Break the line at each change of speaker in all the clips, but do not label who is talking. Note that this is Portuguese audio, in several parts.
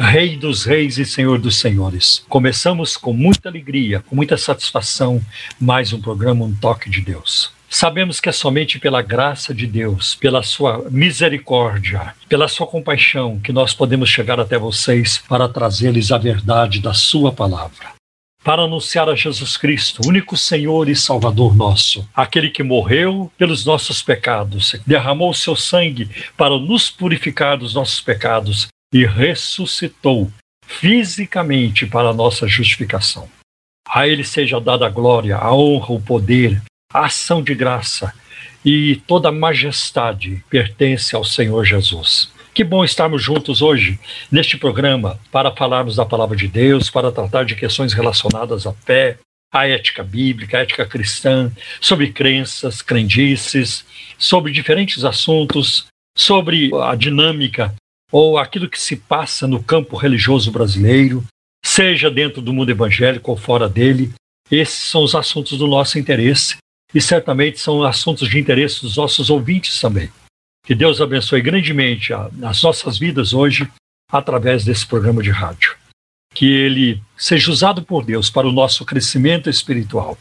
Rei dos Reis e Senhor dos Senhores. Começamos com muita alegria, com muita satisfação, mais um programa Um Toque de Deus. Sabemos que é somente pela graça de Deus, pela sua misericórdia, pela sua compaixão, que nós podemos chegar até vocês para trazer-lhes a verdade da sua palavra. Para anunciar a Jesus Cristo, único Senhor e Salvador nosso, aquele que morreu pelos nossos pecados, derramou seu sangue para nos purificar dos nossos pecados e ressuscitou fisicamente para a nossa justificação. A Ele seja dada a glória, a honra, o poder, a ação de graça e toda a majestade pertence ao Senhor Jesus. Que bom estarmos juntos hoje neste programa para falarmos da palavra de Deus, para tratar de questões relacionadas à fé, à ética bíblica, à ética cristã, sobre crenças, crendices, sobre diferentes assuntos, sobre a dinâmica ou aquilo que se passa no campo religioso brasileiro, seja dentro do mundo evangélico ou fora dele, esses são os assuntos do nosso interesse e certamente são assuntos de interesse dos nossos ouvintes também. Que Deus abençoe grandemente as nossas vidas hoje através desse programa de rádio. Que ele seja usado por Deus para o nosso crescimento espiritual,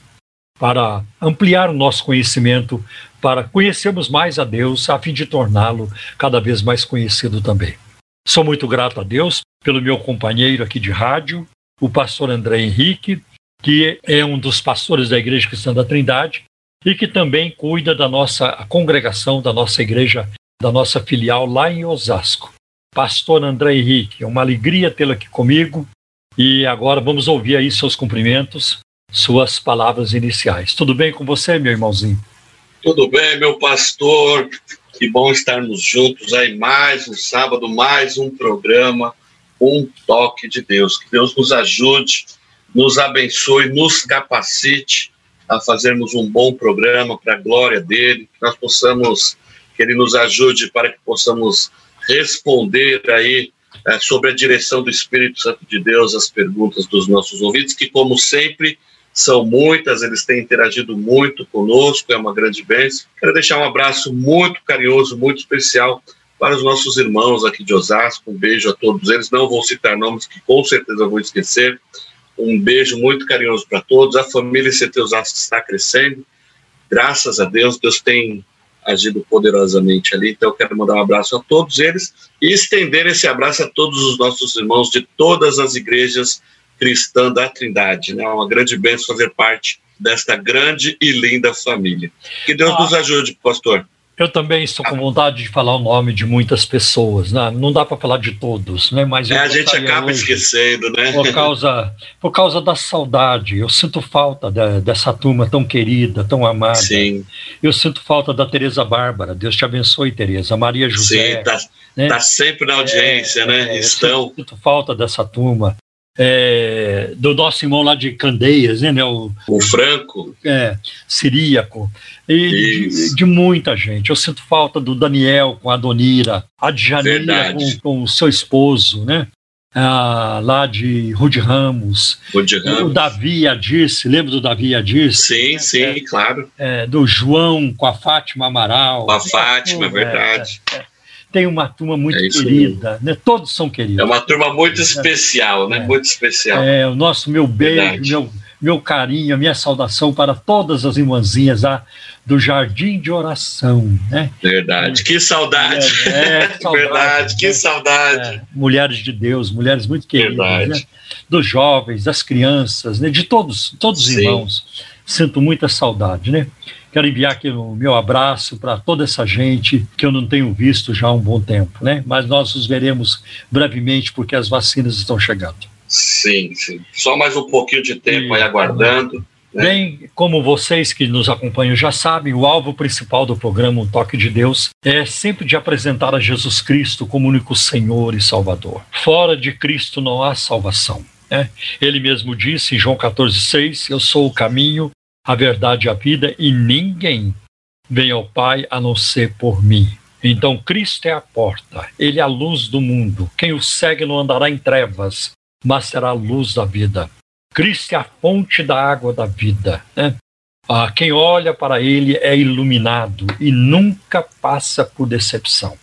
para ampliar o nosso conhecimento, para conhecermos mais a Deus, a fim de torná-lo cada vez mais conhecido também. Sou muito grato a Deus pelo meu companheiro aqui de rádio, o pastor André Henrique, que é um dos pastores da Igreja Cristã da Trindade e que também cuida da nossa congregação, da nossa igreja, da nossa filial lá em Osasco. Pastor André Henrique, é uma alegria tê-lo aqui comigo e agora vamos ouvir aí seus cumprimentos, suas palavras iniciais. Tudo bem com você, meu irmãozinho?
Tudo bem, meu pastor. Que bom estarmos juntos aí mais um sábado, mais um programa, um toque de Deus. Que Deus nos ajude, nos abençoe, nos capacite a fazermos um bom programa para a glória dele, que nós possamos, que ele nos ajude para que possamos responder aí é, sobre a direção do Espírito Santo de Deus as perguntas dos nossos ouvintes, que como sempre são muitas, eles têm interagido muito conosco, é uma grande bênção. Quero deixar um abraço muito carinhoso, muito especial para os nossos irmãos aqui de Osasco. Um beijo a todos eles. Não vou citar nomes que com certeza vou esquecer. Um beijo muito carinhoso para todos. A família CT Osasco está crescendo. Graças a Deus, Deus tem agido poderosamente ali. Então, eu quero mandar um abraço a todos eles e estender esse abraço a todos os nossos irmãos de todas as igrejas cristã da Trindade. Né? É uma grande bênção fazer parte desta grande e linda família. Que Deus ah, nos ajude, pastor.
Eu também estou com vontade de falar o nome de muitas pessoas, né? não dá para falar de todos, né? Mas
é, a gente acaba hoje, esquecendo, né?
Por causa, por causa da saudade, eu sinto falta de, dessa turma tão querida, tão amada.
Sim.
Eu sinto falta da Tereza Bárbara. Deus te abençoe, Tereza. Maria José.
Sim, está né? tá sempre na audiência, é, né?
É, Estão. Eu sinto falta dessa turma é, do nosso irmão lá de Candeias, né, né o,
o Franco,
é, Siríaco, e de, de, muita gente. Eu sinto falta do Daniel com a Donira, a Djanira com, com o seu esposo, né? Ah, lá de Rude Ramos,
Rude Ramos.
o Davi Adirce, lembra do Davi Adirce?
Sim, é, sim, é, claro.
do João com a Fátima Amaral.
Com a Fátima, é, verdade.
É, tem uma turma muito é querida, né? Todos são queridos.
É uma turma muito especial, né? É. Muito especial.
É, o nosso meu beijo, meu, meu carinho, a minha saudação para todas as irmãzinhas lá do Jardim de Oração, né?
Verdade, que saudade. É, é saudade Verdade, que né? saudade. É,
mulheres de Deus, mulheres muito queridas, né? Dos jovens, das crianças, né? De todos, todos os irmãos. Sinto muita saudade, né? Quero enviar aqui o meu abraço para toda essa gente que eu não tenho visto já há um bom tempo, né? Mas nós os veremos brevemente porque as vacinas estão chegando.
Sim, sim. Só mais um pouquinho de tempo e, aí aguardando.
Né? Bem, como vocês que nos acompanham já sabem, o alvo principal do programa Um Toque de Deus é sempre de apresentar a Jesus Cristo como único Senhor e Salvador. Fora de Cristo não há salvação.
Né? Ele mesmo disse em João 14,6: Eu sou o caminho, a verdade e a vida, e ninguém vem ao Pai a não ser por mim. Então Cristo é a porta, Ele é a luz do mundo. Quem o segue não andará em trevas, mas terá a luz da vida. Cristo é a fonte da água da vida. Né? Ah, quem olha para Ele é iluminado e nunca passa por decepção.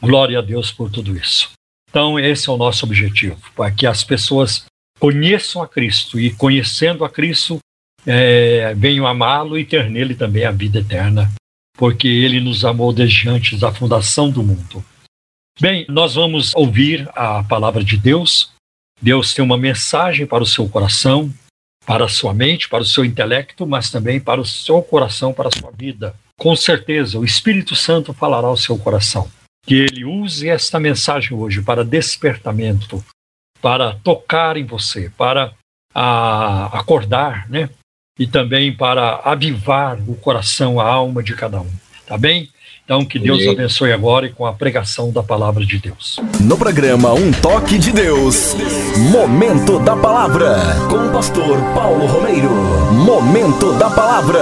Glória a Deus por tudo isso. Então, esse é o nosso objetivo, para que as pessoas conheçam a Cristo e, conhecendo a Cristo, é, venham amá-lo e ter nele também a vida eterna, porque ele nos amou desde antes da fundação do mundo. Bem, nós vamos ouvir a palavra de Deus. Deus tem uma mensagem para o seu coração, para a sua mente, para o seu intelecto, mas também para o seu coração, para a sua vida. Com certeza, o Espírito Santo falará ao seu coração. Que ele use esta mensagem hoje para despertamento, para tocar em você, para a, acordar, né? E também para avivar o coração, a alma de cada um. Tá bem? Então, que Deus e... abençoe agora e com a pregação da palavra de Deus.
No programa Um Toque de Deus, Momento da Palavra, com o pastor Paulo Romeiro. Momento da Palavra.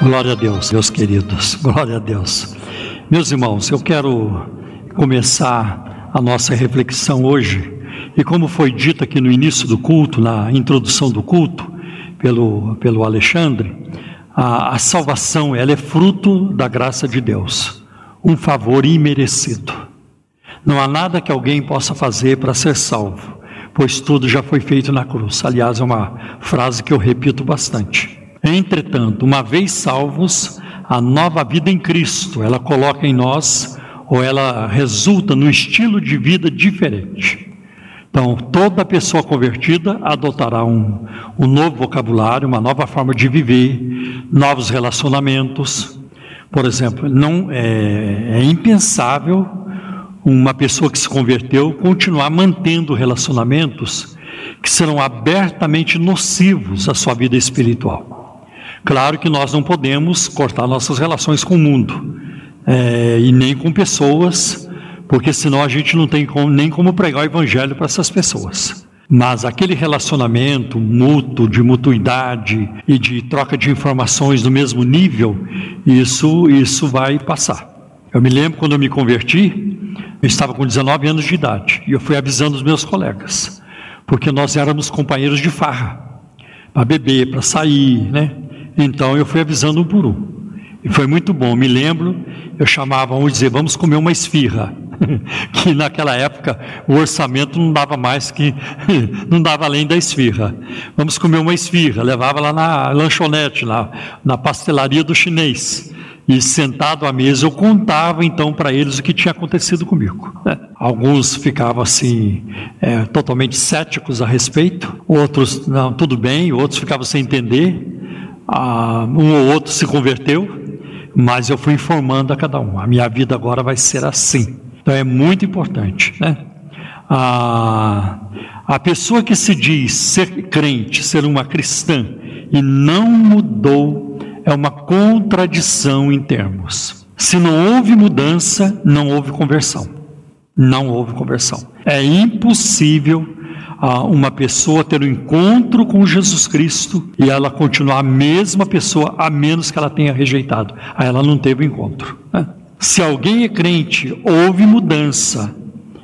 Glória a Deus, meus queridos. Glória a Deus. Meus irmãos, eu quero começar a nossa reflexão hoje. E como foi dito aqui no início do culto, na introdução do culto, pelo, pelo Alexandre, a, a salvação ela é fruto da graça de Deus, um favor imerecido. Não há nada que alguém possa fazer para ser salvo, pois tudo já foi feito na cruz. Aliás, é uma frase que eu repito bastante. Entretanto, uma vez salvos, a nova vida em Cristo, ela coloca em nós ou ela resulta no estilo de vida diferente. Então, toda pessoa convertida adotará um, um novo vocabulário, uma nova forma de viver, novos relacionamentos. Por exemplo, não é, é impensável uma pessoa que se converteu continuar mantendo relacionamentos que serão abertamente nocivos à sua vida espiritual. Claro que nós não podemos cortar nossas relações com o mundo é, e nem com pessoas, porque senão a gente não tem como, nem como pregar o evangelho para essas pessoas. Mas aquele relacionamento mútuo, de mutuidade e de troca de informações do mesmo nível, isso, isso vai passar. Eu me lembro quando eu me converti, eu estava com 19 anos de idade e eu fui avisando os meus colegas, porque nós éramos companheiros de farra, para beber, para sair, né? Então eu fui avisando um por um. E foi muito bom. Me lembro, eu chamava um dizer, vamos comer uma esfirra. que naquela época o orçamento não dava mais que, não dava além da esfirra. Vamos comer uma esfirra. Levava lá na lanchonete, na, na pastelaria do chinês. E sentado à mesa, eu contava então para eles o que tinha acontecido comigo. Alguns ficavam assim, é, totalmente céticos a respeito, outros, não, tudo bem, outros ficavam sem entender. Ah, um ou outro se converteu, mas eu fui informando a cada um. A minha vida agora vai ser assim. Então é muito importante, né? A, a pessoa que se diz ser crente, ser uma cristã e não mudou, é uma contradição em termos. Se não houve mudança, não houve conversão. Não houve conversão. É impossível uma pessoa ter um encontro com Jesus Cristo e ela continuar a mesma pessoa, a menos que ela tenha rejeitado. Aí ela não teve o encontro. Né? Se alguém é crente, houve mudança.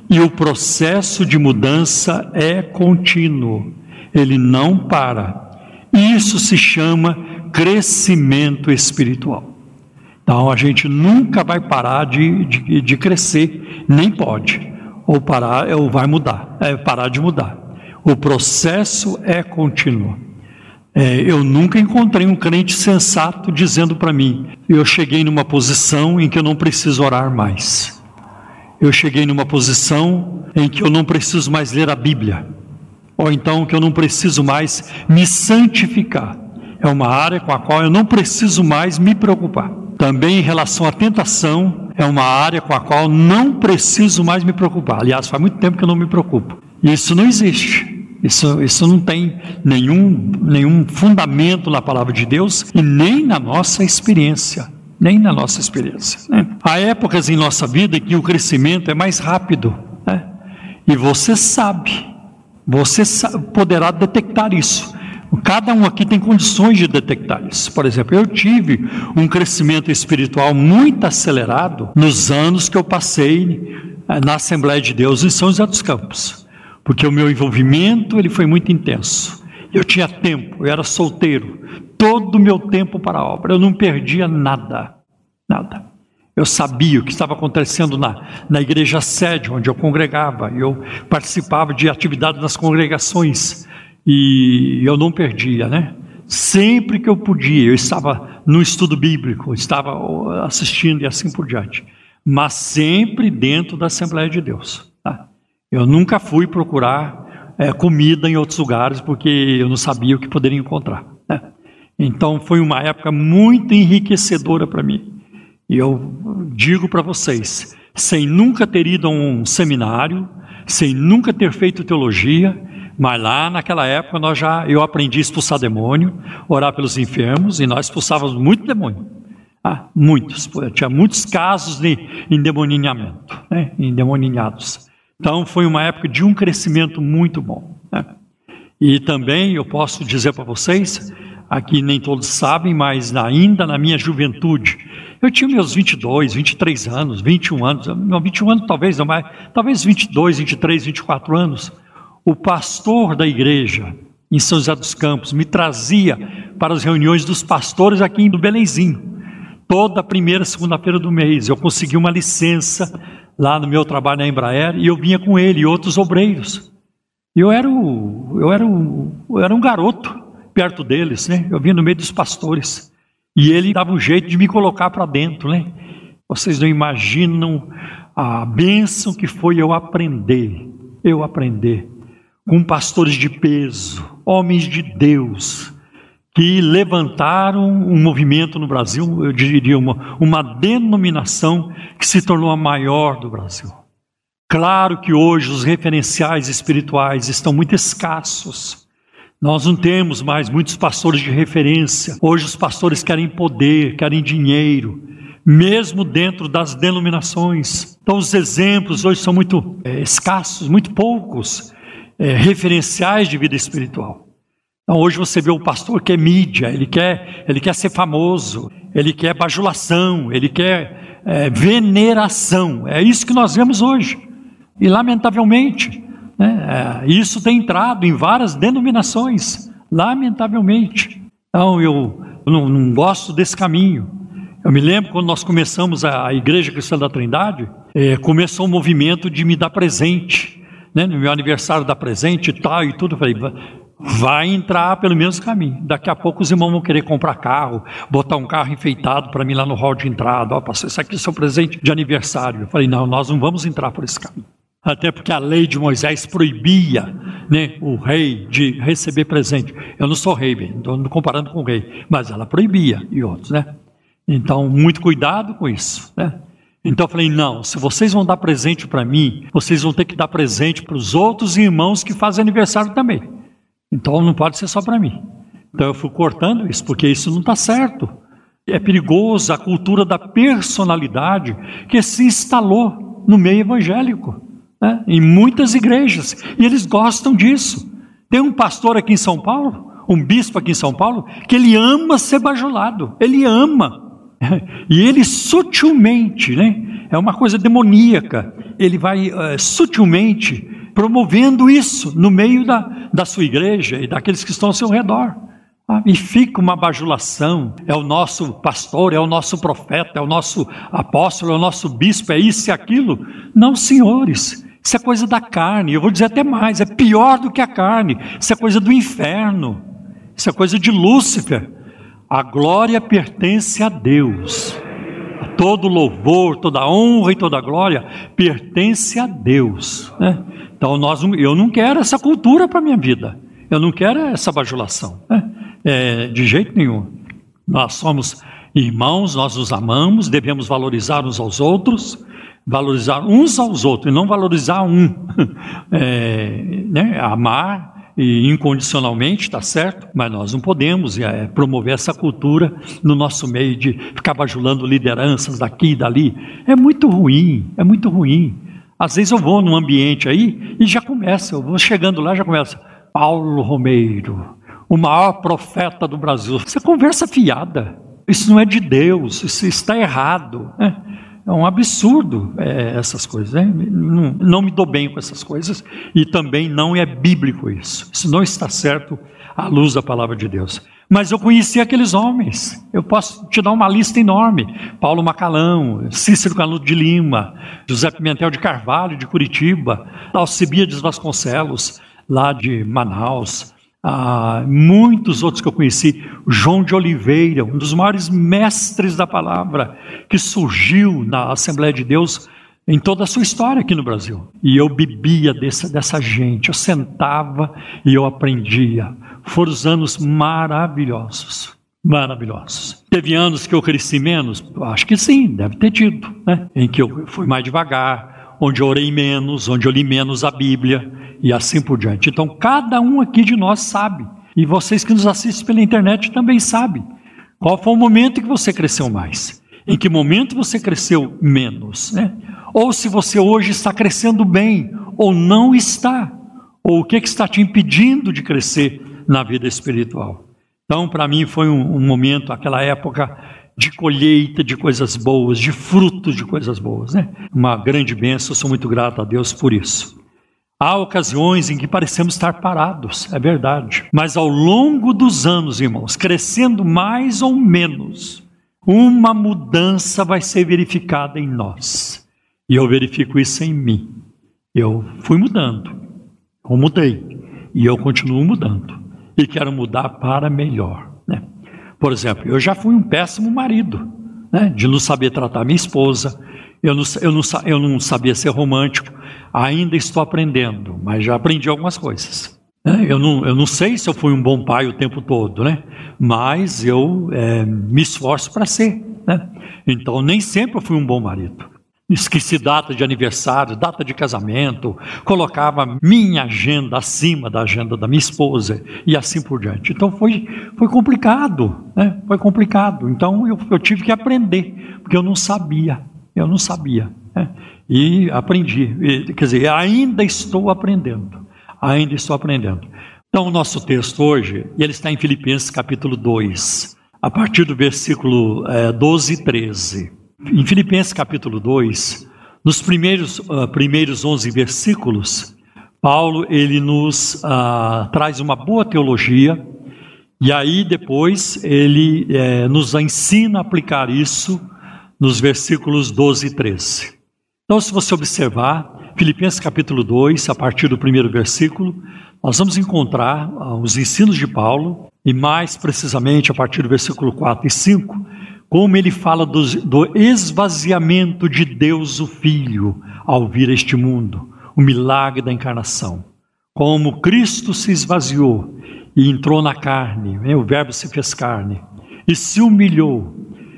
E o processo de mudança é contínuo, ele não para. Isso se chama crescimento espiritual. Então a gente nunca vai parar de, de, de crescer, nem pode, ou parar, ou vai mudar, é parar de mudar. O processo é contínuo. É, eu nunca encontrei um crente sensato dizendo para mim: eu cheguei numa posição em que eu não preciso orar mais. Eu cheguei numa posição em que eu não preciso mais ler a Bíblia. Ou então que eu não preciso mais me santificar. É uma área com a qual eu não preciso mais me preocupar. Também em relação à tentação, é uma área com a qual não preciso mais me preocupar. Aliás, faz muito tempo que eu não me preocupo. Isso não existe. Isso, isso não tem nenhum, nenhum fundamento na palavra de Deus e nem na nossa experiência. Nem na nossa experiência. Né? Há épocas em nossa vida em que o crescimento é mais rápido. Né? E você sabe, Você poderá detectar isso. Cada um aqui tem condições de detectar isso. Por exemplo, eu tive um crescimento espiritual muito acelerado nos anos que eu passei eh, na Assembleia de Deus em São José dos Campos, porque o meu envolvimento ele foi muito intenso. Eu tinha tempo, eu era solteiro, todo o meu tempo para a obra, eu não perdia nada, nada. Eu sabia o que estava acontecendo na, na igreja sede, onde eu congregava, eu participava de atividades nas congregações e eu não perdia, né? Sempre que eu podia, eu estava no estudo bíblico, estava assistindo e assim por diante, mas sempre dentro da Assembleia de Deus. Eu nunca fui procurar é, comida em outros lugares porque eu não sabia o que poderia encontrar. Né? Então foi uma época muito enriquecedora para mim. E eu digo para vocês, sem nunca ter ido a um seminário, sem nunca ter feito teologia, mas lá naquela época nós já eu aprendi a expulsar demônio, orar pelos enfermos e nós expulsávamos muito demônio. Ah, muitos, tinha muitos casos de endemoninhamento, né, endemoninhados. Então foi uma época de um crescimento muito bom. Né? E também eu posso dizer para vocês, aqui nem todos sabem, mas ainda na minha juventude, eu tinha meus 22, 23 anos, 21 anos, não, 21 anos talvez não mais, talvez 22, 23, 24 anos. O pastor da igreja em São José dos Campos me trazia para as reuniões dos pastores aqui no Belenzinho. Toda primeira segunda-feira do mês eu consegui uma licença lá no meu trabalho na Embraer e eu vinha com ele e outros obreiros. Eu era, o, eu era, o, eu era um garoto perto deles, né? Eu vinha no meio dos pastores. E ele dava um jeito de me colocar para dentro, né? Vocês não imaginam a bênção que foi eu aprender, eu aprender com pastores de peso, homens de Deus, que levantaram um movimento no Brasil, eu diria uma, uma denominação que se tornou a maior do Brasil. Claro que hoje os referenciais espirituais estão muito escassos. Nós não temos mais muitos pastores de referência. Hoje os pastores querem poder, querem dinheiro, mesmo dentro das denominações. Então os exemplos hoje são muito é, escassos, muito poucos é, referenciais de vida espiritual. Então hoje você vê o pastor que é mídia, ele quer, ele quer ser famoso, ele quer bajulação, ele quer é, veneração. É isso que nós vemos hoje. E lamentavelmente, né? É, isso tem entrado em várias denominações, lamentavelmente. Então eu não, não gosto desse caminho. Eu me lembro quando nós começamos a, a Igreja Cristã da Trindade, é, começou um movimento de me dar presente. Né? No meu aniversário dar presente e tal e tudo. Eu falei, vai entrar pelo mesmo caminho. Daqui a pouco os irmãos vão querer comprar carro, botar um carro enfeitado para mim lá no hall de entrada. Ó, pastor, isso aqui é seu presente de aniversário. Eu falei, não, nós não vamos entrar por esse caminho até porque a lei de Moisés proibia né, o rei de receber presente. Eu não sou rei, estou comparando com o rei, mas ela proibia e outros, né? Então, muito cuidado com isso, né? Então eu falei: não, se vocês vão dar presente para mim, vocês vão ter que dar presente para os outros irmãos que fazem aniversário também. Então não pode ser só para mim. Então eu fui cortando isso, porque isso não está certo. É perigoso a cultura da personalidade que se instalou no meio evangélico né, em muitas igrejas, e eles gostam disso. Tem um pastor aqui em São Paulo, um bispo aqui em São Paulo, que ele ama ser bajulado, ele ama. E ele sutilmente, né, é uma coisa demoníaca, ele vai uh, sutilmente promovendo isso no meio da, da sua igreja e daqueles que estão ao seu redor. Ah, e fica uma bajulação, é o nosso pastor, é o nosso profeta, é o nosso apóstolo, é o nosso bispo, é isso e aquilo. Não, senhores, isso é coisa da carne. Eu vou dizer até mais: é pior do que a carne. Isso é coisa do inferno. Isso é coisa de Lúcifer. A glória pertence a Deus. Todo louvor, toda honra e toda glória pertence a Deus. Né? Então nós, eu não quero essa cultura para minha vida. Eu não quero essa bajulação. Né? É, de jeito nenhum. Nós somos irmãos, nós nos amamos, devemos valorizar uns aos outros valorizar uns aos outros e não valorizar um. É, né, amar e incondicionalmente, está certo, mas nós não podemos é, promover essa cultura no nosso meio de ficar bajulando lideranças daqui e dali. É muito ruim, é muito ruim. Às vezes eu vou num ambiente aí e já começa, eu vou chegando lá, já começa. Paulo Romeiro, o maior profeta do Brasil. Você conversa fiada. Isso não é de Deus, isso está errado. Né? É um absurdo é, essas coisas. Né? Não, não, me dou bem com essas coisas e também não é bíblico isso. Isso não está certo à luz da palavra de Deus. Mas eu conheci aqueles homens. Eu posso te dar uma lista enorme: Paulo Macalão, Cícero Canuto de Lima, José Pimentel de Carvalho de Curitiba, Alcibiades Vasconcelos lá de Manaus, ah, muitos outros que eu conheci, João de Oliveira, um dos maiores mestres da palavra, que surgiu na Assembleia de Deus em toda a sua história aqui no Brasil. E eu bebia dessa, dessa gente, eu sentava e eu aprendia. Foram os anos maravilhosos. Maravilhosos. Teve anos que eu cresci menos? Acho que sim, deve ter tido, né? Em que eu fui mais devagar, onde eu orei menos, onde eu li menos a Bíblia e assim por diante. Então, cada um aqui de nós sabe, e vocês que nos assistem pela internet também sabem, qual foi o momento que você cresceu mais, em que momento você cresceu menos, né? Ou se você hoje está crescendo bem, ou não está, ou o que, que está te impedindo de crescer na vida espiritual. Então, para mim, foi um, um momento, aquela época de colheita de coisas boas, de frutos de coisas boas, né? Uma grande bênção, sou muito grato a Deus por isso. Há ocasiões em que parecemos estar parados, é verdade. Mas ao longo dos anos, irmãos, crescendo mais ou menos, uma mudança vai ser verificada em nós. E eu verifico isso em mim. Eu fui mudando, eu mudei, e eu continuo mudando. E quero mudar para melhor. Né? Por exemplo, eu já fui um péssimo marido, né? de não saber tratar minha esposa, eu não, eu, não, eu não sabia ser romântico, ainda estou aprendendo, mas já aprendi algumas coisas. Né? Eu não, eu não sei se eu fui um bom pai o tempo todo, né? mas eu é, me esforço para ser. Né? Então, nem sempre eu fui um bom marido. Esqueci data de aniversário, data de casamento, colocava minha agenda acima da agenda da minha esposa e assim por diante. Então foi, foi complicado, né? foi complicado. Então eu, eu tive que aprender, porque eu não sabia. Eu não sabia. Né? E aprendi. E, quer dizer, ainda estou aprendendo. Ainda estou aprendendo. Então, o nosso texto hoje, ele está em Filipenses capítulo 2, a partir do versículo é, 12 e 13. Em Filipenses capítulo 2, nos primeiros, uh, primeiros 11 versículos, Paulo ele nos uh, traz uma boa teologia, e aí depois ele é, nos ensina a aplicar isso nos versículos 12 e 13. Então, se você observar, Filipenses capítulo 2, a partir do primeiro versículo, nós vamos encontrar ah, os ensinos de Paulo, e mais precisamente a partir do versículo 4 e 5, como ele fala do, do esvaziamento de Deus o Filho ao vir a este mundo, o milagre da encarnação. Como Cristo se esvaziou e entrou na carne, né, o Verbo se fez carne, e se humilhou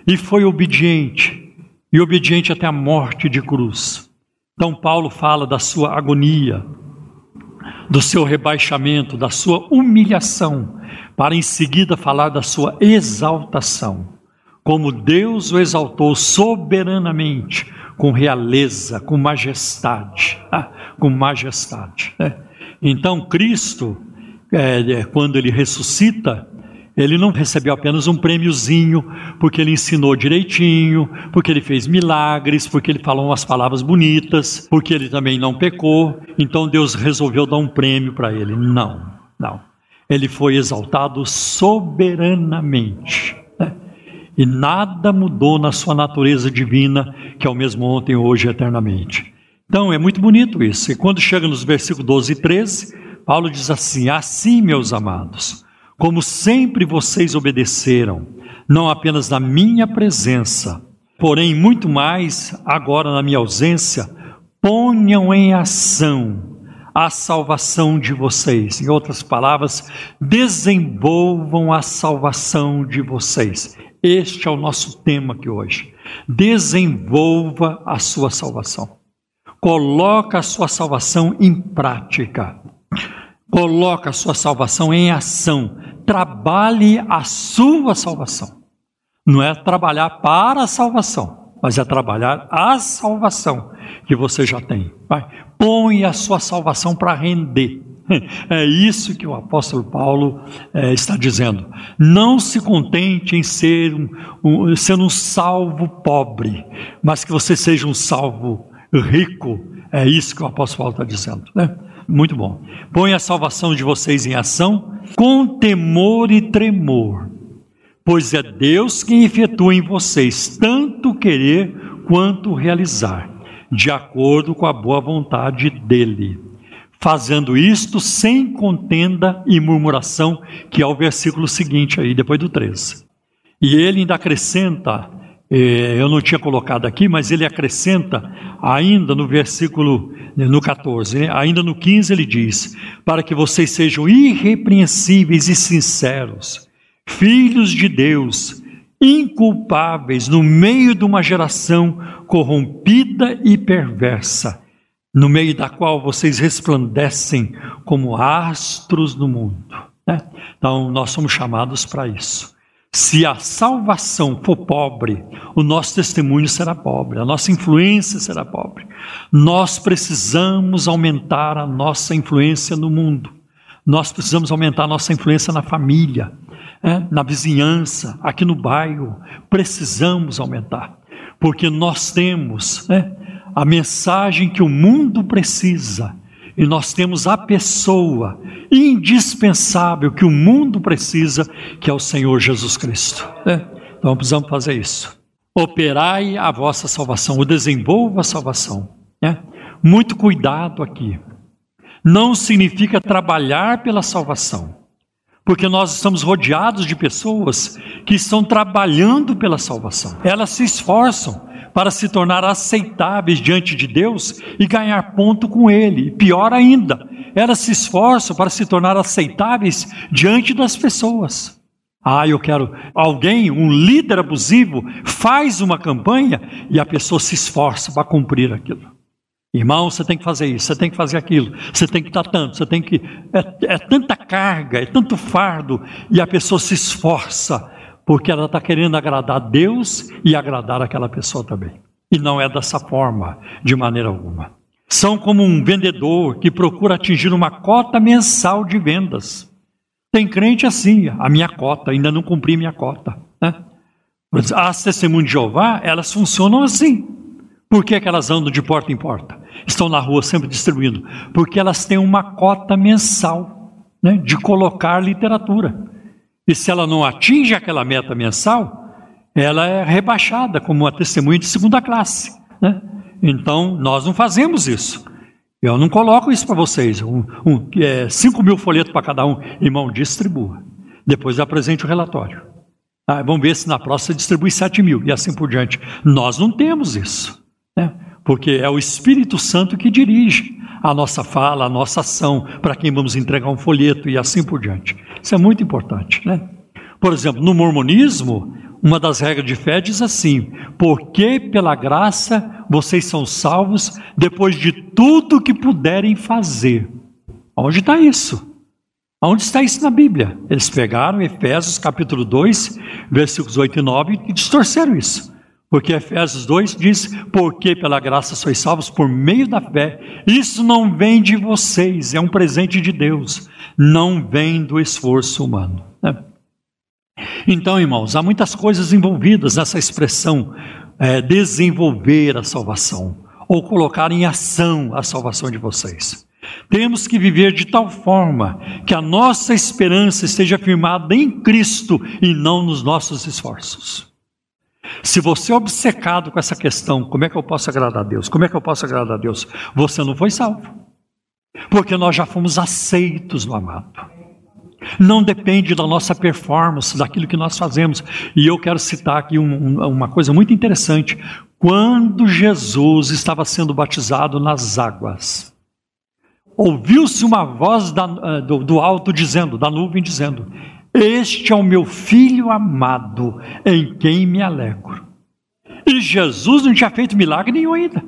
e foi obediente, e obediente até a morte de cruz. Então, Paulo fala da sua agonia, do seu rebaixamento, da sua humilhação, para em seguida falar da sua exaltação. Como Deus o exaltou soberanamente, com realeza, com majestade, ah, com majestade. Né? Então, Cristo, é, quando ele ressuscita, ele não recebeu apenas um prêmiozinho porque ele ensinou direitinho, porque ele fez milagres, porque ele falou umas palavras bonitas, porque ele também não pecou. Então Deus resolveu dar um prêmio para ele. Não, não. Ele foi exaltado soberanamente. E nada mudou na sua natureza divina, que é o mesmo ontem, hoje e eternamente. Então é muito bonito isso. E quando chega nos versículos 12 e 13, Paulo diz assim: Assim, meus amados como sempre vocês obedeceram, não apenas na minha presença, porém muito mais agora na minha ausência, ponham em ação a salvação de vocês. Em outras palavras, desenvolvam a salvação de vocês. Este é o nosso tema aqui hoje. Desenvolva a sua salvação. Coloca a sua salvação em prática. Coloca a sua salvação em ação trabalhe a sua salvação. Não é trabalhar para a salvação, mas é trabalhar a salvação. que você já tem. Vai, põe a sua salvação para render. É isso que o apóstolo Paulo é, está dizendo. Não se contente em ser um, um, ser um salvo pobre, mas que você seja um salvo rico. É isso que o apóstolo Paulo está dizendo. Né? Muito bom. Põe a salvação de vocês em ação com temor e tremor, pois é Deus quem efetua em vocês tanto querer quanto realizar, de acordo com a boa vontade dele. Fazendo isto sem contenda e murmuração, que é o versículo seguinte aí, depois do 13. E ele ainda acrescenta é, eu não tinha colocado aqui, mas ele acrescenta ainda no versículo, no 14, né? ainda no 15 ele diz: para que vocês sejam irrepreensíveis e sinceros, filhos de Deus, inculpáveis no meio de uma geração corrompida e perversa, no meio da qual vocês resplandecem como astros no mundo. Né? Então, nós somos chamados para isso. Se a salvação for pobre, o nosso testemunho será pobre, a nossa influência será pobre. Nós precisamos aumentar a nossa influência no mundo. Nós precisamos aumentar a nossa influência na família, é, na vizinhança, aqui no bairro. Precisamos aumentar, porque nós temos é, a mensagem que o mundo precisa e nós temos a pessoa indispensável que o mundo precisa, que é o Senhor Jesus Cristo. É, então precisamos fazer isso. Operai a vossa salvação, o desenvolva a salvação. É, muito cuidado aqui. Não significa trabalhar pela salvação, porque nós estamos rodeados de pessoas que estão trabalhando pela salvação. Elas se esforçam, para se tornar aceitáveis diante de Deus e ganhar ponto com Ele. E pior ainda, elas se esforçam para se tornar aceitáveis diante das pessoas. Ah, eu quero. Alguém, um líder abusivo, faz uma campanha e a pessoa se esforça para cumprir aquilo. Irmão, você tem que fazer isso, você tem que fazer aquilo, você tem que dar tanto, você tem que. É, é tanta carga, é tanto fardo, e a pessoa se esforça porque ela está querendo agradar Deus e agradar aquela pessoa também. E não é dessa forma, de maneira alguma. São como um vendedor que procura atingir uma cota mensal de vendas. Tem crente assim, a minha cota, ainda não cumpri minha cota. Né? As testemunhas de Jeová, elas funcionam assim. Por que, que elas andam de porta em porta? Estão na rua sempre distribuindo? Porque elas têm uma cota mensal né, de colocar literatura. E se ela não atinge aquela meta mensal, ela é rebaixada como uma testemunha de segunda classe. Né? Então, nós não fazemos isso. Eu não coloco isso para vocês. Um, um, é, 5 mil folhetos para cada um. Irmão, distribua. Depois apresente o relatório. Ah, vamos ver se na próxima distribui 7 mil e assim por diante. Nós não temos isso. Né? Porque é o Espírito Santo que dirige a nossa fala, a nossa ação, para quem vamos entregar um folheto e assim por diante. Isso é muito importante, né? Por exemplo, no mormonismo, uma das regras de fé diz assim: porque pela graça vocês são salvos depois de tudo que puderem fazer. Onde está isso? Onde está isso na Bíblia? Eles pegaram Efésios capítulo 2, versículos 8 e 9 e distorceram isso. Porque Efésios 2 diz: Porque pela graça sois salvos por meio da fé. Isso não vem de vocês, é um presente de Deus, não vem do esforço humano. Né? Então, irmãos, há muitas coisas envolvidas nessa expressão é, desenvolver a salvação, ou colocar em ação a salvação de vocês. Temos que viver de tal forma que a nossa esperança esteja firmada em Cristo e não nos nossos esforços. Se você é obcecado com essa questão, como é que eu posso agradar a Deus? Como é que eu posso agradar a Deus? Você não foi salvo. Porque nós já fomos aceitos no amado. Não depende da nossa performance, daquilo que nós fazemos. E eu quero citar aqui um, uma coisa muito interessante. Quando Jesus estava sendo batizado nas águas, ouviu-se uma voz da, eh, do, do alto dizendo, da nuvem dizendo: este é o meu filho amado, em quem me alegro. E Jesus não tinha feito milagre nenhum ainda.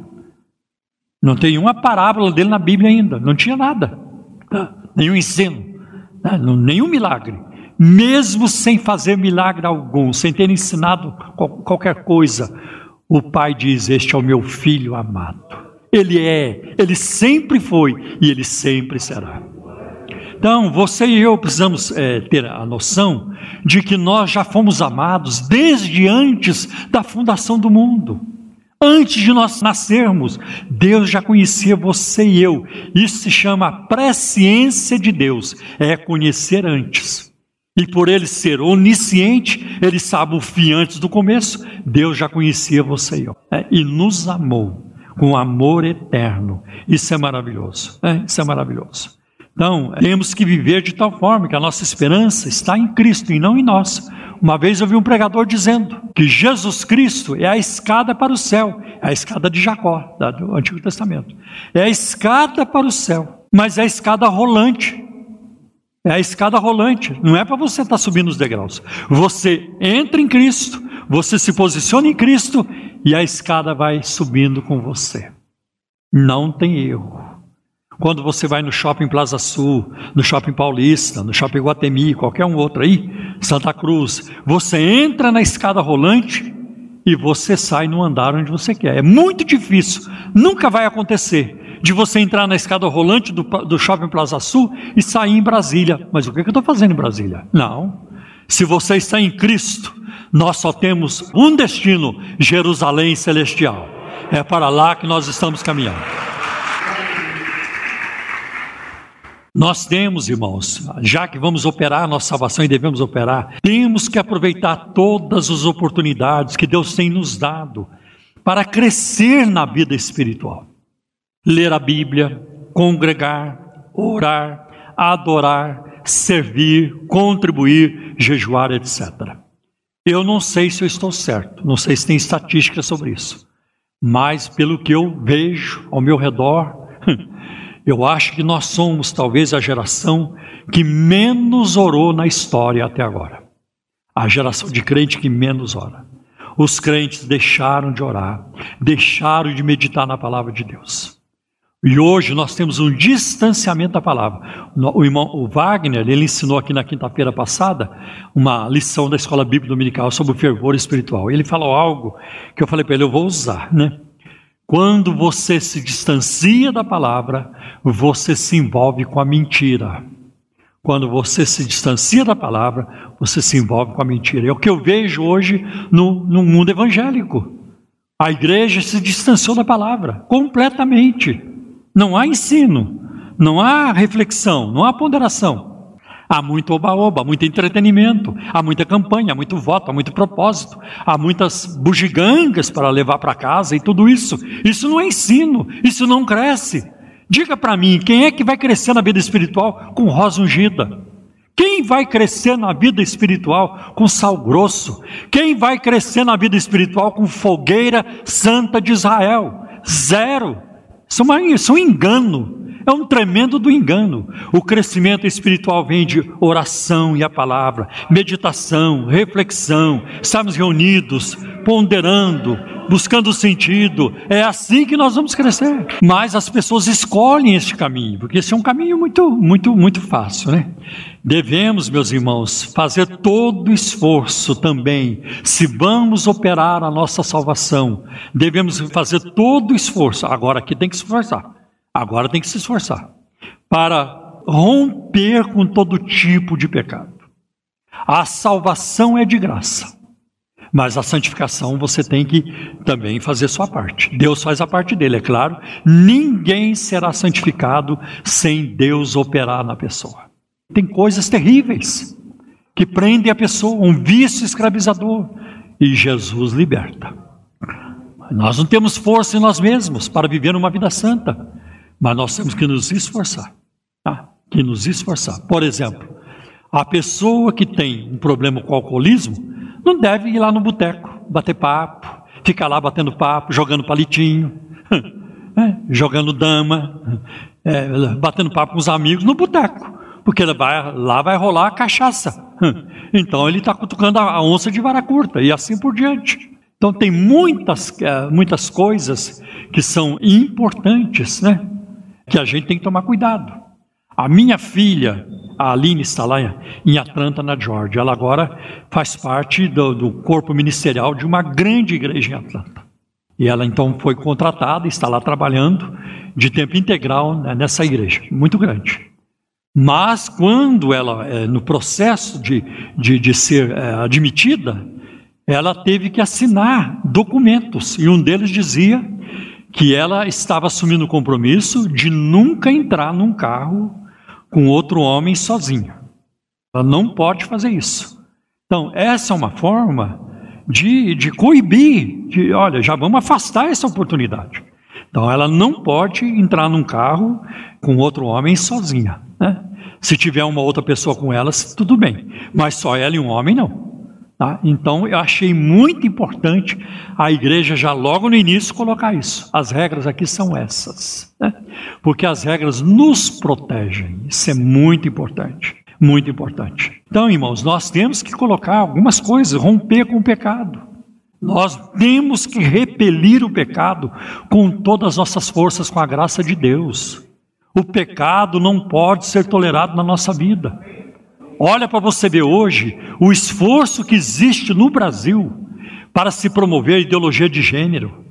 Não tem uma parábola dele na Bíblia ainda, não tinha nada, nenhum ensino, nenhum milagre. Mesmo sem fazer milagre algum, sem ter ensinado qualquer coisa, o pai diz: Este é o meu filho amado. Ele é, ele sempre foi e ele sempre será. Então, você e eu precisamos é, ter a noção de que nós já fomos amados desde antes da fundação do mundo. Antes de nós nascermos, Deus já conhecia você e eu. Isso se chama presciência de Deus, é conhecer antes. E por ele ser onisciente, ele sabe o fim antes do começo. Deus já conhecia você e eu. É, e nos amou com amor eterno. Isso é maravilhoso. É, isso é maravilhoso. Então, temos que viver de tal forma que a nossa esperança está em Cristo e não em nós. Uma vez eu vi um pregador dizendo que Jesus Cristo é a escada para o céu, é a escada de Jacó, do Antigo Testamento. É a escada para o céu, mas é a escada rolante. É a escada rolante, não é para você estar subindo os degraus. Você entra em Cristo, você se posiciona em Cristo e a escada vai subindo com você. Não tem erro. Quando você vai no shopping Plaza Sul, no shopping Paulista, no shopping Guatemi, qualquer um outro aí, Santa Cruz, você entra na escada rolante e você sai no andar onde você quer. É muito difícil, nunca vai acontecer de você entrar na escada rolante do, do shopping Plaza Sul e sair em Brasília. Mas o que, é que eu estou fazendo em Brasília? Não. Se você está em Cristo, nós só temos um destino: Jerusalém Celestial. É para lá que nós estamos caminhando. Nós temos, irmãos, já que vamos operar a nossa salvação e devemos operar, temos que aproveitar todas as oportunidades que Deus tem nos dado para crescer na vida espiritual. Ler a Bíblia, congregar, orar, adorar, servir, contribuir, jejuar, etc. Eu não sei se eu estou certo, não sei se tem estatística sobre isso, mas pelo que eu vejo ao meu redor, Eu acho que nós somos talvez a geração que menos orou na história até agora. A geração de crente que menos ora. Os crentes deixaram de orar, deixaram de meditar na palavra de Deus. E hoje nós temos um distanciamento da palavra. O irmão o Wagner, ele ensinou aqui na quinta-feira passada uma lição da escola bíblica dominical sobre o fervor espiritual. Ele falou algo que eu falei para ele, eu vou usar, né? Quando você se distancia da palavra, você se envolve com a mentira. Quando você se distancia da palavra, você se envolve com a mentira. É o que eu vejo hoje no, no mundo evangélico. A igreja se distanciou da palavra completamente. Não há ensino, não há reflexão, não há ponderação. Há muito oba-oba, muito entretenimento, há muita campanha, há muito voto, há muito propósito, há muitas bugigangas para levar para casa e tudo isso. Isso não é ensino, isso não cresce. Diga para mim, quem é que vai crescer na vida espiritual com rosa ungida? Quem vai crescer na vida espiritual com sal grosso? Quem vai crescer na vida espiritual com fogueira santa de Israel? Zero. Isso é um engano. É um tremendo do engano. O crescimento espiritual vem de oração e a palavra, meditação, reflexão, estarmos reunidos, ponderando, buscando sentido. É assim que nós vamos crescer. Mas as pessoas escolhem este caminho, porque esse é um caminho muito, muito, muito fácil, né? Devemos, meus irmãos, fazer todo o esforço também, se vamos operar a nossa salvação, devemos fazer todo o esforço. Agora aqui tem que se esforçar Agora tem que se esforçar para romper com todo tipo de pecado. A salvação é de graça, mas a santificação você tem que também fazer sua parte. Deus faz a parte dele, é claro. Ninguém será santificado sem Deus operar na pessoa. Tem coisas terríveis que prendem a pessoa, um vício escravizador, e Jesus liberta. Nós não temos força em nós mesmos para viver uma vida santa. Mas nós temos que nos esforçar. Tá? Que nos esforçar. Por exemplo, a pessoa que tem um problema com o alcoolismo não deve ir lá no boteco, bater papo, ficar lá batendo papo, jogando palitinho, é, jogando dama, é, batendo papo com os amigos no boteco, porque vai, lá vai rolar a cachaça. Então ele está cutucando a onça de vara curta e assim por diante. Então tem muitas, é, muitas coisas que são importantes, né? Que a gente tem que tomar cuidado. A minha filha, a Aline, está lá em Atlanta, na Georgia. Ela agora faz parte do, do corpo ministerial de uma grande igreja em Atlanta. E ela então foi contratada, está lá trabalhando de tempo integral né, nessa igreja, muito grande. Mas quando ela, é, no processo de, de, de ser é, admitida, ela teve que assinar documentos, e um deles dizia que ela estava assumindo o compromisso de nunca entrar num carro com outro homem sozinha. Ela não pode fazer isso. Então, essa é uma forma de, de coibir, de, olha, já vamos afastar essa oportunidade. Então, ela não pode entrar num carro com outro homem sozinha. Né? Se tiver uma outra pessoa com elas, tudo bem, mas só ela e um homem não. Tá? Então, eu achei muito importante a igreja já logo no início colocar isso. As regras aqui são essas, né? porque as regras nos protegem. Isso é muito importante, muito importante. Então, irmãos, nós temos que colocar algumas coisas, romper com o pecado. Nós temos que repelir o pecado com todas as nossas forças, com a graça de Deus. O pecado não pode ser tolerado na nossa vida. Olha para você ver hoje o esforço que existe no Brasil para se promover a ideologia de gênero.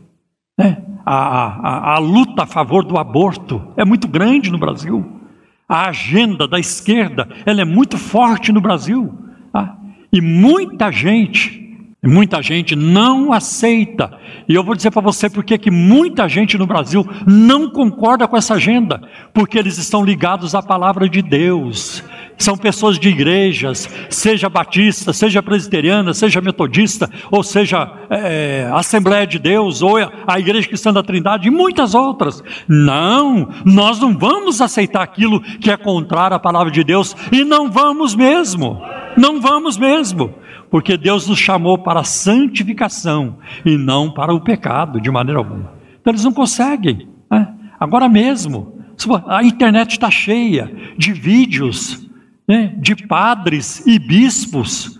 Né? A, a, a, luta a favor do aborto é muito grande no Brasil. A agenda da esquerda ela é muito forte no Brasil. Tá? E muita gente, muita gente não aceita. E eu vou dizer para você porque que muita gente no Brasil não concorda com essa agenda, porque eles estão ligados à palavra de Deus são pessoas de igrejas, seja batista, seja presbiteriana, seja metodista, ou seja é, Assembleia de Deus, ou a Igreja Cristã da Trindade, e muitas outras. Não, nós não vamos aceitar aquilo que é contrário à palavra de Deus, e não vamos mesmo, não vamos mesmo, porque Deus nos chamou para a santificação e não para o pecado, de maneira alguma. Então eles não conseguem, né? agora mesmo. A internet está cheia de vídeos né, de padres e bispos,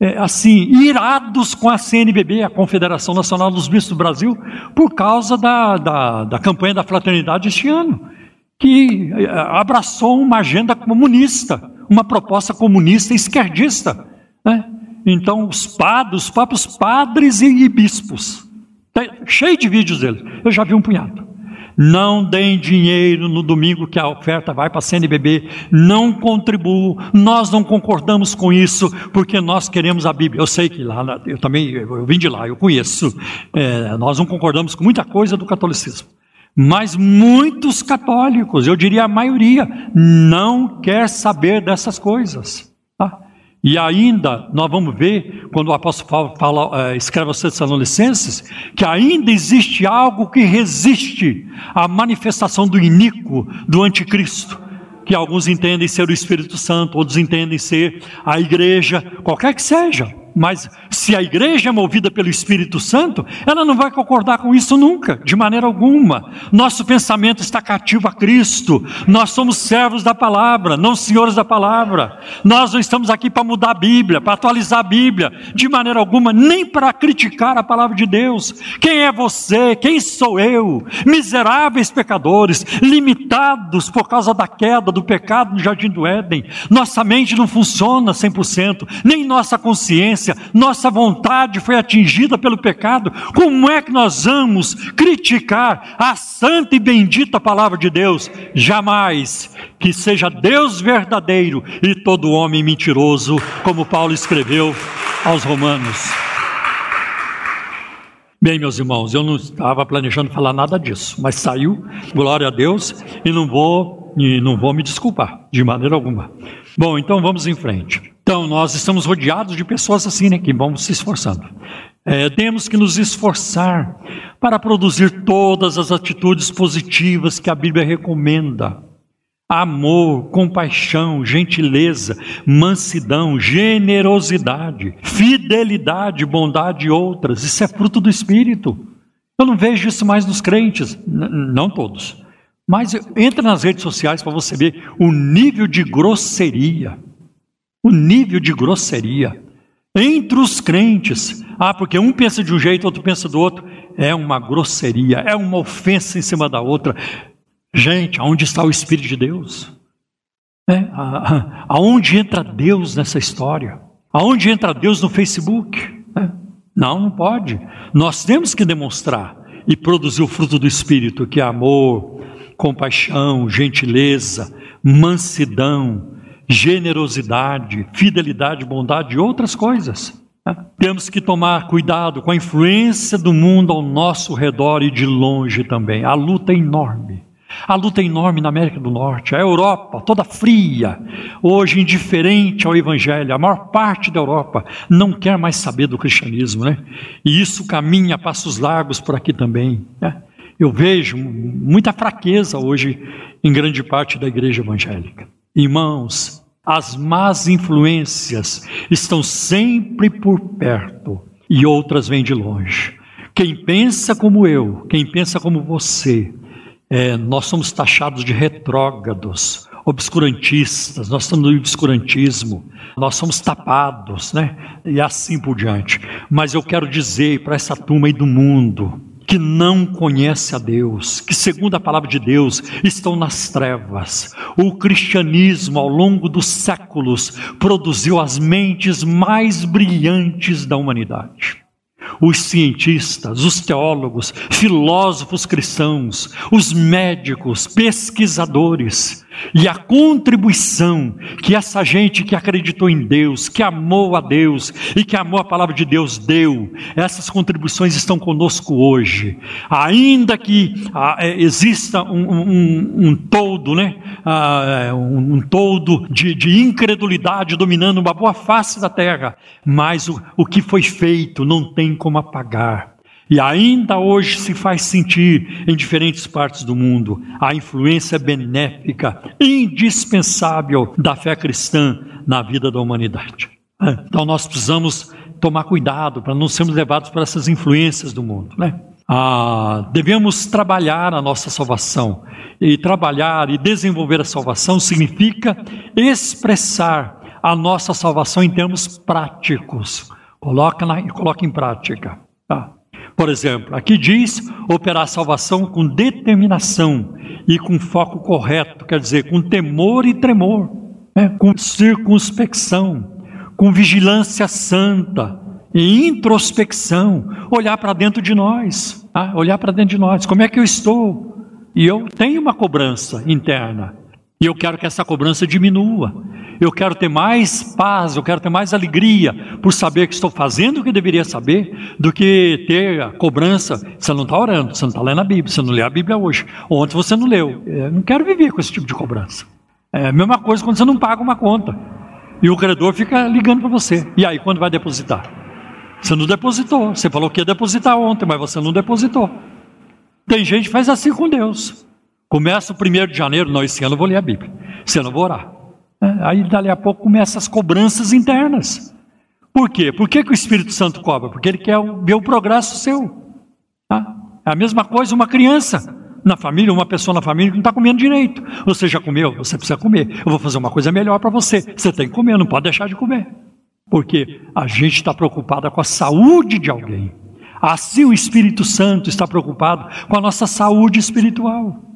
é, assim, irados com a CNBB, a Confederação Nacional dos Bispos do Brasil, por causa da, da, da campanha da fraternidade este ano, que é, abraçou uma agenda comunista, uma proposta comunista esquerdista. Né? Então, os padres, os próprios padres e, e bispos, tá cheio de vídeos deles, eu já vi um punhado. Não deem dinheiro no domingo que a oferta vai para a CNBB. Não contribuam. Nós não concordamos com isso porque nós queremos a Bíblia. Eu sei que lá, eu também, eu vim de lá, eu conheço. É, nós não concordamos com muita coisa do catolicismo. Mas muitos católicos, eu diria a maioria, não quer saber dessas coisas. Tá? E ainda, nós vamos ver, quando o apóstolo Paulo fala, é, escreve aos Tessalonicenses, que ainda existe algo que resiste à manifestação do iníquo, do anticristo, que alguns entendem ser o Espírito Santo, outros entendem ser a igreja, qualquer que seja. Mas se a igreja é movida pelo Espírito Santo, ela não vai concordar com isso nunca, de maneira alguma. Nosso pensamento está cativo a Cristo. Nós somos servos da palavra, não senhores da palavra. Nós não estamos aqui para mudar a Bíblia, para atualizar a Bíblia, de maneira alguma, nem para criticar a palavra de Deus. Quem é você? Quem sou eu? Miseráveis pecadores, limitados por causa da queda, do pecado no jardim do Éden. Nossa mente não funciona 100%, nem nossa consciência nossa vontade foi atingida pelo pecado, como é que nós vamos criticar a santa e bendita palavra de Deus? Jamais que seja Deus verdadeiro e todo homem mentiroso, como Paulo escreveu aos Romanos. Bem, meus irmãos, eu não estava planejando falar nada disso, mas saiu, glória a Deus, e não vou, e não vou me desculpar de maneira alguma. Bom, então vamos em frente. Então, nós estamos rodeados de pessoas assim, né, que vão se esforçando. É, temos que nos esforçar para produzir todas as atitudes positivas que a Bíblia recomenda. Amor, compaixão, gentileza, mansidão, generosidade, fidelidade, bondade e outras. Isso é fruto do Espírito. Eu não vejo isso mais nos crentes, não todos. Mas entra nas redes sociais para você ver o nível de grosseria o nível de grosseria entre os crentes. Ah, porque um pensa de um jeito, outro pensa do outro. É uma grosseria, é uma ofensa em cima da outra. Gente, aonde está o Espírito de Deus? É, aonde entra Deus nessa história? Aonde entra Deus no Facebook? É, Não, não pode. Nós temos que demonstrar e produzir o fruto do Espírito, que é amor, compaixão, gentileza, mansidão, generosidade, fidelidade, bondade e outras coisas. Né? Temos que tomar cuidado com a influência do mundo ao nosso redor e de longe também. A luta é enorme. A luta é enorme na América do Norte, a Europa toda fria, hoje indiferente ao Evangelho. A maior parte da Europa não quer mais saber do cristianismo, né? E isso caminha a passos largos por aqui também. Né? Eu vejo muita fraqueza hoje em grande parte da igreja evangélica. Irmãos, as más influências estão sempre por perto e outras vêm de longe. Quem pensa como eu, quem pensa como você, é, nós somos taxados de retrógrados, obscurantistas, nós estamos no obscurantismo, nós somos tapados, né? E assim por diante. Mas eu quero dizer para essa turma aí do mundo, que não conhece a Deus, que, segundo a palavra de Deus, estão nas trevas. O cristianismo, ao longo dos séculos, produziu as mentes mais brilhantes da humanidade os cientistas, os teólogos, filósofos cristãos, os médicos, pesquisadores, e a contribuição que essa gente que acreditou em Deus, que amou a Deus e que amou a palavra de Deus deu, essas contribuições estão conosco hoje. Ainda que ah, é, exista um, um, um, todo, né? Ah, é, um, um, todo de, de, incredulidade dominando uma boa face da terra, mas o, o que foi feito não tem como apagar. E ainda hoje se faz sentir em diferentes partes do mundo a influência benéfica, indispensável da fé cristã na vida da humanidade. Então nós precisamos tomar cuidado para não sermos levados por essas influências do mundo, né? Ah, devemos trabalhar a nossa salvação. E trabalhar e desenvolver a salvação significa expressar a nossa salvação em termos práticos. Coloca, na, coloca em prática. Tá? Por exemplo, aqui diz operar salvação com determinação e com foco correto, quer dizer, com temor e tremor, né? com circunspecção, com vigilância santa e introspecção, olhar para dentro de nós, tá? olhar para dentro de nós, como é que eu estou? E eu tenho uma cobrança interna, e eu quero que essa cobrança diminua. Eu quero ter mais paz, eu quero ter mais alegria por saber que estou fazendo o que deveria saber, do que ter a cobrança. Você não está orando, você não está lendo a Bíblia, você não lê a Bíblia hoje. Ontem você não leu. Eu é, não quero viver com esse tipo de cobrança. É a mesma coisa quando você não paga uma conta. E o credor fica ligando para você. E aí, quando vai depositar? Você não depositou. Você falou que ia depositar ontem, mas você não depositou. Tem gente que faz assim com Deus. Começa o primeiro de janeiro, não, esse ano eu vou ler a Bíblia. Esse ano eu vou orar. É, aí, dali a pouco, começam as cobranças internas. Por quê? Por que, que o Espírito Santo cobra? Porque ele quer ver o progresso seu. Tá? É a mesma coisa uma criança na família, uma pessoa na família que não está comendo direito. Você já comeu? Você precisa comer. Eu vou fazer uma coisa melhor para você. Você tem que comer, não pode deixar de comer. Porque a gente está preocupada com a saúde de alguém. Assim o Espírito Santo está preocupado com a nossa saúde espiritual.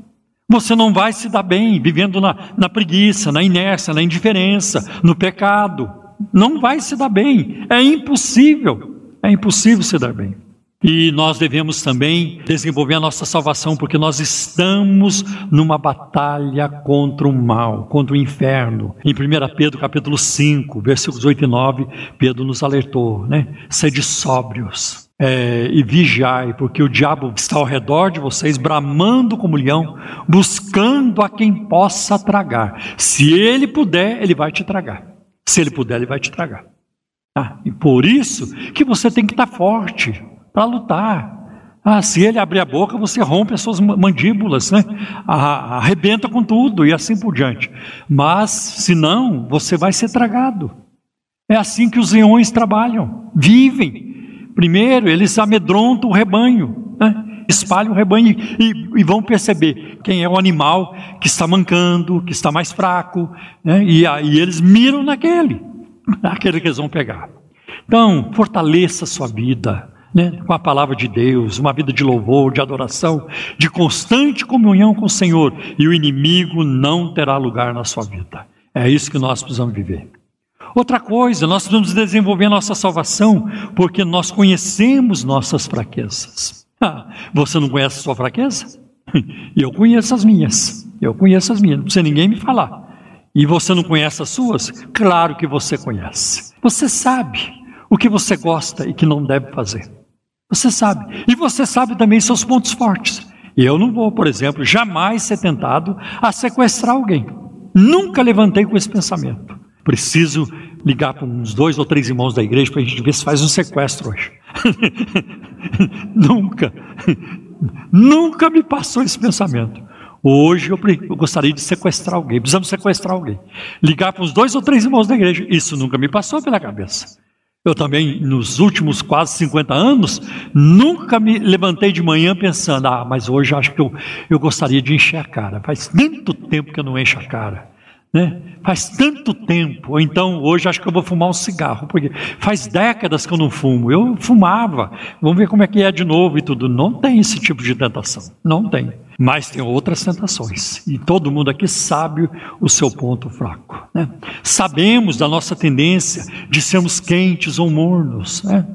Você não vai se dar bem vivendo na, na preguiça, na inércia, na indiferença, no pecado. Não vai se dar bem. É impossível. É impossível se dar bem. E nós devemos também desenvolver a nossa salvação, porque nós estamos numa batalha contra o mal, contra o inferno. Em 1 Pedro capítulo 5, versículos 8 e 9, Pedro nos alertou, né? Sede sóbrios é, e vigiai, porque o diabo está ao redor de vocês, bramando como leão, buscando a quem possa tragar. Se ele puder, ele vai te tragar. Se ele puder, ele vai te tragar. Ah, e por isso que você tem que estar forte para lutar. Ah, se ele abrir a boca, você rompe as suas mandíbulas, né? arrebenta com tudo e assim por diante. Mas, se não, você vai ser tragado. É assim que os leões trabalham, vivem. Primeiro, eles amedrontam o rebanho, né? espalham o rebanho e, e, vão perceber quem é o animal que está mancando, que está mais fraco, né? e aí eles miram naquele, naquele que eles vão pegar. Então, fortaleça a sua vida né? com a palavra de Deus, uma vida de louvor, de adoração, de constante comunhão com o Senhor, e o inimigo não terá lugar na sua vida. É isso que nós precisamos viver. Outra coisa, nós precisamos desenvolver nossa salvação porque nós conhecemos nossas fraquezas. Ah, você não conhece a sua fraqueza? Eu conheço as minhas. Eu conheço as minhas. Não precisa ninguém me falar. E você não conhece as suas? Claro que você conhece. Você sabe o que você gosta e que não deve fazer. Você sabe. E você sabe também seus pontos fortes. Eu não vou, por exemplo, jamais ser tentado a sequestrar alguém. Nunca levantei com esse pensamento. Preciso ligar para uns dois ou três irmãos da igreja para a gente ver se faz um sequestro hoje. Nunca. Nunca me passou esse pensamento. Hoje eu, eu, gostaria de sequestrar alguém, precisamos sequestrar alguém. Ligar para uns dois ou três irmãos da igreja. Isso nunca me passou pela cabeça. Eu também, nos últimos quase 50 anos, nunca me levantei de manhã pensando, ah, mas hoje acho que eu, eu gostaria de encher a cara. Faz tanto tempo que eu não encho a cara. Né? Faz tanto tempo, ou então hoje acho que eu vou fumar um cigarro, porque faz décadas que eu não fumo. Eu fumava, vamos ver como é que é de novo e tudo. Não tem esse tipo de tentação, não tem. Mas tem outras tentações. E todo mundo aqui sabe o seu ponto fraco. Né? Sabemos da nossa tendência de sermos quentes ou mornos. Né?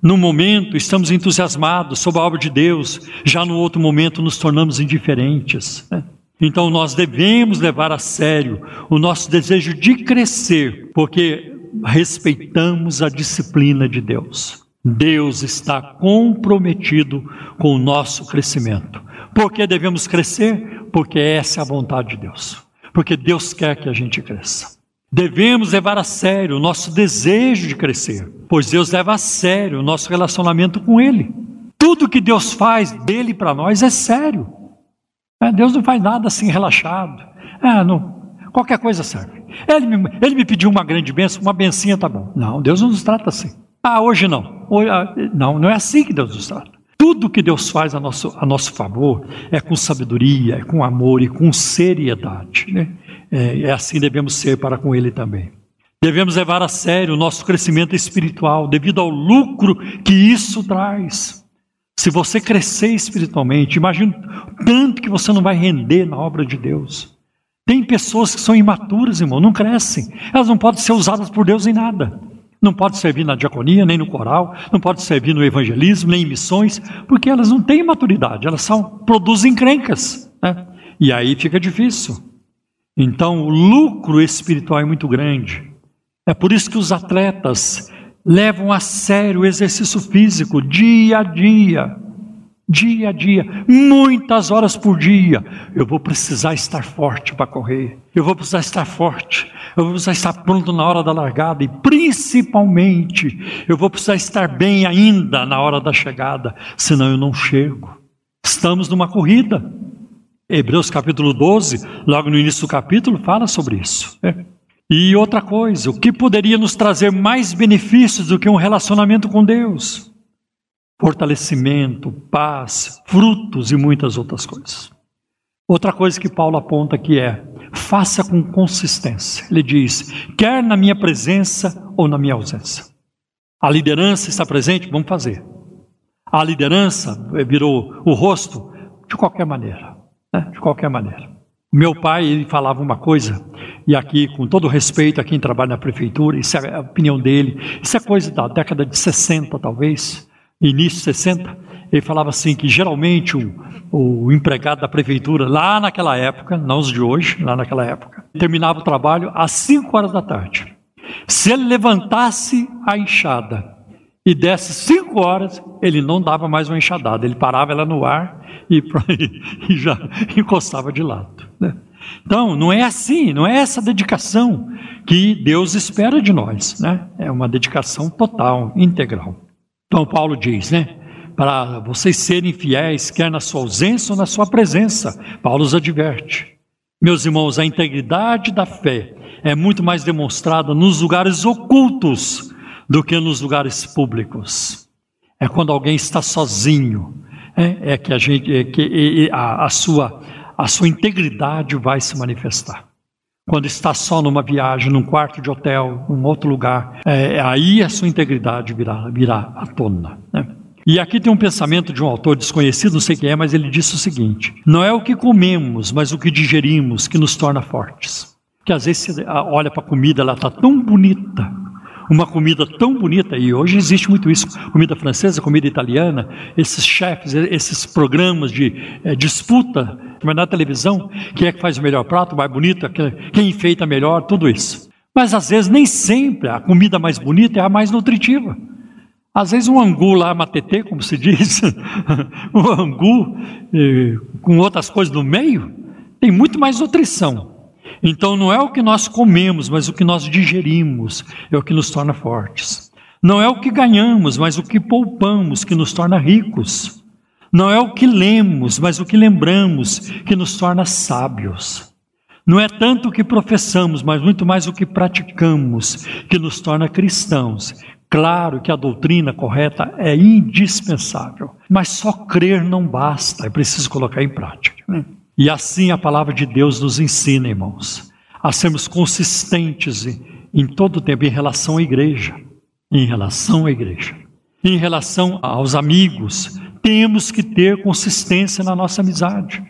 No momento estamos entusiasmados sobre a obra de Deus, já no outro momento nos tornamos indiferentes. Né? Então nós devemos levar a sério o nosso desejo de crescer, porque respeitamos a disciplina de Deus. Deus está comprometido com o nosso crescimento. Por que devemos crescer? Porque essa é a vontade de Deus. Porque Deus quer que a gente cresça. Devemos levar a sério o nosso desejo de crescer, pois Deus leva a sério o nosso relacionamento com Ele. Tudo que Deus faz dele para nós é sério. É, Deus não faz nada assim relaxado. Ah, não, qualquer coisa serve. Ele me, ele me pediu uma grande bênção, uma bencinha tá bom. Não, Deus não nos trata assim. Ah, hoje não. Hoje, ah, não, não é assim que Deus nos trata. Tudo que Deus faz a nosso, a nosso favor é com sabedoria, é com amor e com seriedade. Né? É, é assim devemos ser para com Ele também. Devemos levar a sério o nosso crescimento espiritual, devido ao lucro que isso traz. Se você crescer espiritualmente, imagine tanto que você não vai render na obra de Deus. Tem pessoas que são imaturas, irmão, não crescem. Elas não podem ser usadas por Deus em nada. Não pode servir na diaconia, nem no coral, não pode servir no evangelismo, nem em missões, porque elas não têm maturidade, elas são, produzem crencas. Né? E aí fica difícil. Então, o lucro espiritual é muito grande. É por isso que os atletas levam a sério o exercício físico dia a dia dia a dia, muitas horas por dia. Eu vou precisar estar forte para correr. Eu vou precisar estar forte. Eu vou precisar estar pronto na hora da largada e principalmente eu vou precisar estar bem ainda na hora da chegada, senão eu não chego. Estamos numa corrida. Hebreus capítulo 12, logo no início do capítulo, fala sobre isso. É. E outra coisa, o que poderia nos trazer mais benefícios do que um relacionamento com Deus? fortalecimento, paz, frutos e muitas outras coisas. Outra coisa que Paulo aponta aqui é: faça com consistência. Ele diz: quer na minha presença ou na minha ausência. A liderança está presente, vamos fazer. A liderança virou o rosto de qualquer maneira, né? de qualquer maneira. Meu pai, ele falava uma coisa, e aqui, com todo respeito a quem trabalha na prefeitura, isso é a opinião dele, isso é coisa da década de 60, talvez início 60, ele falava assim que geralmente o, o, empregado da prefeitura, lá naquela época, não os de hoje, lá naquela época, terminava o trabalho às 5 horas da tarde. Se ele levantasse a enxada e desse 5 horas, ele não dava mais uma enxadada, ele parava ela no ar e, e já encostava de lado. Né? Então, não é assim, não é essa dedicação que Deus espera de nós, né? É uma dedicação total, integral. Então Paulo diz, né? Para vocês serem fiéis, quer na sua ausência ou na sua presença. Paulo os adverte. Meus irmãos, a integridade da fé é muito mais demonstrada nos lugares ocultos do que nos lugares públicos. É quando alguém está sozinho, é, é que a gente, é que a, a, sua a sua integridade vai se manifestar. Quando está só numa viagem, num quarto de hotel, num outro lugar, é, aí a sua integridade virá, virá à tona. Né? E aqui tem um pensamento de um autor desconhecido, não sei quem é, mas ele disse o seguinte: Não é o que comemos, mas o que digerimos que nos torna fortes. Que às vezes você olha para a comida, ela está tão bonita, uma comida tão bonita, e hoje existe muito isso: comida francesa, comida italiana, esses chefes, esses programas de é, disputa, mas na televisão, quem é que faz o melhor prato, mais bonito, quem enfeita melhor, tudo isso. Mas às vezes nem sempre a comida mais bonita é a mais nutritiva. Às vezes um angu lá, matetê, como se diz, um angu eh, com outras coisas no meio, tem muito mais nutrição. Então não é o que nós comemos, mas o que nós digerimos é o que nos torna fortes. Não é o que ganhamos, mas o que poupamos que nos torna ricos. Não é o que lemos, mas o que lembramos que nos torna sábios. Não é tanto o que professamos, mas muito mais o que praticamos que nos torna cristãos. Claro que a doutrina correta é indispensável, mas só crer não basta, é preciso colocar em prática. Né? E assim a palavra de Deus nos ensina, irmãos, a sermos consistentes em todo o tempo em relação à igreja. Em relação à igreja. Em relação aos amigos, temos que ter consistência na nossa amizade.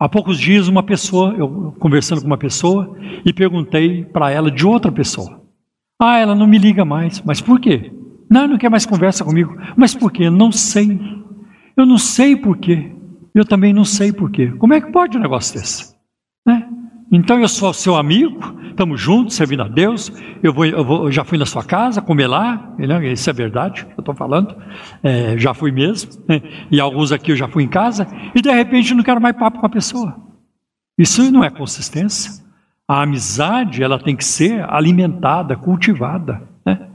Há poucos dias, uma pessoa, eu conversando com uma pessoa, e perguntei para ela de outra pessoa. Ah, ela não me liga mais. Mas por quê? Não, não quer mais conversa comigo. Mas por quê? Não sei. Eu não sei por quê. Eu também não sei porquê. Como é que pode um negócio desse? Né? Então eu sou seu amigo, estamos juntos, servindo a Deus. Eu, vou, eu, vou, eu já fui na sua casa comer lá, né? isso é verdade, eu estou falando. É, já fui mesmo, né? e alguns aqui eu já fui em casa, e de repente eu não quero mais papo com a pessoa. Isso não é consistência. A amizade ela tem que ser alimentada, cultivada. Né?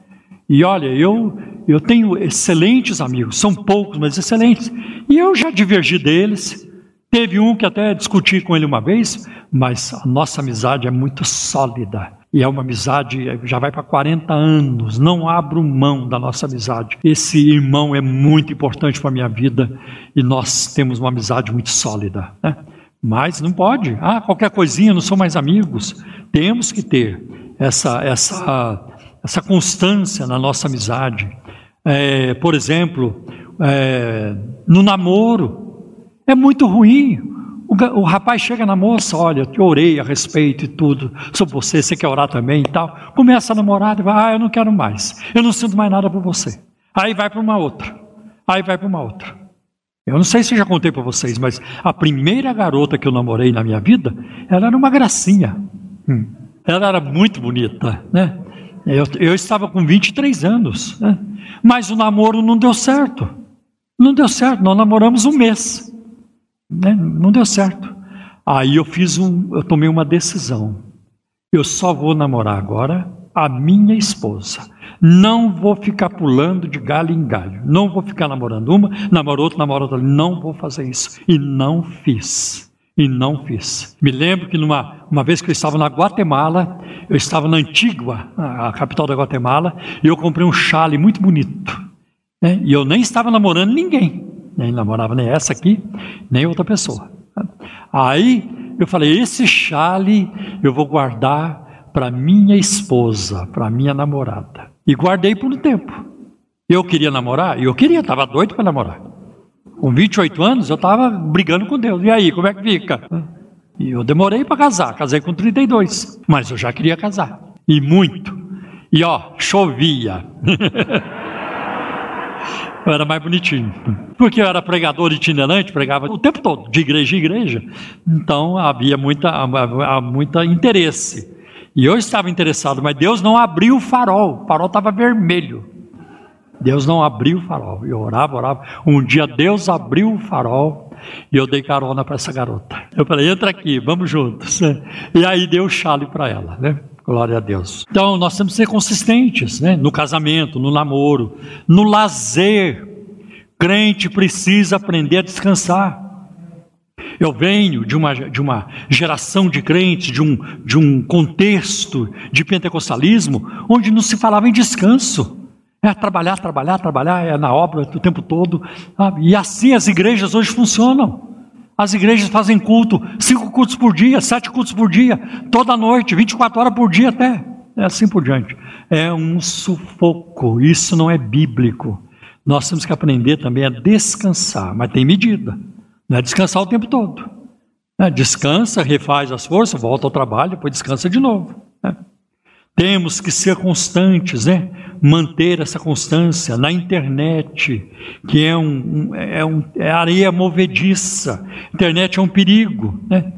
E olha, eu eu tenho excelentes amigos, são poucos, mas excelentes. E eu já divergi deles. Teve um que até discuti com ele uma vez, mas a nossa amizade é muito sólida. E é uma amizade, já vai para 40 anos, não abro mão da nossa amizade. Esse irmão é muito importante para a minha vida e nós temos uma amizade muito sólida. Né? Mas não pode, ah, qualquer coisinha, não sou mais amigos. Temos que ter essa, essa, essa constância na nossa amizade. É, por exemplo, é, no namoro, é muito ruim. O, o, rapaz chega na moça, olha, eu te orei a respeito e tudo sobre você, você quer orar também e tal. Começa a namorar e vai, ah, eu não quero mais, eu não sinto mais nada por você. Aí vai para uma outra, aí vai para uma outra. Eu não sei se já contei para vocês, mas a primeira garota que eu namorei na minha vida, ela era uma gracinha. Hum. Ela era muito bonita, né? Eu, eu estava com 23 anos, né? mas o namoro não deu certo. Não deu certo, nós namoramos um mês. Né? Não deu certo. Aí eu fiz um, eu tomei uma decisão. Eu só vou namorar agora a minha esposa. Não vou ficar pulando de galho em galho. Não vou ficar namorando uma, namoro outra, namoro outra. Não vou fazer isso. E não fiz e não fiz. Me lembro que numa uma vez que eu estava na Guatemala, eu estava na Antigua, a capital da Guatemala, e eu comprei um chale muito bonito. Né? E eu nem estava namorando ninguém, nem namorava nem essa aqui, nem outra pessoa. Aí eu falei: esse chale eu vou guardar para minha esposa, para minha namorada. E guardei por um tempo. Eu queria namorar, eu queria, estava doido para namorar. Com 28 anos, eu estava brigando com Deus. E aí, como é que fica? E eu demorei para casar, casei com 32, mas eu já queria casar. E muito. E ó, chovia. eu era mais bonitinho. Porque eu era pregador itinerante, pregava o tempo todo, de igreja em igreja. Então havia muita, muita interesse. E eu estava interessado, mas Deus não abriu o farol, o farol estava vermelho. Deus não abriu o farol. Eu orava, orava. Um dia Deus abriu o farol e eu dei carona para essa garota. Eu falei, entra aqui, vamos juntos. E aí deu chale para ela, né? Glória a Deus. Então nós temos que ser consistentes, né? No casamento, no namoro, no lazer. Crente precisa aprender a descansar. Eu venho de uma, de uma geração de crentes, de um, de um contexto de pentecostalismo, onde não se falava em descanso. É trabalhar, trabalhar, trabalhar, é na obra o tempo todo. Sabe? E assim as igrejas hoje funcionam. As igrejas fazem culto, cinco cultos por dia, sete cultos por dia, toda noite, 24 horas por dia até. É assim por diante. É um sufoco, isso não é bíblico. Nós temos que aprender também a descansar, mas tem medida. Não é descansar o tempo todo. Né? Descansa, refaz as forças, volta ao trabalho, depois descansa de novo. Temos que ser constantes, né? manter essa constância na internet, que é, um, é, um, é areia movediça. Internet é um perigo, né?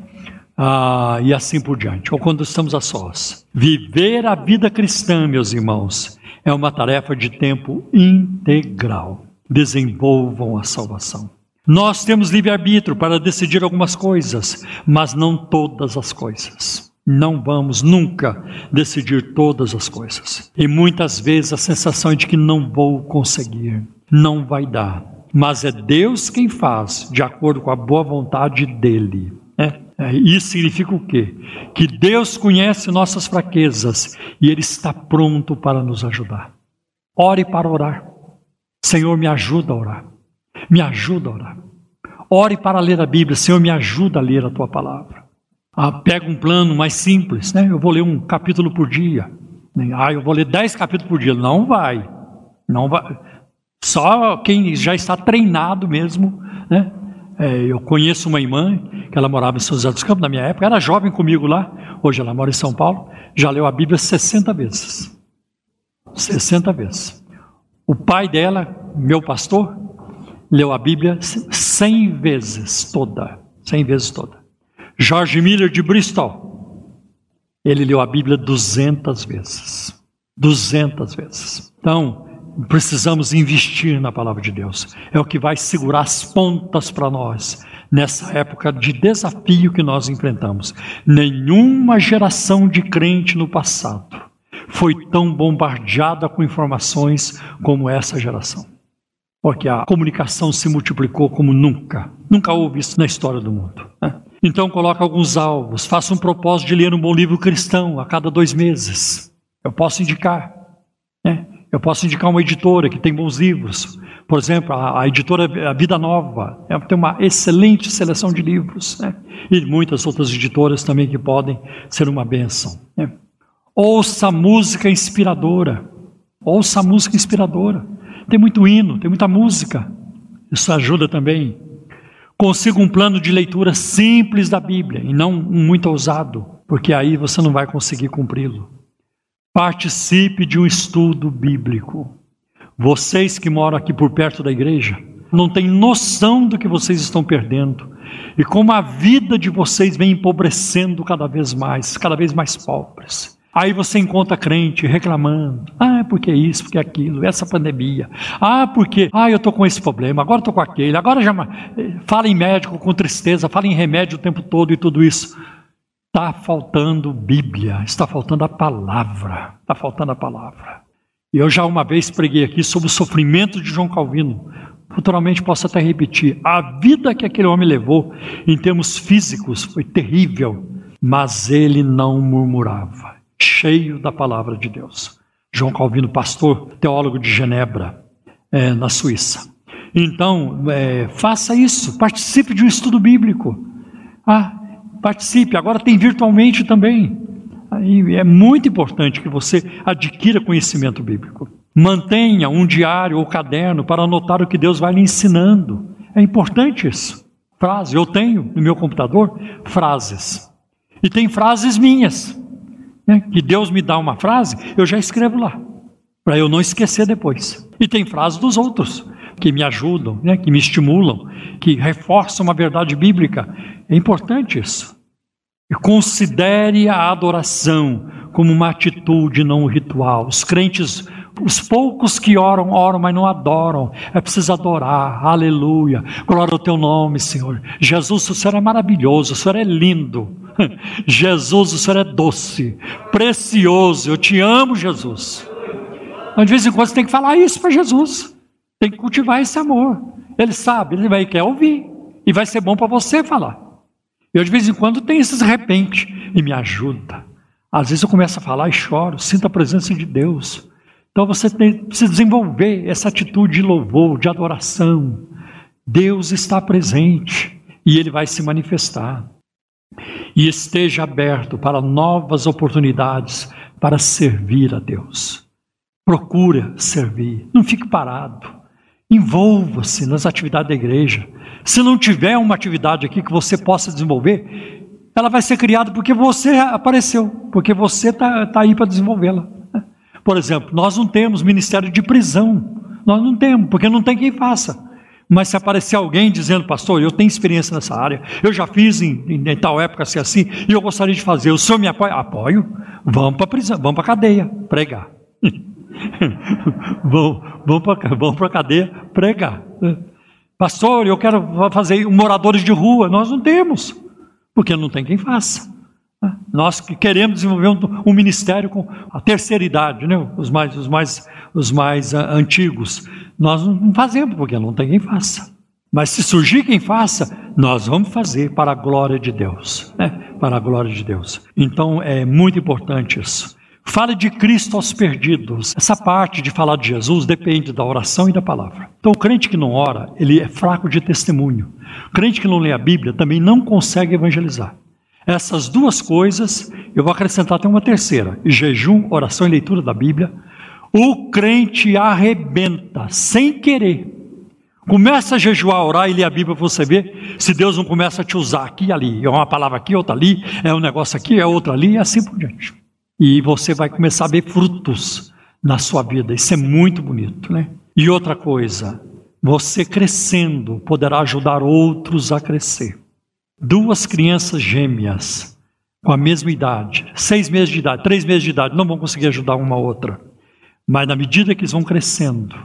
Ah, e assim por diante, ou quando estamos a sós. Viver a vida cristã, meus irmãos, é uma tarefa de tempo integral. Desenvolvam a salvação. Nós temos livre-arbítrio para decidir algumas coisas, mas não todas as coisas. Não vamos nunca decidir todas as coisas. E muitas vezes a sensação é de que não vou conseguir, não vai dar. Mas é Deus quem faz, de acordo com a boa vontade dele. É, é, isso significa o quê? Que Deus conhece nossas fraquezas e Ele está pronto para nos ajudar. Ore para orar. Senhor, me ajuda a orar. Me ajuda a orar. Ore para ler a Bíblia. Senhor, me ajuda a ler a tua palavra. Ah, pega um plano mais simples, né? Eu vou ler um capítulo por dia. Ah, eu vou ler dez capítulos por dia. Não vai. Não vai. Só quem já está treinado mesmo, né? É, eu conheço uma irmã que ela morava em São José dos Campos na minha época, era jovem comigo lá, hoje ela mora em São Paulo, já leu a Bíblia 60 vezes. 60 vezes. O pai dela, meu pastor, leu a Bíblia 100 vezes toda. 100 vezes toda. George Miller de Bristol, ele leu a Bíblia 200 vezes. 200 vezes. Então, precisamos investir na palavra de Deus. É o que vai segurar as pontas para nós nessa época de desafio que nós enfrentamos. Nenhuma geração de crente no passado foi tão bombardeada com informações como essa geração. Porque a comunicação se multiplicou como nunca. Nunca houve isso na história do mundo. Né? Então coloque alguns alvos, faça um propósito de ler um bom livro cristão a cada dois meses. Eu posso indicar. Né? Eu posso indicar uma editora que tem bons livros. Por exemplo, a, a editora a Vida Nova é, tem uma excelente seleção de livros. Né? E muitas outras editoras também que podem ser uma bênção. Né? Ouça música inspiradora. Ouça música inspiradora. Tem muito hino, tem muita música. Isso ajuda também. Consiga um plano de leitura simples da Bíblia e não muito ousado, porque aí você não vai conseguir cumpri-lo. Participe de um estudo bíblico. Vocês que moram aqui por perto da igreja não têm noção do que vocês estão perdendo e como a vida de vocês vem empobrecendo cada vez mais, cada vez mais pobres. Aí você encontra crente reclamando: ah, porque isso, porque aquilo, essa pandemia. Ah, porque, ah, eu estou com esse problema, agora estou com aquele, agora já. Fala em médico com tristeza, fala em remédio o tempo todo e tudo isso. Está faltando Bíblia, está faltando a palavra, está faltando a palavra. E eu já uma vez preguei aqui sobre o sofrimento de João Calvino. Futuramente posso até repetir. A vida que aquele homem levou, em termos físicos, foi terrível, mas ele não murmurava, cheio da palavra de Deus. João Calvino, pastor, teólogo de Genebra, é, na Suíça. Então, é, faça isso, participe de um estudo bíblico. Ah, Participe, agora tem virtualmente também. Aí é muito importante que você adquira conhecimento bíblico. Mantenha um diário ou caderno para anotar o que Deus vai lhe ensinando. É importante isso. Frase, eu tenho no meu computador frases. E tem frases minhas. Né? Que Deus me dá uma frase, eu já escrevo lá, para eu não esquecer depois. E tem frases dos outros que me ajudam, né? que me estimulam, que reforçam uma verdade bíblica. É importante isso. Considere a adoração como uma atitude, não um ritual. Os crentes, os poucos que oram, oram, mas não adoram. É preciso adorar. Aleluia. Glória ao teu nome, Senhor. Jesus, o Senhor é maravilhoso, o Senhor é lindo. Jesus, o Senhor é doce, precioso. Eu te amo, Jesus. Mas de vez em quando você tem que falar isso para Jesus. Tem que cultivar esse amor. Ele sabe, ele vai querer ouvir. E vai ser bom para você falar. Eu de vez em quando tenho esses repente e me ajuda. Às vezes eu começo a falar e choro, sinto a presença de Deus. Então você tem, precisa desenvolver essa atitude de louvor, de adoração. Deus está presente e Ele vai se manifestar. E esteja aberto para novas oportunidades para servir a Deus. Procura servir, não fique parado. Envolva-se nas atividades da igreja. Se não tiver uma atividade aqui que você possa desenvolver, ela vai ser criada porque você apareceu, porque você está tá aí para desenvolvê-la. Por exemplo, nós não temos ministério de prisão, nós não temos, porque não tem quem faça. Mas se aparecer alguém dizendo, pastor, eu tenho experiência nessa área, eu já fiz em, em, em tal época assim, assim, e eu gostaria de fazer, o senhor me apoia? Apoio, vamos para prisão, vamos para a cadeia, pregar. vamos para a cadeia pregar. Pastor, eu quero fazer moradores de rua, nós não temos porque não tem quem faça. Nós que queremos desenvolver um, um, ministério com a terceira idade, né? os mais, os mais, os mais uh, antigos, nós não fazemos porque não tem quem faça. Mas se surgir quem faça, nós vamos fazer para a glória de Deus, né? para a glória de Deus. Então é muito importante isso. Fale de Cristo aos perdidos. Essa parte de falar de Jesus depende da oração e da palavra. Então, o crente que não ora, ele é fraco de testemunho. O crente que não lê a Bíblia também não consegue evangelizar. Essas duas coisas, eu vou acrescentar até uma terceira: jejum, oração e leitura da Bíblia. O crente arrebenta sem querer. Começa a jejuar, orar e ler a Bíblia para você ver se Deus não começa a te usar aqui e ali. É uma palavra aqui, outra ali, é um negócio aqui, é outra ali, e assim por diante. E você vai começar a ver frutos na sua vida. Isso é muito bonito, né? E outra coisa, você crescendo poderá ajudar outros a crescer. Duas crianças gêmeas com a mesma idade, seis meses de idade, três meses de idade, não vão conseguir ajudar uma outra. Mas na medida que eles vão crescendo,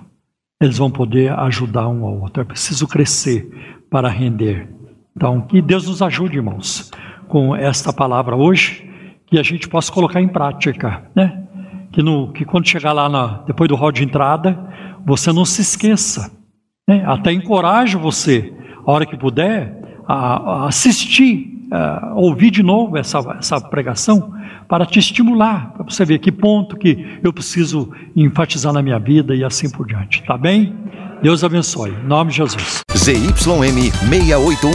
eles vão poder ajudar um ao outro. É preciso crescer para render. Então, que Deus nos ajude, irmãos, com esta palavra hoje que a gente possa colocar em prática, né? Que, no, que quando chegar lá na, depois do hall de entrada, você não se esqueça. Né? Até encorajo você, a hora que puder, a, a assistir, a ouvir de novo essa, essa pregação, para te estimular, para você ver que ponto que eu preciso enfatizar na minha vida e assim por diante. Tá bem? Deus abençoe. Em nome de Jesus.
ZYM 681,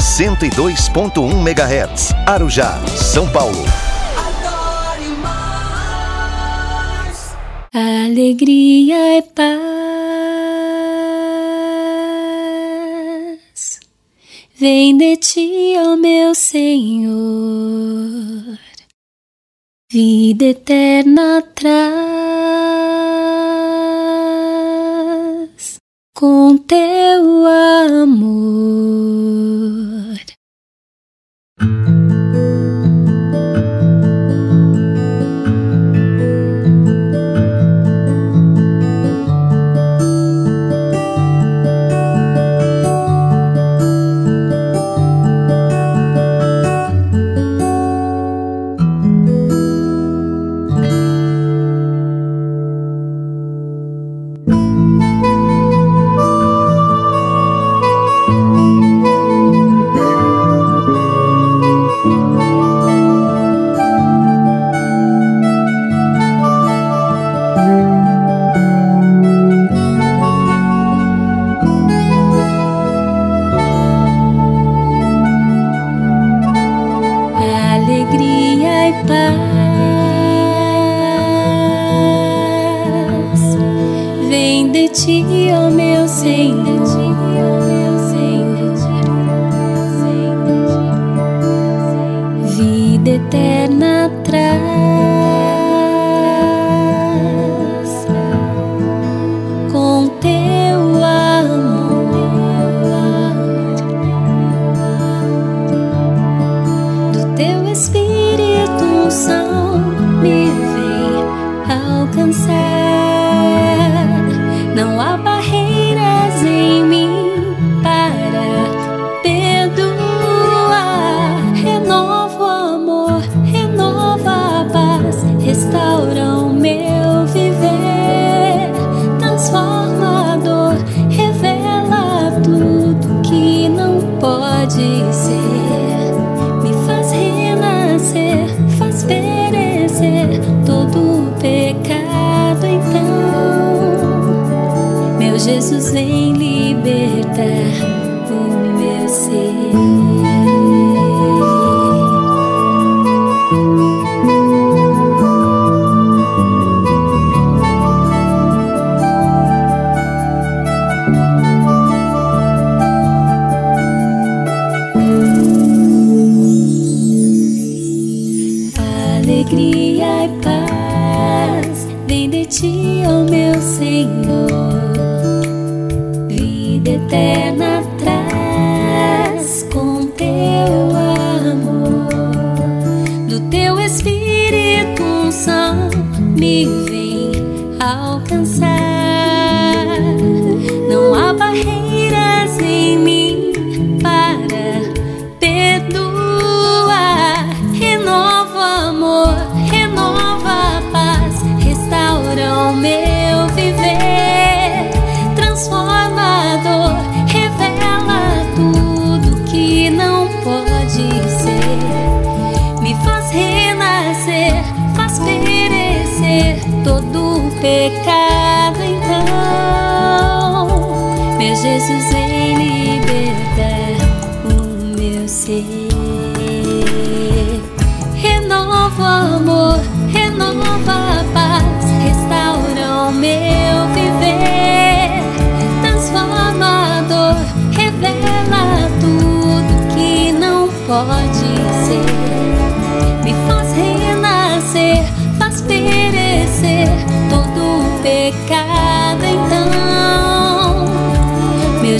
102.1 MHz, Arujá, São Paulo.
alegria e paz. Vem de ti, ó meu Senhor, vida eterna traz com teu amor. cansar. Não há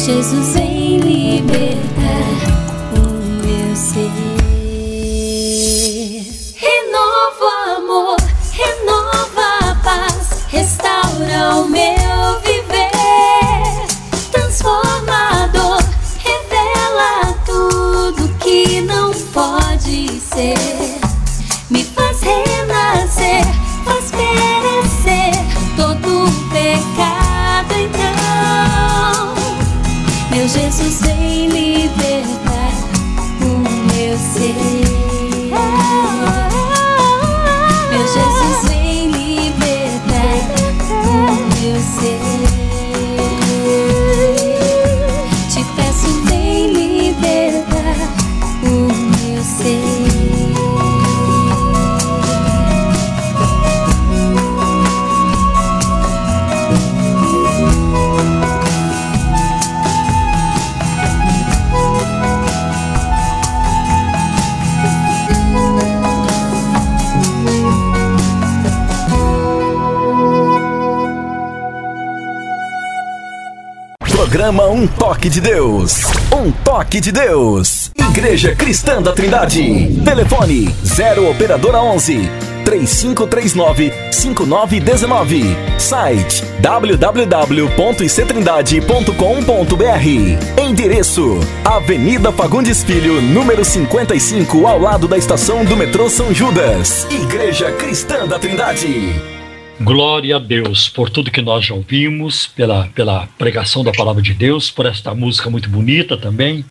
Jesus
de Deus. Um Toque de Deus. Igreja Cristã da Trindade. Telefone 0 Operadora 11 3539 5919. Site www.ictrindade.com.br. Endereço: Avenida Fagundes Filho, número 55, ao lado da estação do metrô São Judas. Igreja Cristã da Trindade.
Glória a Deus por tudo que nós já ouvimos, pela, pela pregação da palavra de Deus, por esta música muito bonita também,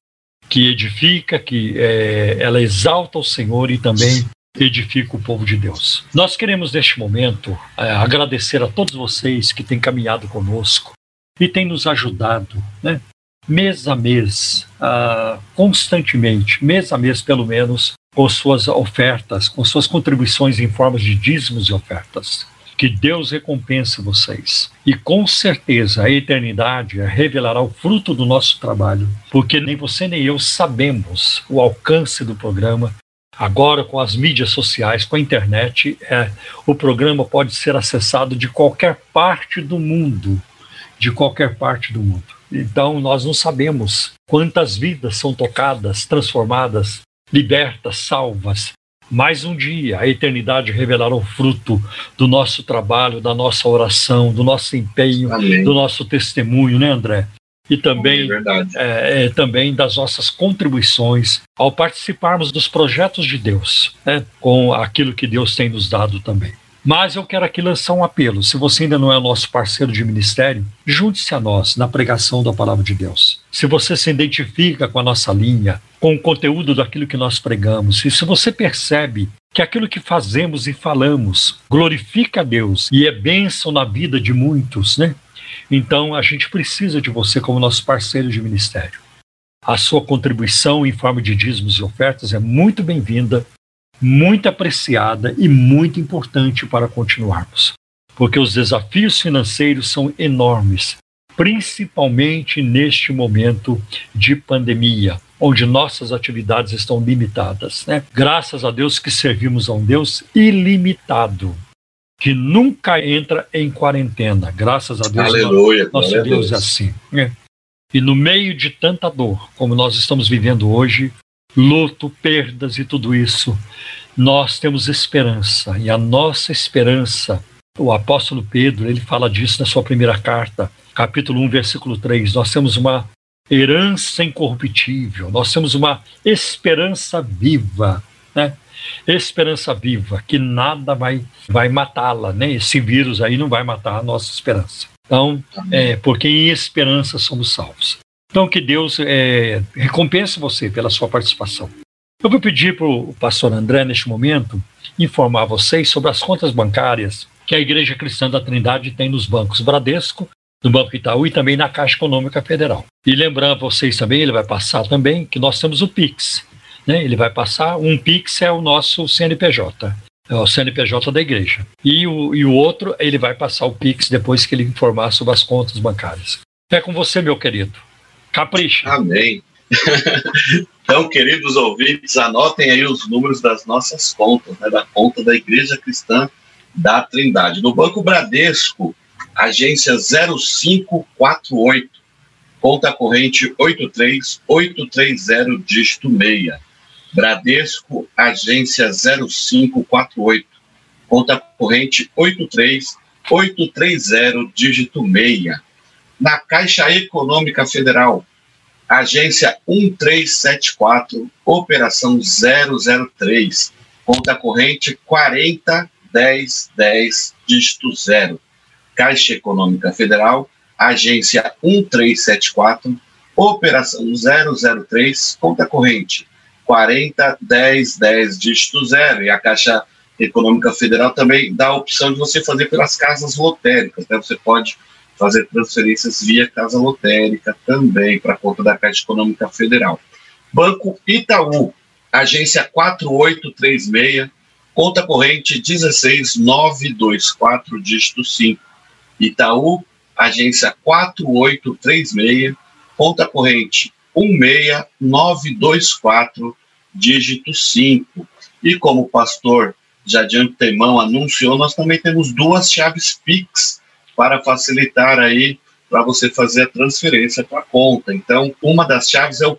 que edifica, que é, ela exalta o Senhor e também edifica o povo de Deus. Nós queremos neste momento é, agradecer a todos vocês que têm caminhado conosco e têm nos ajudado, né? mês a mês, ah, constantemente, mês a mês pelo menos, com suas ofertas, com suas contribuições em formas de dízimos e ofertas. Que Deus recompense vocês. E com certeza a eternidade revelará o fruto do nosso trabalho, porque nem você nem eu sabemos o alcance do programa. Agora, com as mídias sociais, com a internet, é, o programa pode ser acessado de qualquer parte do mundo. De qualquer parte do mundo. Então, nós não sabemos quantas vidas são tocadas, transformadas, libertas, salvas, mais um dia, a eternidade revelará o fruto do nosso trabalho, da nossa oração, do nosso empenho,
Amém.
do nosso testemunho, né, André? E também,
É
é, é, também das nossas contribuições ao participarmos dos projetos de Deus, né, com aquilo que Deus tem nos dado também. Mas eu quero aqui lançar um apelo. Se você ainda não é nosso parceiro de ministério, junte-se a nós na pregação da palavra de Deus. Se você se identifica com a nossa linha, com o conteúdo daquilo que nós pregamos, e se você percebe que aquilo que fazemos e falamos glorifica a Deus e é bênção na vida de muitos, né? Então a gente precisa de você como nosso parceiro de ministério. A sua contribuição em forma de dízimos e ofertas é muito bem-vinda muito apreciada e muito importante para continuarmos, porque os desafios financeiros são enormes, principalmente neste momento de pandemia, onde nossas atividades estão limitadas. Né? Graças a Deus que servimos a um Deus ilimitado, que nunca entra em quarentena. Graças a Deus,
Aleluia.
nosso Deus é assim. né? E no meio de tanta dor, como nós estamos vivendo hoje, luto, perdas e tudo isso, nós temos esperança. E a nossa esperança, o apóstolo Pedro, ele fala disso na sua primeira carta, capítulo 1, versículo 3. Nós temos uma herança incorruptível, nós temos uma esperança viva, né? Esperança viva, que nada vai, vai matá-la, né? Esse vírus aí não vai matar a nossa esperança. Então, é, porque em esperança somos salvos. Então, que Deus é, recompense você pela sua participação. Eu vou pedir para o pastor André, neste momento, informar vocês sobre as contas bancárias que a Igreja Cristã da Trindade tem nos bancos Bradesco, no Banco Itaú e também na Caixa Econômica Federal. E lembrando vocês também, ele vai passar também que nós temos o Pix. Né? Ele vai passar, um Pix é o nosso CNPJ, é o CNPJ da igreja. E o, e o outro, ele vai passar o Pix depois que ele informar sobre as contas bancárias. É com você, meu querido. Capricha.
Amém. então, queridos ouvintes, anotem aí os números das nossas contas, né, da conta da Igreja Cristã da Trindade. No Banco Bradesco, agência 0548, conta corrente 83830, dígito 6. Bradesco, agência 0548, conta corrente 83830, dígito 6. Na Caixa Econômica Federal, agência 1374, operação 003, conta corrente 401010, dígito 0. Caixa Econômica Federal, agência 1374, operação 003, conta corrente 401010, dígito 0. E a Caixa Econômica Federal também dá a opção de você fazer pelas casas lotéricas, né? Você pode fazer transferências via casa lotérica também para conta da Caixa Econômica Federal. Banco Itaú, agência 4836, conta corrente 16924, dígito 5. Itaú, agência 4836, conta corrente 16924, dígito 5. E como o pastor já de antemão anunciou, nós também temos duas chaves Pix para facilitar aí para você fazer a transferência para a conta. Então, uma das chaves é o.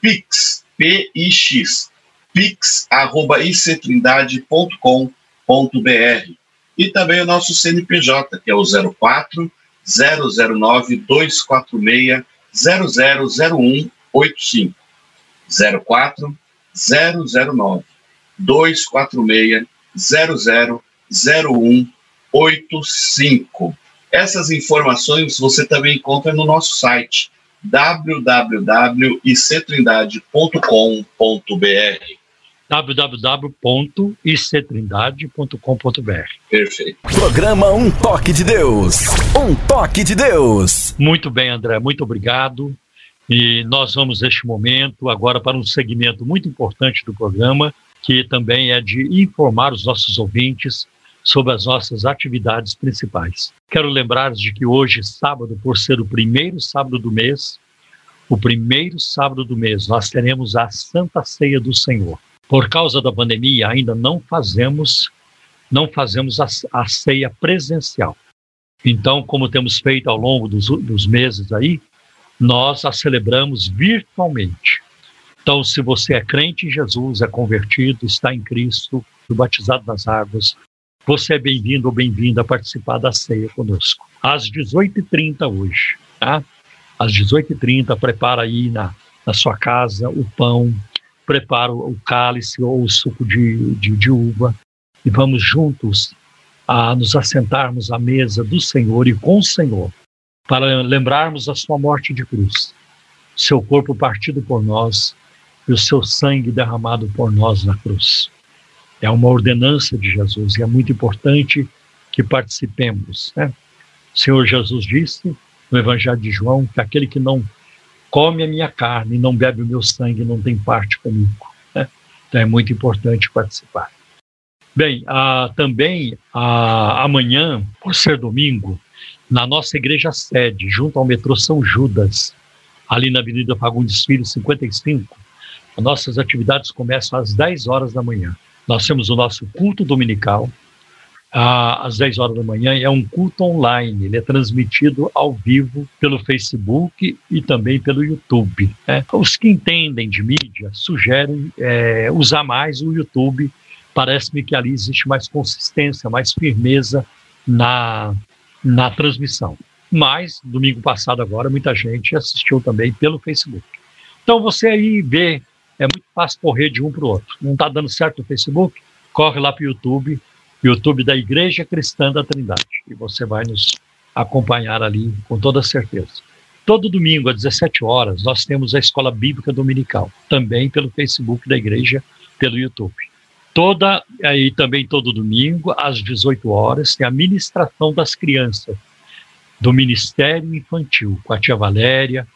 Pix, P I X. pix@ictrindade.com.br. E também o nosso CNPJ, que é o 04 009 246 000185. 04 009 246 000185. Essas informações você também encontra no nosso site www.ictrindade.com.br
www.ictrindade.com.br
Perfeito.
Programa Um Toque de Deus. Um Toque de Deus.
Muito bem, André, muito obrigado. E nós vamos neste momento agora para um segmento muito importante do programa, que também é de informar os nossos ouvintes sobre as nossas atividades principais. Quero lembrar de que hoje, sábado, por ser o primeiro sábado do mês, o primeiro sábado do mês, nós teremos a Santa Ceia do Senhor. Por causa da pandemia, ainda não fazemos não fazemos a, a ceia presencial. Então, como temos feito ao longo dos, dos meses aí, nós a celebramos virtualmente. Então, se você é crente em Jesus, é convertido, está em Cristo, batizado nas águas, você é bem-vindo ou bem-vinda a participar da ceia conosco. Às 18h30 hoje, tá? Às 18h30, prepara aí na, na sua casa o pão, prepara o cálice ou o suco de, de, de uva e vamos juntos a nos assentarmos à mesa do Senhor e com o Senhor para lembrarmos a sua morte de cruz, seu corpo partido por nós e o seu sangue derramado por nós na cruz. É uma ordenança de Jesus e é muito importante que participemos. Né? O Senhor Jesus disse no Evangelho de João que aquele que não come a minha carne e não bebe o meu sangue não tem parte comigo. Né? Então é muito importante participar. Bem, ah, também ah, amanhã, por ser domingo, na nossa igreja sede, junto ao metrô São Judas, ali na Avenida Fagundes Filho, 55, nossas atividades começam às 10 horas da manhã. Nós temos o nosso culto dominical, às 10 horas da manhã, é um culto online, ele é transmitido ao vivo pelo Facebook e também pelo YouTube. Né? Os que entendem de mídia sugerem é, usar mais o YouTube, parece-me que ali existe mais consistência, mais firmeza na, na transmissão. Mas, domingo passado agora, muita gente assistiu também pelo Facebook. Então você aí vê é muito fácil correr de um para o outro. Não está dando certo no Facebook? Corre lá para o YouTube, YouTube da Igreja Cristã da Trindade, e você vai nos acompanhar ali com toda certeza. Todo domingo, às 17 horas, nós temos a Escola Bíblica Dominical, também pelo Facebook da Igreja, pelo YouTube. Toda, aí também todo domingo, às 18 horas, tem a ministração das crianças do Ministério Infantil, com a tia Valéria,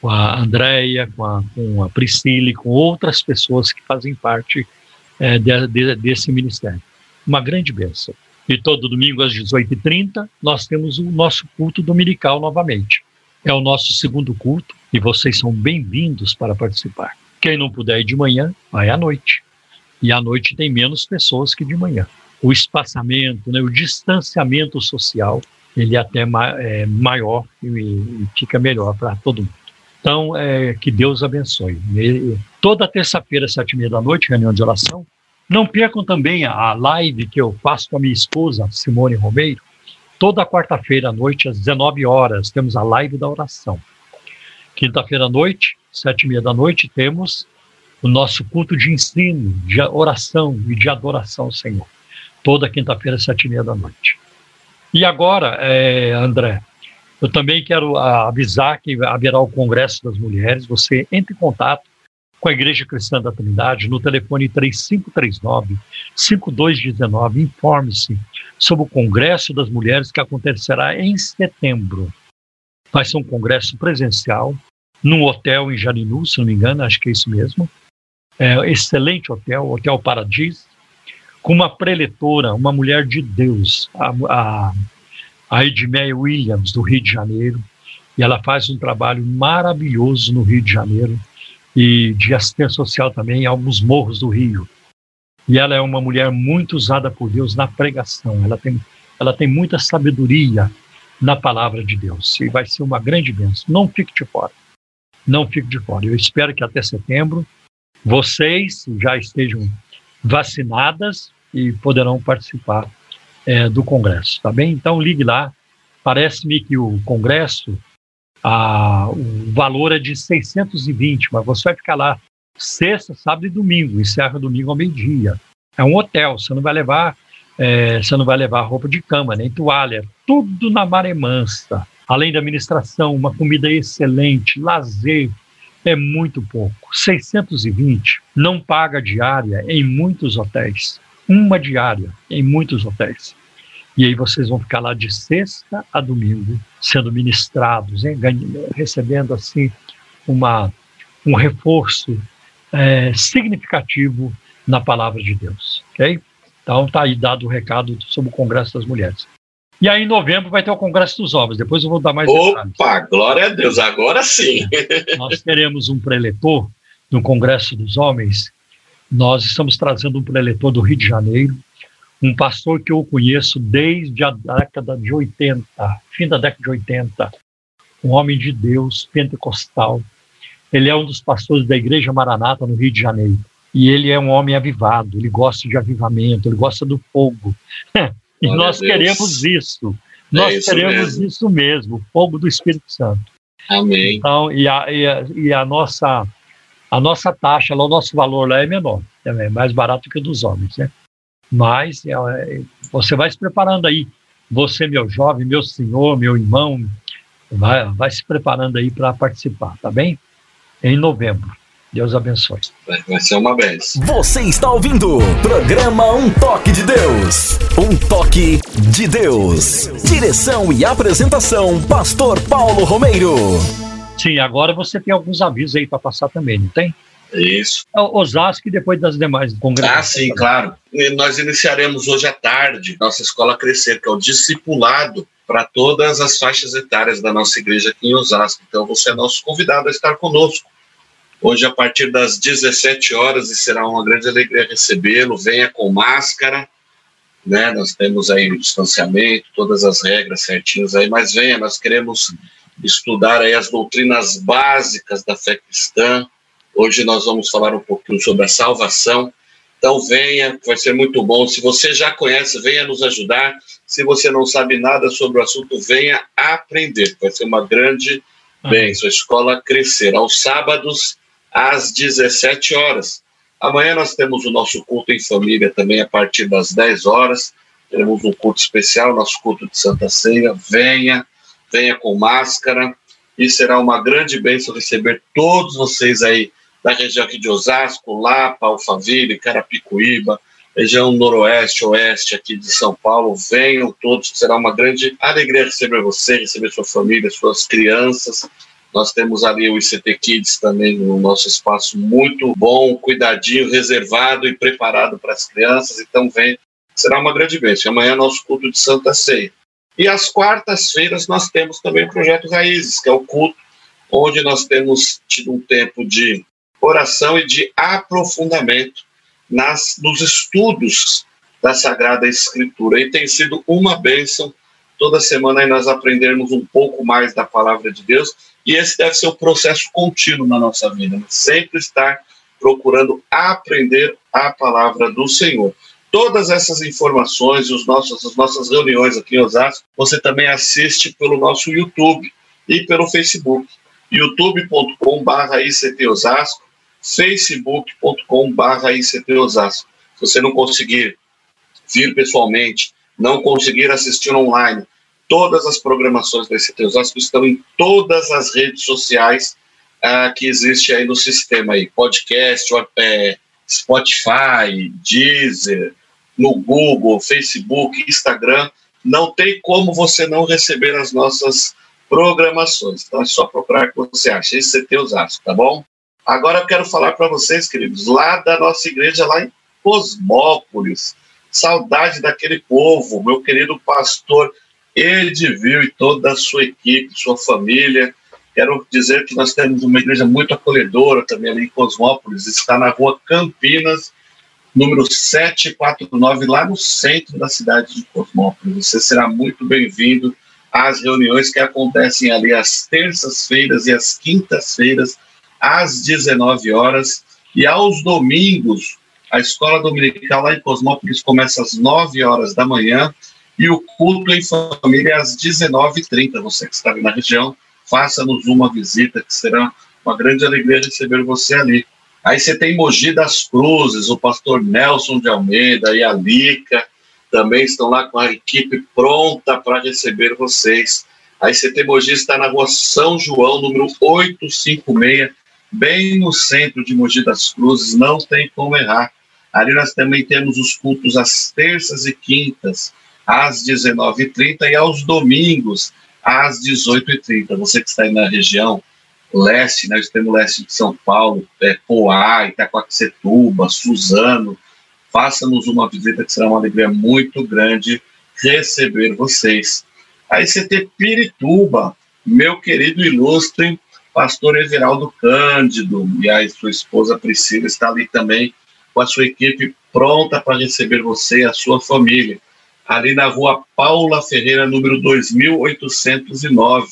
com a Andréia, com a, com a Priscila e com outras pessoas que fazem parte é, de, de, desse ministério. Uma grande bênção. E todo domingo às 18h30 nós temos o nosso culto dominical novamente. É o nosso segundo culto e vocês são bem-vindos para participar. Quem não puder ir de manhã, vai à noite. E à noite tem menos pessoas que de manhã. O espaçamento, né, o distanciamento social, ele é até ma é maior e, e fica melhor para todo mundo. Então, é, que Deus abençoe. E, toda terça-feira, sete e meia da noite, reunião de oração. Não percam também a live que eu faço com a minha esposa, Simone Romeiro. Toda quarta-feira à noite, às 19 horas, temos a live da oração. Quinta-feira à noite, sete e meia da noite, temos o nosso culto de ensino, de oração e de adoração ao Senhor. Toda quinta-feira, sete e meia da noite. E agora, é, André, eu também quero avisar que haverá o Congresso das Mulheres. Você entre em contato com a Igreja Cristã da Trindade no telefone 3539-5219. Informe-se sobre o Congresso das Mulheres que acontecerá em setembro. Vai ser um congresso presencial num hotel em Jarinu, se não me engano, acho que é isso mesmo. É, excelente hotel, Hotel Paradis, com uma preletora, uma mulher de Deus, a, a a Edmeia Williams, do Rio de Janeiro, e ela faz um trabalho maravilhoso no Rio de Janeiro e de assistência social também em alguns morros do Rio. E ela é uma mulher muito usada por Deus na pregação. Ela tem, ela tem muita sabedoria na palavra de Deus e vai ser uma grande bênção. Não fique de fora. Não fique de fora. Eu espero que até setembro vocês já estejam vacinadas e poderão participar é, do Congresso, tá bem? Então ligue lá. Parece-me que o Congresso, a, o valor é de 620, mas você vai ficar lá sexta, sábado e domingo, encerra domingo ao meio-dia. É um hotel, você não vai levar, é, você não vai levar roupa de cama, nem toalha, tudo na maré mansa. Além da administração, uma comida excelente, lazer, é muito pouco. 620 não paga diária em muitos hotéis uma diária em muitos hotéis. E aí vocês vão ficar lá de sexta a domingo sendo ministrados, hein? recebendo assim uma, um reforço é, significativo na palavra de Deus, ok? Então tá aí dado o recado sobre o Congresso das Mulheres. E aí em novembro vai ter o Congresso dos Homens, depois eu vou dar mais
Opa, detalhes. glória a Deus, agora sim!
Nós teremos um preletor no Congresso dos Homens nós estamos trazendo um preletor do Rio de Janeiro, um pastor que eu conheço desde a década de 80, fim da década de 80, um homem de Deus, pentecostal. Ele é um dos pastores da Igreja Maranata no Rio de Janeiro. E ele é um homem avivado, ele gosta de avivamento, ele gosta do fogo. e Glória nós queremos isso. É nós isso queremos mesmo. isso mesmo, o fogo do Espírito Santo.
Amém.
Então, e a, e a, e a nossa a nossa taxa, lá, o nosso valor lá é menor, é mais barato que o dos homens, né? Mas é, é, você vai se preparando aí, você, meu jovem, meu senhor, meu irmão, vai, vai se preparando aí para participar, tá bem? Em novembro. Deus abençoe.
Vai ser uma vez.
Você está ouvindo programa Um Toque de Deus. Um Toque de Deus. Direção e apresentação, Pastor Paulo Romeiro.
Sim, agora você tem alguns avisos aí para passar também, não tem?
Isso.
É Osasco e depois das demais
congressos. Ah, sim, claro. E nós iniciaremos hoje à tarde nossa escola Crescer, que é o discipulado para todas as faixas etárias da nossa igreja aqui em Osasco. Então você é nosso convidado a estar conosco. Hoje, a partir das 17 horas, e será uma grande alegria recebê-lo. Venha com máscara, né? Nós temos aí o distanciamento, todas as regras certinhas aí, mas venha, nós queremos estudar aí as doutrinas básicas da fé cristã. Hoje nós vamos falar um pouquinho sobre a salvação. Então venha, vai ser muito bom. Se você já conhece, venha nos ajudar. Se você não sabe nada sobre o assunto, venha aprender. Vai ser uma grande bênção. A escola crescer aos sábados às 17 horas. Amanhã nós temos o nosso culto em família também a partir das 10 horas. Teremos um culto especial, nosso culto de Santa Ceia. Venha, venha com máscara e será uma grande bênção receber todos vocês aí da região aqui de Osasco, Lapa, Alphaville, Carapicuíba, região noroeste, oeste aqui de São Paulo. Venham todos, será uma grande alegria receber você, receber sua família, suas crianças. Nós temos ali o ICT Kids também no nosso espaço muito bom, cuidadinho, reservado e preparado para as crianças. Então vem, será uma grande bênção. Amanhã é nosso culto de Santa Ceia. E às quartas-feiras nós temos também o projeto Raízes, que é o culto onde nós temos tido um tempo de oração e de aprofundamento nas, nos estudos da Sagrada Escritura. E tem sido uma bênção toda semana aí nós aprendermos um pouco mais da palavra de Deus. E esse deve ser um processo contínuo na nossa vida, né? sempre estar procurando aprender a palavra do Senhor. Todas essas informações os nossos, as nossas reuniões aqui em Osasco, você também assiste pelo nosso YouTube e pelo Facebook. youtube.com.br ICT Osasco facebook.com.br Osasco. Se você não conseguir vir pessoalmente, não conseguir assistir online, todas as programações da ICT Osasco estão em todas as redes sociais uh, que existe aí no sistema aí, podcast, é, Spotify, Deezer, no Google, Facebook, Instagram, não tem como você não receber as nossas programações. Então é só procurar o que você acha. ICT Osasco, tá bom? Agora eu quero falar para vocês, queridos, lá da nossa igreja, lá em Cosmópolis. Saudade daquele povo, meu querido pastor Edivil e toda a sua equipe, sua família. Quero dizer que nós temos uma igreja muito acolhedora também ali em Cosmópolis, está na rua Campinas, número 749, lá no centro da cidade de Cosmópolis. Você será muito bem-vindo às reuniões que acontecem ali às terças-feiras e às quintas-feiras às 19 horas. E aos domingos, a escola dominical lá em Cosmópolis começa às 9 horas da manhã e o culto em família às 19h30. Você que está na região, faça-nos uma visita, que será uma grande alegria receber você ali. Aí você tem Mogi das Cruzes, o pastor Nelson de Almeida e a Lica também estão lá com a equipe pronta para receber vocês. Aí tem Mogi está na rua São João, número 856, bem no centro de Mogi das Cruzes, não tem como errar. Ali nós também temos os cultos às terças e quintas, às 19h30 e aos domingos, às 18h30. Você que está aí na região leste, né, extremo leste de São Paulo, é, Poá, Itacoaxetuba, Suzano, faça-nos uma visita que será uma alegria muito grande receber vocês. Aí você tem Pirituba, meu querido ilustre pastor Everaldo Cândido e a sua esposa Priscila está ali também com a sua equipe pronta para receber você e a sua família. Ali na rua Paula Ferreira, número 2809.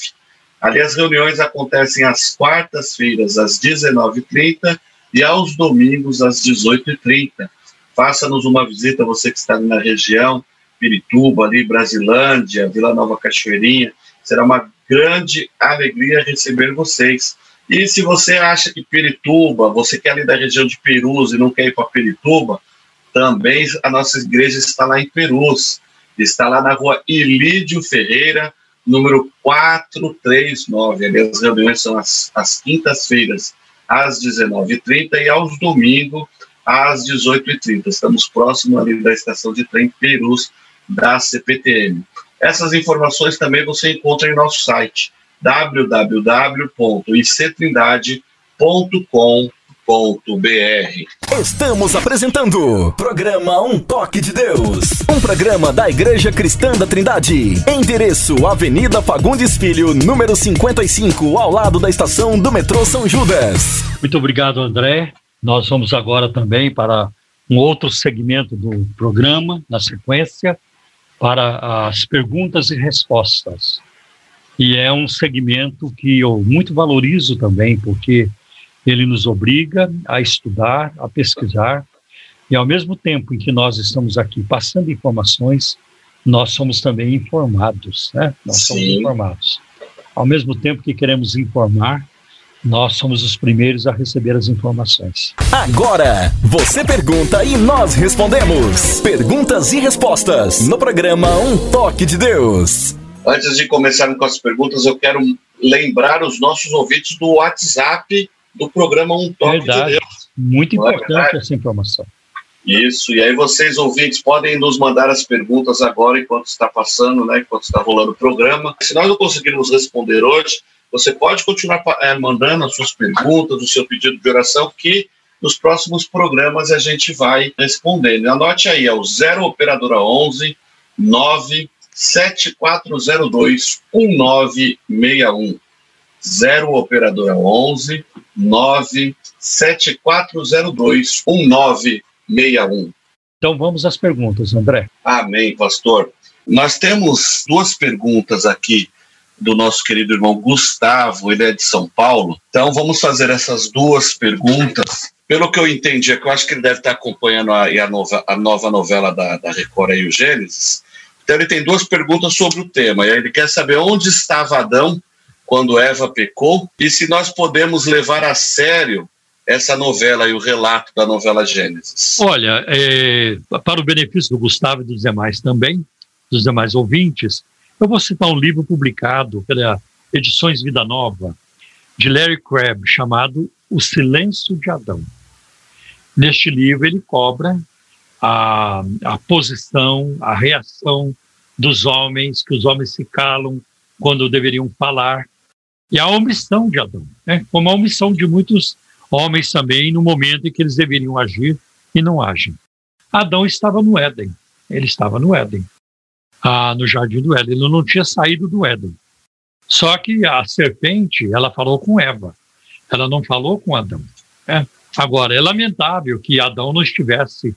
Ali as reuniões acontecem às quartas-feiras, às 19h30 e aos domingos, às 18h30. Faça-nos uma visita, você que está ali na região, Pirituba, ali, Brasilândia, Vila Nova Cachoeirinha. Será uma grande alegria receber vocês. E se você acha que Pirituba, você quer ir da região de Perus e não quer ir para Pirituba, também a nossa igreja está lá em Perus. Está lá na rua Ilídio Ferreira, número 439. Ali as reuniões são às, às quintas-feiras, às 19h30 e aos domingos, às 18h30. Estamos próximos ali da estação de trem Perus da CPTM. Essas informações também você encontra em nosso site www.ictrindade.com.br.
Estamos apresentando programa Um Toque de Deus, um programa da Igreja Cristã da Trindade. Endereço: Avenida Fagundes Filho, número 55, ao lado da estação do metrô São Judas.
Muito obrigado, André. Nós vamos agora também para um outro segmento do programa, na sequência, para as perguntas e respostas. E é um segmento que eu muito valorizo também, porque ele nos obriga a estudar, a pesquisar, e ao mesmo tempo em que nós estamos aqui passando informações, nós somos também informados, né? Nós Sim. somos informados. Ao mesmo tempo que queremos informar, nós somos os primeiros a receber as informações.
Agora, você pergunta e nós respondemos. Perguntas e respostas no programa Um Toque de Deus.
Antes de começarmos com as perguntas, eu quero lembrar os nossos ouvintes do WhatsApp do programa Um Toque
verdade.
de Deus.
Muito Não é importante é essa informação.
Isso, e aí vocês ouvintes podem nos mandar as perguntas agora enquanto está passando, né, enquanto está rolando o programa. Se nós não conseguirmos responder hoje, você pode continuar é, mandando as suas perguntas, o seu pedido de oração, que nos próximos programas a gente vai respondendo. Anote aí, é o 0 Operadora 11 97402 1961. 0 Operadora 11 97402 1961.
Então vamos às perguntas, André.
Amém, pastor. Nós temos duas perguntas aqui do nosso querido irmão Gustavo, ele é de São Paulo. Então vamos fazer essas duas perguntas pelo que eu entendi, é que eu acho que ele deve estar acompanhando a, a, nova, a nova novela da, da Record aí, o Gênesis. Então ele tem duas perguntas sobre o tema. E aí ele quer saber onde estava Adão quando Eva pecou e se nós podemos levar a sério essa novela e o relato da novela Gênesis.
Olha, é, para o benefício do Gustavo e dos demais também, dos demais ouvintes, eu vou citar um livro publicado pela Edições Vida Nova, de Larry Crabb, chamado O Silêncio de Adão. Neste livro, ele cobra a, a posição, a reação dos homens, que os homens se calam quando deveriam falar, e a omissão de Adão, né? como a omissão de muitos homens também no momento em que eles deveriam agir e não agem. Adão estava no Éden, ele estava no Éden, ah, no jardim do Éden, ele não tinha saído do Éden. Só que a serpente, ela falou com Eva, ela não falou com Adão. Né? Agora, é lamentável que Adão não estivesse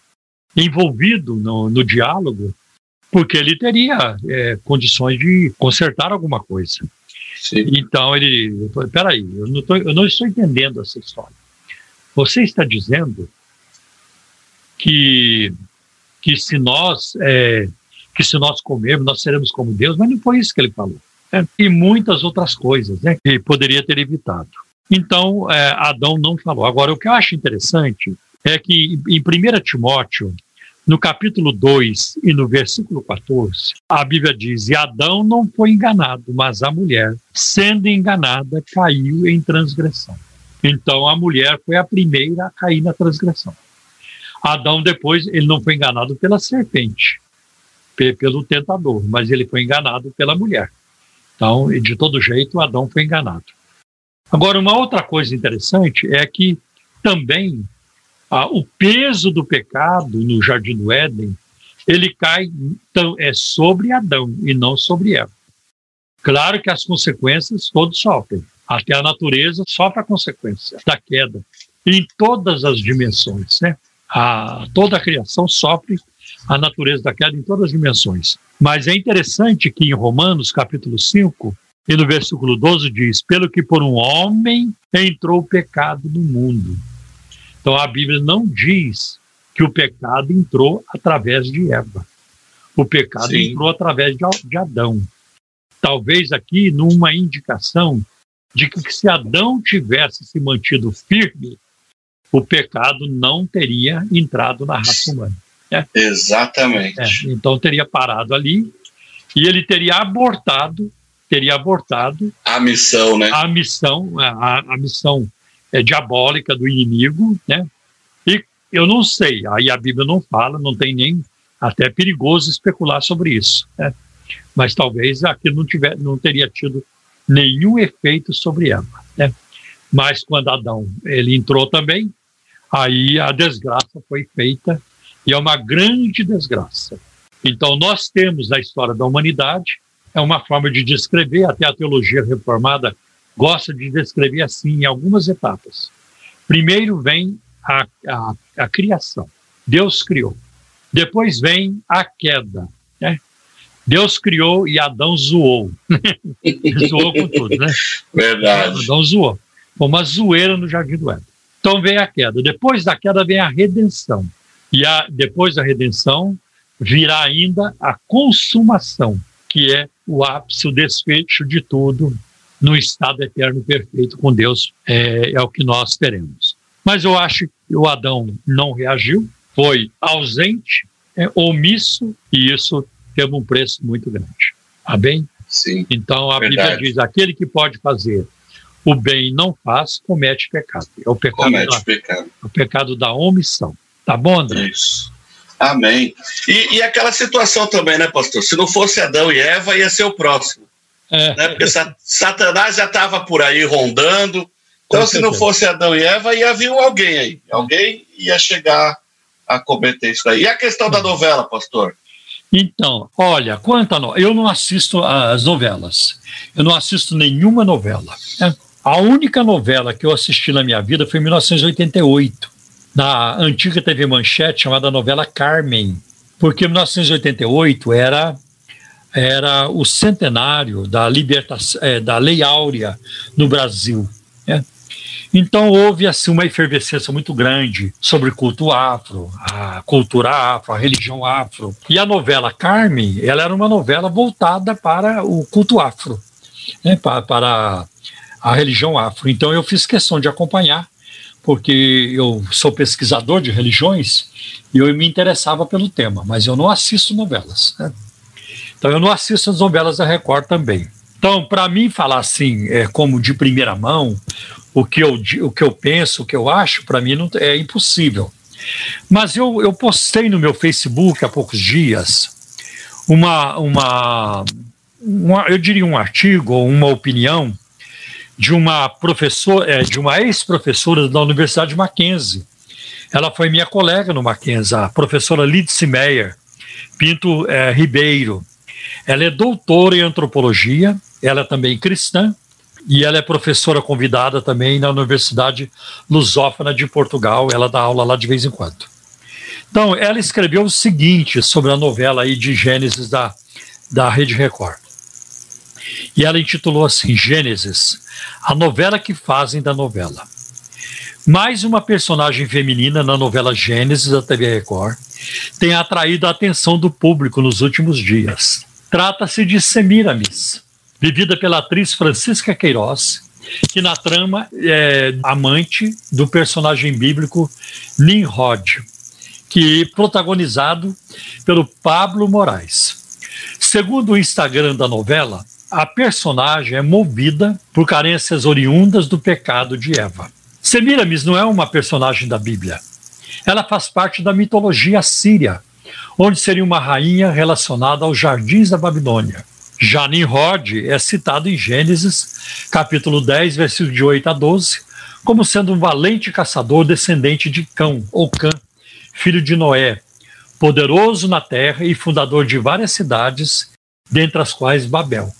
envolvido no, no diálogo, porque ele teria é, condições de consertar alguma coisa. Sim. Então ele, peraí, eu não, tô, eu não estou entendendo essa história. Você está dizendo que que se nós é, que se nós comermos nós seremos como Deus, mas não foi isso que ele falou. Né? E muitas outras coisas, né, que poderia ter evitado. Então, é, Adão não falou. Agora, o que eu acho interessante é que em 1 Timóteo, no capítulo 2 e no versículo 14, a Bíblia diz: E Adão não foi enganado, mas a mulher, sendo enganada, caiu em transgressão. Então, a mulher foi a primeira a cair na transgressão. Adão, depois, ele não foi enganado pela serpente, pelo tentador, mas ele foi enganado pela mulher. Então, de todo jeito, Adão foi enganado. Agora, uma outra coisa interessante é que também ah, o peso do pecado no Jardim do Éden ele cai então, é sobre Adão e não sobre Eva. Claro que as consequências todos sofrem. Até a natureza sofre a consequência da queda em todas as dimensões, né? A, toda a criação sofre a natureza da queda em todas as dimensões. Mas é interessante que em Romanos, capítulo 5, e no versículo 12 diz: Pelo que por um homem entrou o pecado no mundo. Então a Bíblia não diz que o pecado entrou através de Eva. O pecado Sim. entrou através de Adão. Talvez aqui numa indicação de que se Adão tivesse se mantido firme, o pecado não teria entrado na raça humana.
Né? Exatamente.
É, então teria parado ali e ele teria abortado teria abortado
a missão, né?
A missão, a, a missão é, diabólica do inimigo, né? E eu não sei, aí a Bíblia não fala, não tem nem até perigoso especular sobre isso, né? Mas talvez aquilo não tiver, não teria tido nenhum efeito sobre Eva, né? Mas quando Adão ele entrou também, aí a desgraça foi feita e é uma grande desgraça. Então nós temos na história da humanidade é uma forma de descrever, até a teologia reformada gosta de descrever assim em algumas etapas. Primeiro vem a, a, a criação, Deus criou. Depois vem a queda, né? Deus criou e Adão zoou. zoou com tudo, né?
Verdade.
Adão zoou. Foi uma zoeira no Jardim do Éden. Então vem a queda. Depois da queda vem a redenção. E a, depois da redenção virá ainda a consumação, que é o ápice, o desfecho de tudo no estado eterno perfeito com Deus é, é o que nós teremos. Mas eu acho que o Adão não reagiu, foi ausente, é, omisso, e isso teve um preço muito grande. Tá bem?
Sim.
Então a verdade. Bíblia diz: aquele que pode fazer o bem e não faz, comete pecado. É o pecado,
comete
da,
pecado.
É o pecado da omissão. Tá bom, André?
Isso. Amém. E, e aquela situação também, né, pastor? Se não fosse Adão e Eva, ia ser o próximo.
É.
Né? Porque sa- Satanás já estava por aí rondando. Então,
Com
se não fosse Adão e Eva, ia vir alguém aí. Alguém ia chegar a cometer isso aí. E a questão da novela, pastor?
Então, olha, quanto a no... eu não assisto as novelas. Eu não assisto nenhuma novela. né? A única novela que eu assisti na minha vida foi em 1988, na antiga TV Manchete, chamada novela Carmen. Porque 1988 era era o centenário da libertação, eh, da Lei Áurea no Brasil. né? Então houve assim uma efervescência muito grande sobre culto afro, a cultura afro, a religião afro. E a novela Carmen, ela era uma novela voltada para o culto afro, né, para, para a religião afro. Então eu fiz questão de acompanhar, porque eu sou pesquisador de religiões e eu me interessava pelo tema, mas eu não assisto novelas. né? Então eu não assisto as novelas da Record também. Então, para mim falar assim, é, como de primeira mão, o que eu, o que eu penso, o que eu acho, para mim não, é impossível. Mas eu, eu postei no meu Facebook há poucos dias uma, uma, uma- eu diria um artigo ou uma opinião de uma professora, é, de uma ex-professora da Universidade Mackenzie. Ela foi minha colega no Mackenzie, a professora Lidse Meyer Pinto é, Ribeiro. Ela é doutora em antropologia, ela é também cristã e ela é professora convidada também na Universidade Lusófona de Portugal. Ela dá aula lá de vez em quando. Então, ela escreveu o seguinte sobre a novela aí de Gênesis da, da Rede Record. E ela intitulou assim: Gênesis, a novela que fazem da novela. Mais uma personagem feminina na novela Gênesis da TV Record tem atraído a atenção do público nos últimos dias. Trata-se de Semiramis, vivida pela atriz Francisca Queiroz, que na trama é amante do personagem bíblico Nimrod, que protagonizado pelo Pablo Moraes. Segundo o Instagram da novela, a personagem é movida por carências oriundas do pecado de Eva. Semiramis não é uma personagem da Bíblia. Ela faz parte da mitologia assíria, onde seria uma rainha relacionada aos jardins da Babilônia. Já Nimrod é citado em Gênesis, capítulo 10, versículo de 8 a 12, como sendo um valente caçador descendente de Cão, ou Cã, filho de Noé, poderoso na terra e fundador de várias cidades, dentre as quais Babel.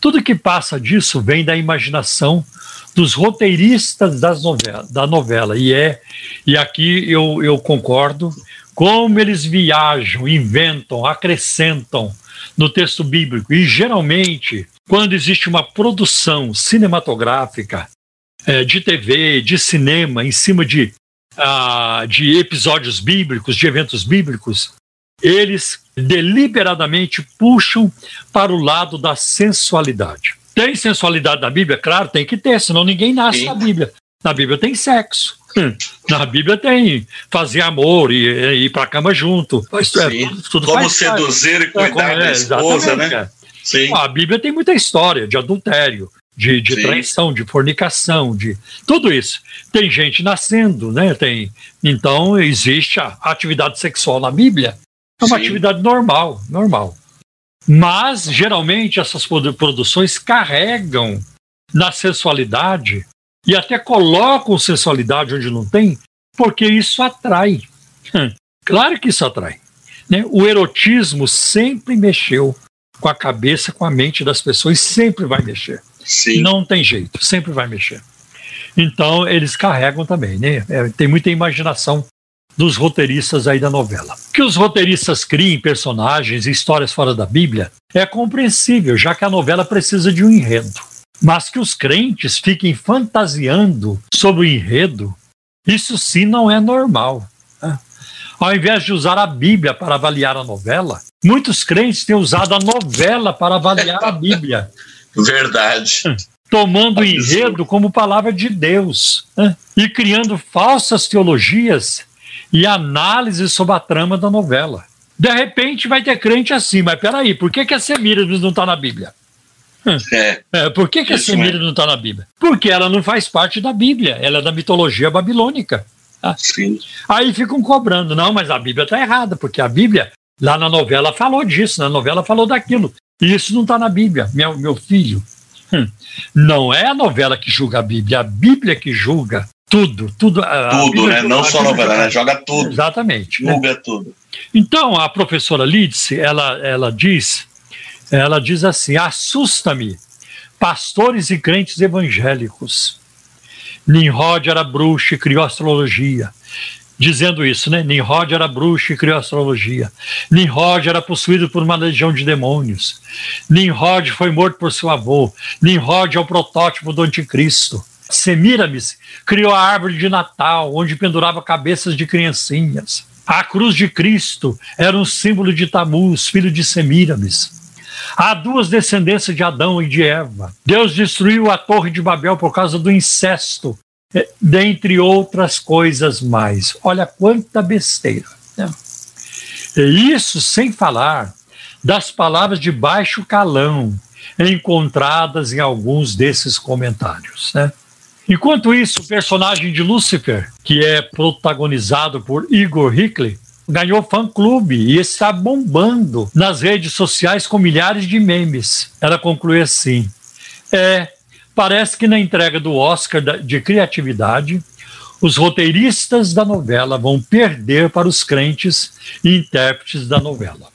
Tudo que passa disso vem da imaginação dos roteiristas novela, da novela. E é, e aqui eu, eu concordo, como eles viajam, inventam, acrescentam no texto bíblico. E geralmente, quando existe uma produção cinematográfica, eh, de TV, de cinema, em cima de, ah, de episódios bíblicos, de eventos bíblicos, eles deliberadamente puxam para o lado da sensualidade. Tem sensualidade na Bíblia? Claro, tem que ter, senão ninguém nasce
Sim.
na Bíblia. Na Bíblia tem sexo. Hum, Na Bíblia tem fazer amor e e ir para a cama junto. Isso é, tudo, tudo
Como
faz parte.
seduzir e
É,
cuidar da
é,
esposa, né?
é.
Sim.
A Bíblia tem muita história de adultério, de, de traição, de fornicação, de tudo isso. Tem gente nascendo, né? Tem, então existe a atividade sexual na Bíblia. É uma
Sim.
atividade normal, normal. Mas geralmente essas produ- produções carregam na sensualidade e até colocam sensualidade onde não tem, porque isso atrai. Claro que isso atrai. Né? O erotismo sempre mexeu com a cabeça, com a mente das pessoas, sempre vai mexer.
Sim.
Não tem jeito, sempre vai mexer. Então, eles carregam também, né? É, tem muita imaginação dos roteiristas aí da novela. Que os roteiristas criem personagens e histórias fora da Bíblia é compreensível, já que a novela precisa de um enredo. Mas que os crentes fiquem fantasiando sobre o enredo, isso sim não é normal. né? Ao invés de usar a Bíblia para avaliar a novela, muitos crentes têm usado a novela para avaliar a Bíblia
Verdade.
tomando o enredo como palavra de Deus né? e criando falsas teologias e análises sobre a trama da novela. De repente vai ter crente assim, mas peraí, por que, que a Semíramis não está na Bíblia?
É.
É, por que, que a Semíramis não está na Bíblia? Porque ela não faz parte da Bíblia, ela é da mitologia babilônica. Tá?
Sim.
Aí ficam cobrando, não, mas a Bíblia está errada, porque a Bíblia, lá na novela, falou disso, na novela falou daquilo. E isso não está na Bíblia, meu, meu filho. Hum. Não é a novela que julga a Bíblia, é a Bíblia que julga tudo. Tudo, a- a
Tudo, né?
julga-
Não
a
só
Bíblia
novela,
julga-
né? Joga tudo.
Exatamente. né?
Julga tudo.
Então, a professora Lidse, ela, ela diz, ela diz assim, assusta-me, pastores e crentes evangélicos. Nimrod era bruxo e criou astrologia. Dizendo isso, né? Nimrod era bruxo e criou astrologia. Nimrod era possuído por uma legião de demônios. Nimrod foi morto por seu avô. Nimrod é o protótipo do anticristo. Semiramis criou a árvore de Natal, onde pendurava cabeças de criancinhas. A cruz de Cristo era um símbolo de Tamuz, filho de Semiramis. Há duas descendências de Adão e de Eva. Deus destruiu a Torre de Babel por causa do incesto, eh, dentre outras coisas mais. Olha quanta besteira. né? E isso sem falar das palavras de baixo calão encontradas em alguns desses comentários. Né? Enquanto isso, o personagem de Lúcifer, que é protagonizado por Igor Hickley, ganhou fã-clube e está bombando nas redes sociais com milhares de memes. Ela conclui assim: É, parece que na entrega do Oscar de criatividade, os roteiristas da novela vão perder para os crentes e intérpretes da novela.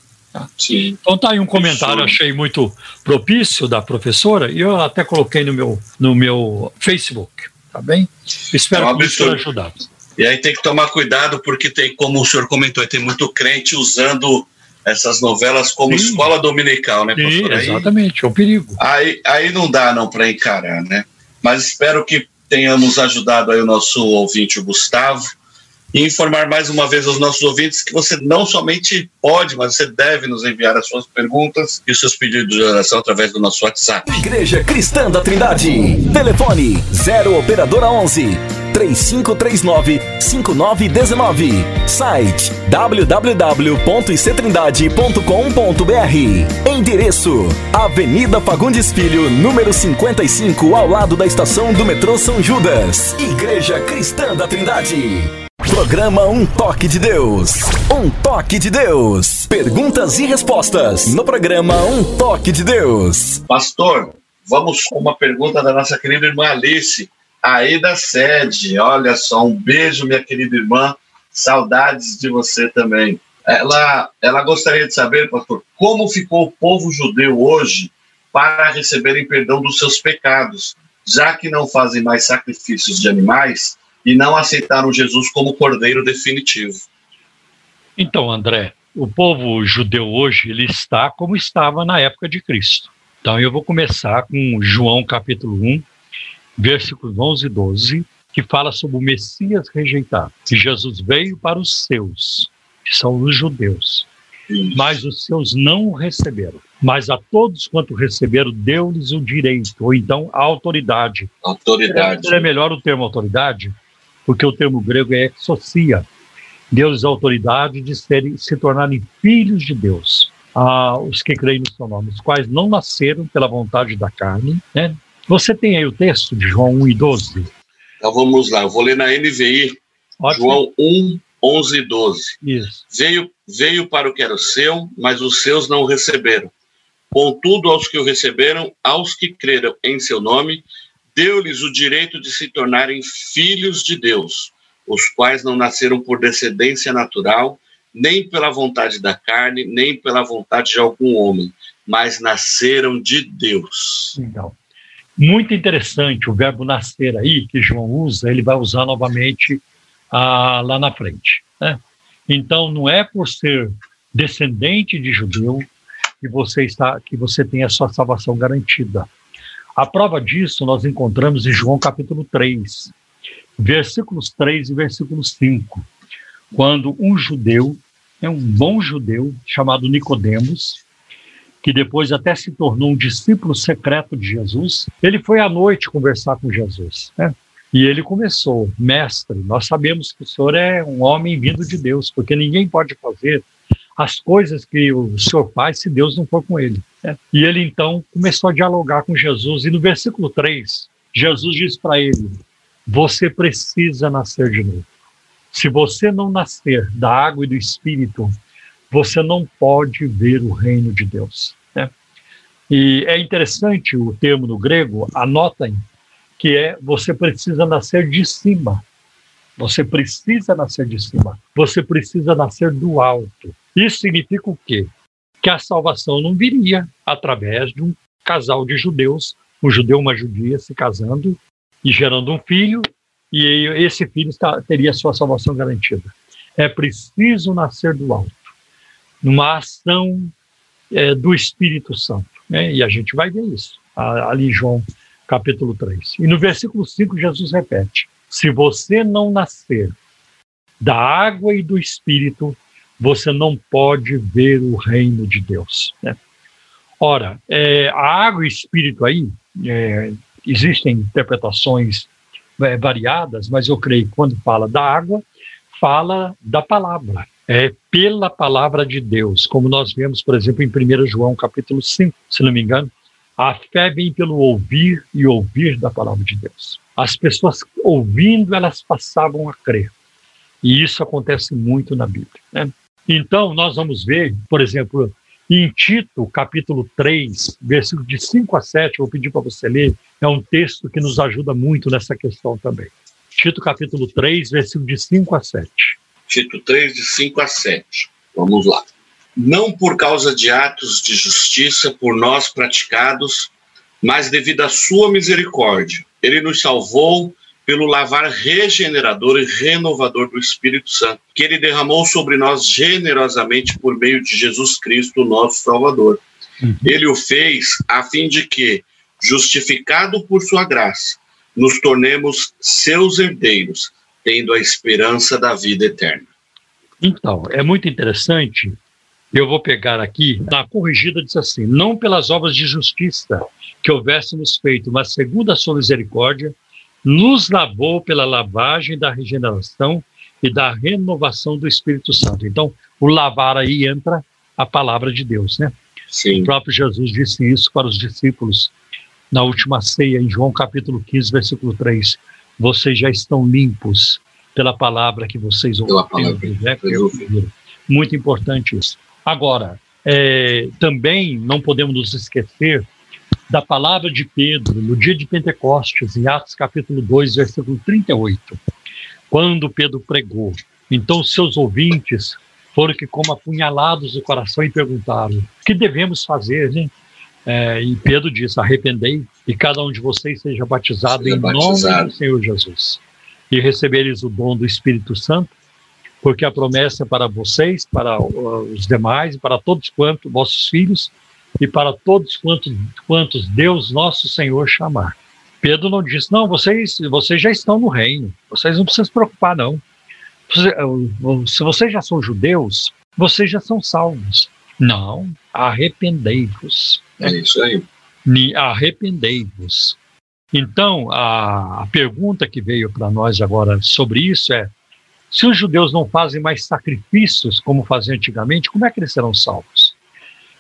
Sim.
Então tá aí um comentário,
Absurdo.
achei muito propício da professora, e eu até coloquei no meu, no meu Facebook, tá bem? Espero
É um
que isso tenha ajudado.
E aí tem que tomar cuidado, porque tem, como o senhor comentou, tem muito crente usando essas novelas como
Sim.
escola dominical, né,
Sim?
Aí,
exatamente, é um perigo.
aí, aí não dá não para encarar, né? Mas espero que tenhamos ajudado aí o nosso ouvinte, o Gustavo, e informar mais uma vez aos nossos ouvintes que você não somente pode, mas você deve nos enviar as suas perguntas e os seus pedidos de oração através do nosso WhatsApp.
Igreja Cristã da Trindade. Telefone 0 Operadora 11 3539 5919. Site www.ictrindade.com.br. Endereço: Avenida Fagundes Filho, número 55, ao lado da estação do metrô São Judas. Igreja Cristã da Trindade. Programa Um Toque de Deus. Um Toque de Deus. Perguntas e respostas no programa Um Toque de Deus.
Pastor, vamos com uma pergunta da nossa querida irmã Alice, aí da sede. Olha só, um beijo, minha querida irmã. Saudades de você também. Ela, ela gostaria de saber, pastor, como ficou o povo judeu hoje para receberem perdão dos seus pecados, já que não fazem mais sacrifícios de animais e não aceitaram Jesus como cordeiro definitivo.
Então, André, o povo judeu hoje ele está como estava na época de Cristo. Então, eu vou começar com João capítulo 1, versículos 11 e 12, que fala sobre o Messias rejeitado. Que Jesus veio para os seus, que são os judeus, mas os seus não o receberam. Mas a todos quanto receberam, deu-lhes o direito, ou então a autoridade.
Autoridade.
É melhor o termo autoridade, porque o termo grego é exocia. Deu-lhes a autoridade de serem, se tornarem filhos de Deus. Ah, os que creem no seu nome, os quais não nasceram pela vontade da carne. Né? Você tem aí o texto de João 1 e 12?
Então vamos lá, eu vou ler na NVI,
Ótimo.
João 1, 11 e 12.
Isso.
Veio, veio para o que era seu, mas os seus não o receberam. Contudo, aos que o receberam, aos que creram em seu nome, deu-lhes o direito de se tornarem filhos de Deus, os quais não nasceram por descendência natural, nem pela vontade da carne, nem pela vontade de algum homem, mas nasceram de Deus.
Então, muito interessante o verbo nascer aí, que João usa, ele vai usar novamente ah, lá na frente. Né? Então, não é por ser descendente de judeu que você está, que você tem a sua salvação garantida. A prova disso nós encontramos em João capítulo 3, versículos 3 e versículo 5, quando um judeu, é um bom judeu chamado Nicodemos, que depois até se tornou um discípulo secreto de Jesus, ele foi à noite conversar com Jesus. Né? E ele começou, mestre, nós sabemos que o senhor é um homem vindo de Deus, porque ninguém pode fazer as coisas que o senhor faz se Deus não for com ele. E ele então começou a dialogar com Jesus, e no versículo 3, Jesus diz para ele: Você precisa nascer de novo. Se você não nascer da água e do Espírito, você não pode ver o reino de Deus. Né? E é interessante o termo no grego, anotem, que é você precisa nascer de cima. Você precisa nascer de cima. Você precisa nascer do alto. Isso significa o quê? Que a salvação não viria através de um casal de judeus, um judeu e uma judia se casando e gerando um filho, e esse filho está, teria sua salvação garantida. É preciso nascer do alto, numa ação é, do Espírito Santo. Né? E a gente vai ver isso ali em João capítulo 3. E no versículo 5, Jesus repete: Se você não nascer da água e do Espírito, você não pode ver o reino de Deus. Né? Ora, é, a água e Espírito aí, é, existem interpretações é, variadas, mas eu creio que quando fala da água, fala da palavra. É pela palavra de Deus, como nós vemos, por exemplo, em 1 João capítulo 5, se não me engano, a fé vem pelo ouvir e ouvir da palavra de Deus. As pessoas ouvindo, elas passavam a crer. E isso acontece muito na Bíblia. Né? Então, nós vamos ver, por exemplo, em Tito, capítulo 3, versículo de 5 a 7, vou pedir para você ler, é um texto que nos ajuda muito nessa questão também. Tito, capítulo 3, versículo de 5 a 7.
Tito 3, de 5 a 7. Vamos lá. Não por causa de atos de justiça por nós praticados, mas devido à sua misericórdia. Ele nos salvou pelo lavar regenerador e renovador do Espírito Santo, que ele derramou sobre nós generosamente por meio de Jesus Cristo, nosso Salvador. Uhum. Ele o fez a fim de que, justificado por sua graça, nos tornemos seus herdeiros, tendo a esperança da vida eterna.
Então, é muito interessante. Eu vou pegar aqui, na corrigida diz assim: não pelas obras de justiça que houvéssemos feito, mas segundo a sua misericórdia, nos lavou pela lavagem da regeneração e da renovação do Espírito Santo. Então, o lavar aí entra a palavra de Deus, né? Sim. O próprio Jesus disse isso para os discípulos na última ceia, em João capítulo 15, versículo 3. Vocês já estão limpos pela palavra que vocês ouviram. Né? Muito importante isso. Agora, é, também não podemos nos esquecer da palavra de Pedro no dia de Pentecostes, em Atos capítulo 2, versículo 38, quando Pedro pregou. Então seus ouvintes foram que como apunhalados no coração e perguntaram: o que devemos fazer, né? É, e Pedro disse: arrependei e cada um de vocês seja batizado seja em batizado. nome do Senhor Jesus e recebereis o dom do Espírito Santo, porque a promessa é para vocês, para os demais, para todos quantos vossos filhos e para todos quantos, quantos Deus nosso Senhor chamar. Pedro não disse, não, vocês, vocês já estão no reino, vocês não precisam se preocupar, não. Se vocês já são judeus, vocês já são salvos. Não, arrependei-vos.
É isso aí.
Arrependei-vos. Então, a, a pergunta que veio para nós agora sobre isso é: se os judeus não fazem mais sacrifícios como faziam antigamente, como é que eles serão salvos?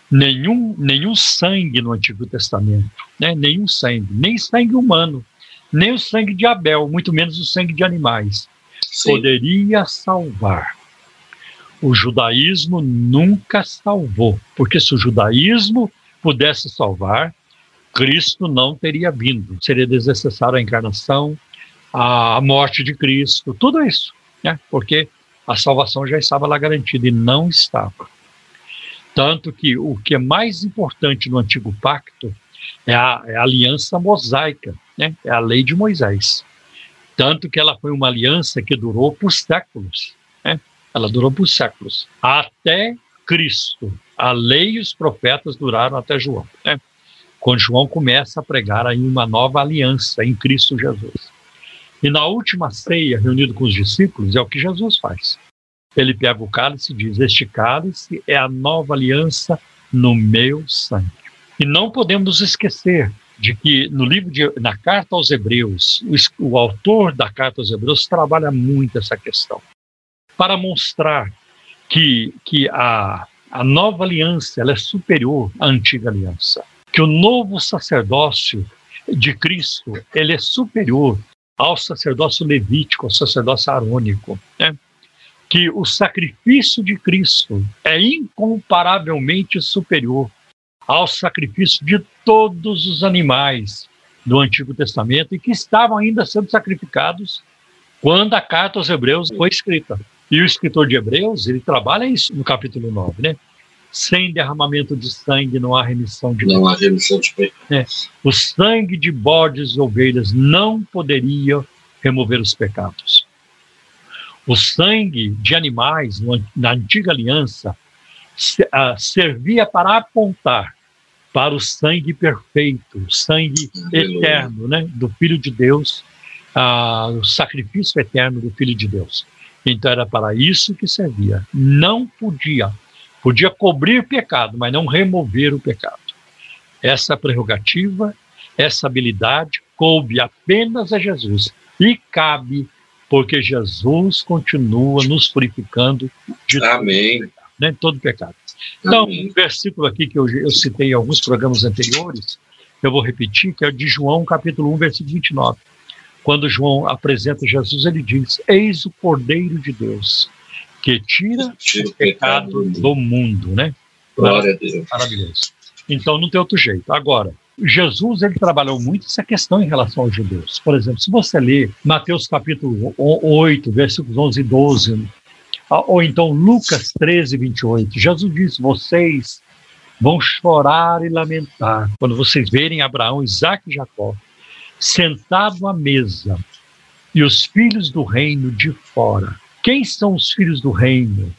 Nenhum, nenhum sangue no Antigo Testamento, né? nenhum sangue, nem sangue humano, nem o sangue de Abel, muito menos o sangue de animais, Sim. poderia salvar. O judaísmo nunca salvou, porque se o judaísmo pudesse salvar, Cristo não teria vindo. Seria desnecessário a encarnação, a morte de Cristo, tudo isso, né? porque a salvação já estava lá garantida e não estava. Tanto que o que é mais importante no Antigo Pacto é a, é a aliança mosaica, né? é a lei de Moisés. Tanto que ela foi uma aliança que durou por séculos. Né? Ela durou por séculos. Até Cristo. A lei e os profetas duraram até João. Né? Quando João começa a pregar aí uma nova aliança em Cristo Jesus. E na última ceia, reunido com os discípulos, é o que Jesus faz. Ele pega o cálice diz: Este cálice é a nova aliança no meu sangue. E não podemos esquecer de que no livro de, na carta aos Hebreus, o, o autor da carta aos Hebreus trabalha muito essa questão para mostrar que, que a, a nova aliança ela é superior à antiga aliança, que o novo sacerdócio de Cristo ele é superior ao sacerdócio levítico, ao sacerdócio arônico. Né? Que o sacrifício de Cristo é incomparavelmente superior ao sacrifício de todos os animais do Antigo Testamento e que estavam ainda sendo sacrificados quando a carta aos Hebreus foi escrita. E o escritor de Hebreus, ele trabalha isso no capítulo 9, né? Sem derramamento de sangue não há remissão de
Não há remissão de pecados.
É. O sangue de bodes e ovelhas não poderia remover os pecados. O sangue de animais na antiga aliança ah, servia para apontar para o sangue perfeito, o sangue eterno, né, do Filho de Deus, ah, o sacrifício eterno do Filho de Deus. Então era para isso que servia. Não podia, podia cobrir pecado, mas não remover o pecado. Essa prerrogativa, essa habilidade coube apenas a Jesus e cabe porque Jesus continua nos purificando de todo
Amém.
pecado, né, todo pecado. Então,
Amém.
um versículo aqui que eu, eu citei em alguns programas anteriores, eu vou repetir, que é o de João, capítulo 1, versículo 29. Quando João apresenta Jesus, ele diz: Eis o Cordeiro de Deus, que tira o pecado do mundo, né?
Glória a Deus.
Maravilhoso. Então não tem outro jeito. Agora, Jesus ele trabalhou muito essa questão em relação aos judeus. Por exemplo, se você ler Mateus capítulo o- 8, versículos 11 e 12, ah, ou então Lucas 13, 28, Jesus diz: Vocês vão chorar e lamentar quando vocês verem Abraão, Isaac e Jacó sentado à mesa e os filhos do reino de fora. Quem são os filhos do reino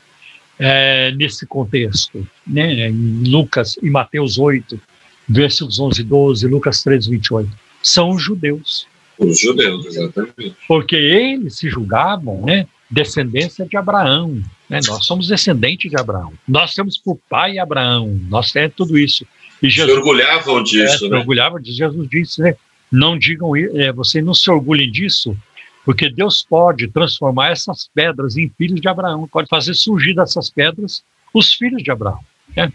é, nesse contexto? Né? Em Lucas e Mateus 8, versículos 11 e 12, Lucas 13, 28. São os judeus,
Os judeus, exatamente.
porque eles se julgavam né, descendência de Abraão. Né? Nós somos descendentes de Abraão. Nós temos por pai Abraão. Nós temos tudo isso. E
Se
Jesus
orgulhavam
é,
disso,
se
né?
orgulhava disso. Jesus disse, né? Não digam, é, vocês não se orgulhem disso, porque Deus pode transformar essas pedras em filhos de Abraão, pode fazer surgir dessas pedras os filhos de Abraão. Né?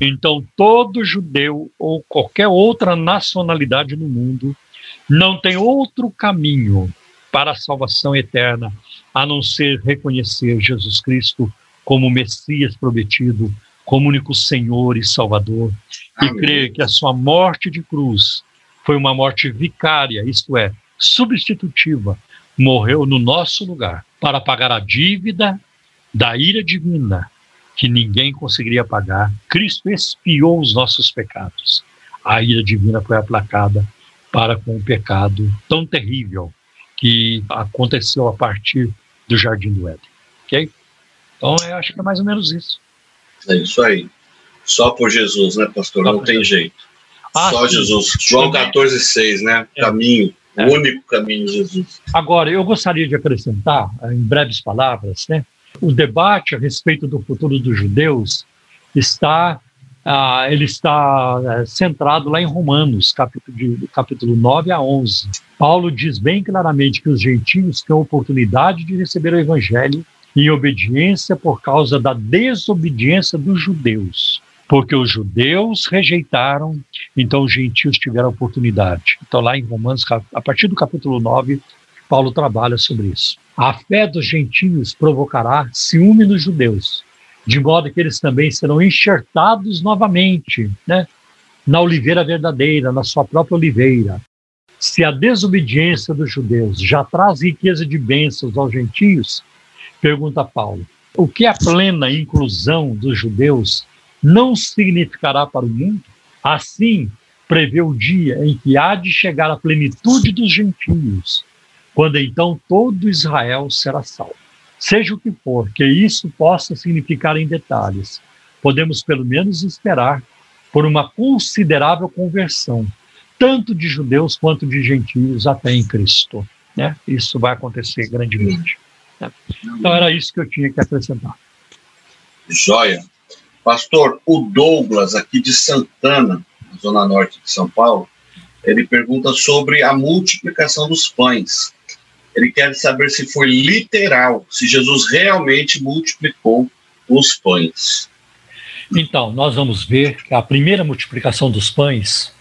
Então, todo judeu ou qualquer outra nacionalidade no mundo não tem outro caminho para a salvação eterna a não ser reconhecer Jesus Cristo como Messias prometido, como único Senhor e Salvador e
Amém.
crer que a sua morte de cruz foi uma morte vicária, isto é, substitutiva, morreu no nosso lugar para pagar a dívida da ira divina que ninguém conseguiria pagar. Cristo expiou os nossos pecados. A ira divina foi aplacada para com o pecado tão terrível que aconteceu a partir do Jardim do Éden. Ok? Então, eu acho que é mais ou menos isso.
É isso aí. Só por Jesus, né, pastor?
Só
Não tem jeito.
Ah,
Só
sim.
Jesus. João
Também.
14, 6, né?
É.
Caminho.
É.
O único caminho, Jesus.
Agora, eu gostaria de acrescentar, em breves palavras, né, o debate a respeito do futuro dos judeus está, ah, ele está eh, centrado lá em Romanos, capítulo, de, capítulo 9 a 11. Paulo diz bem claramente que os gentios têm a oportunidade de receber o evangelho em obediência por causa da desobediência dos judeus. Porque os judeus rejeitaram, então os gentios tiveram oportunidade. Então, lá em Romanos, a partir do capítulo 9, Paulo trabalha sobre isso. A fé dos gentios provocará ciúme nos judeus, de modo que eles também serão enxertados novamente né, na oliveira verdadeira, na sua própria oliveira. Se a desobediência dos judeus já traz riqueza de bênçãos aos gentios, pergunta Paulo, o que a plena inclusão dos judeus não significará para o mundo? Assim, prevê o dia em que há de chegar a plenitude dos gentios, quando então todo Israel será salvo. Seja o que for que isso possa significar em detalhes, podemos pelo menos esperar por uma considerável conversão, tanto de judeus quanto de gentios até em Cristo. Né? Isso vai acontecer grandemente. né? Então era isso que eu tinha que acrescentar.
Joia. Pastor, o Douglas, aqui de Santana, na zona norte de São Paulo, ele pergunta sobre a multiplicação dos pães. Ele quer saber se foi literal, se Jesus realmente multiplicou os pães.
Então, nós vamos ver a primeira multiplicação dos pães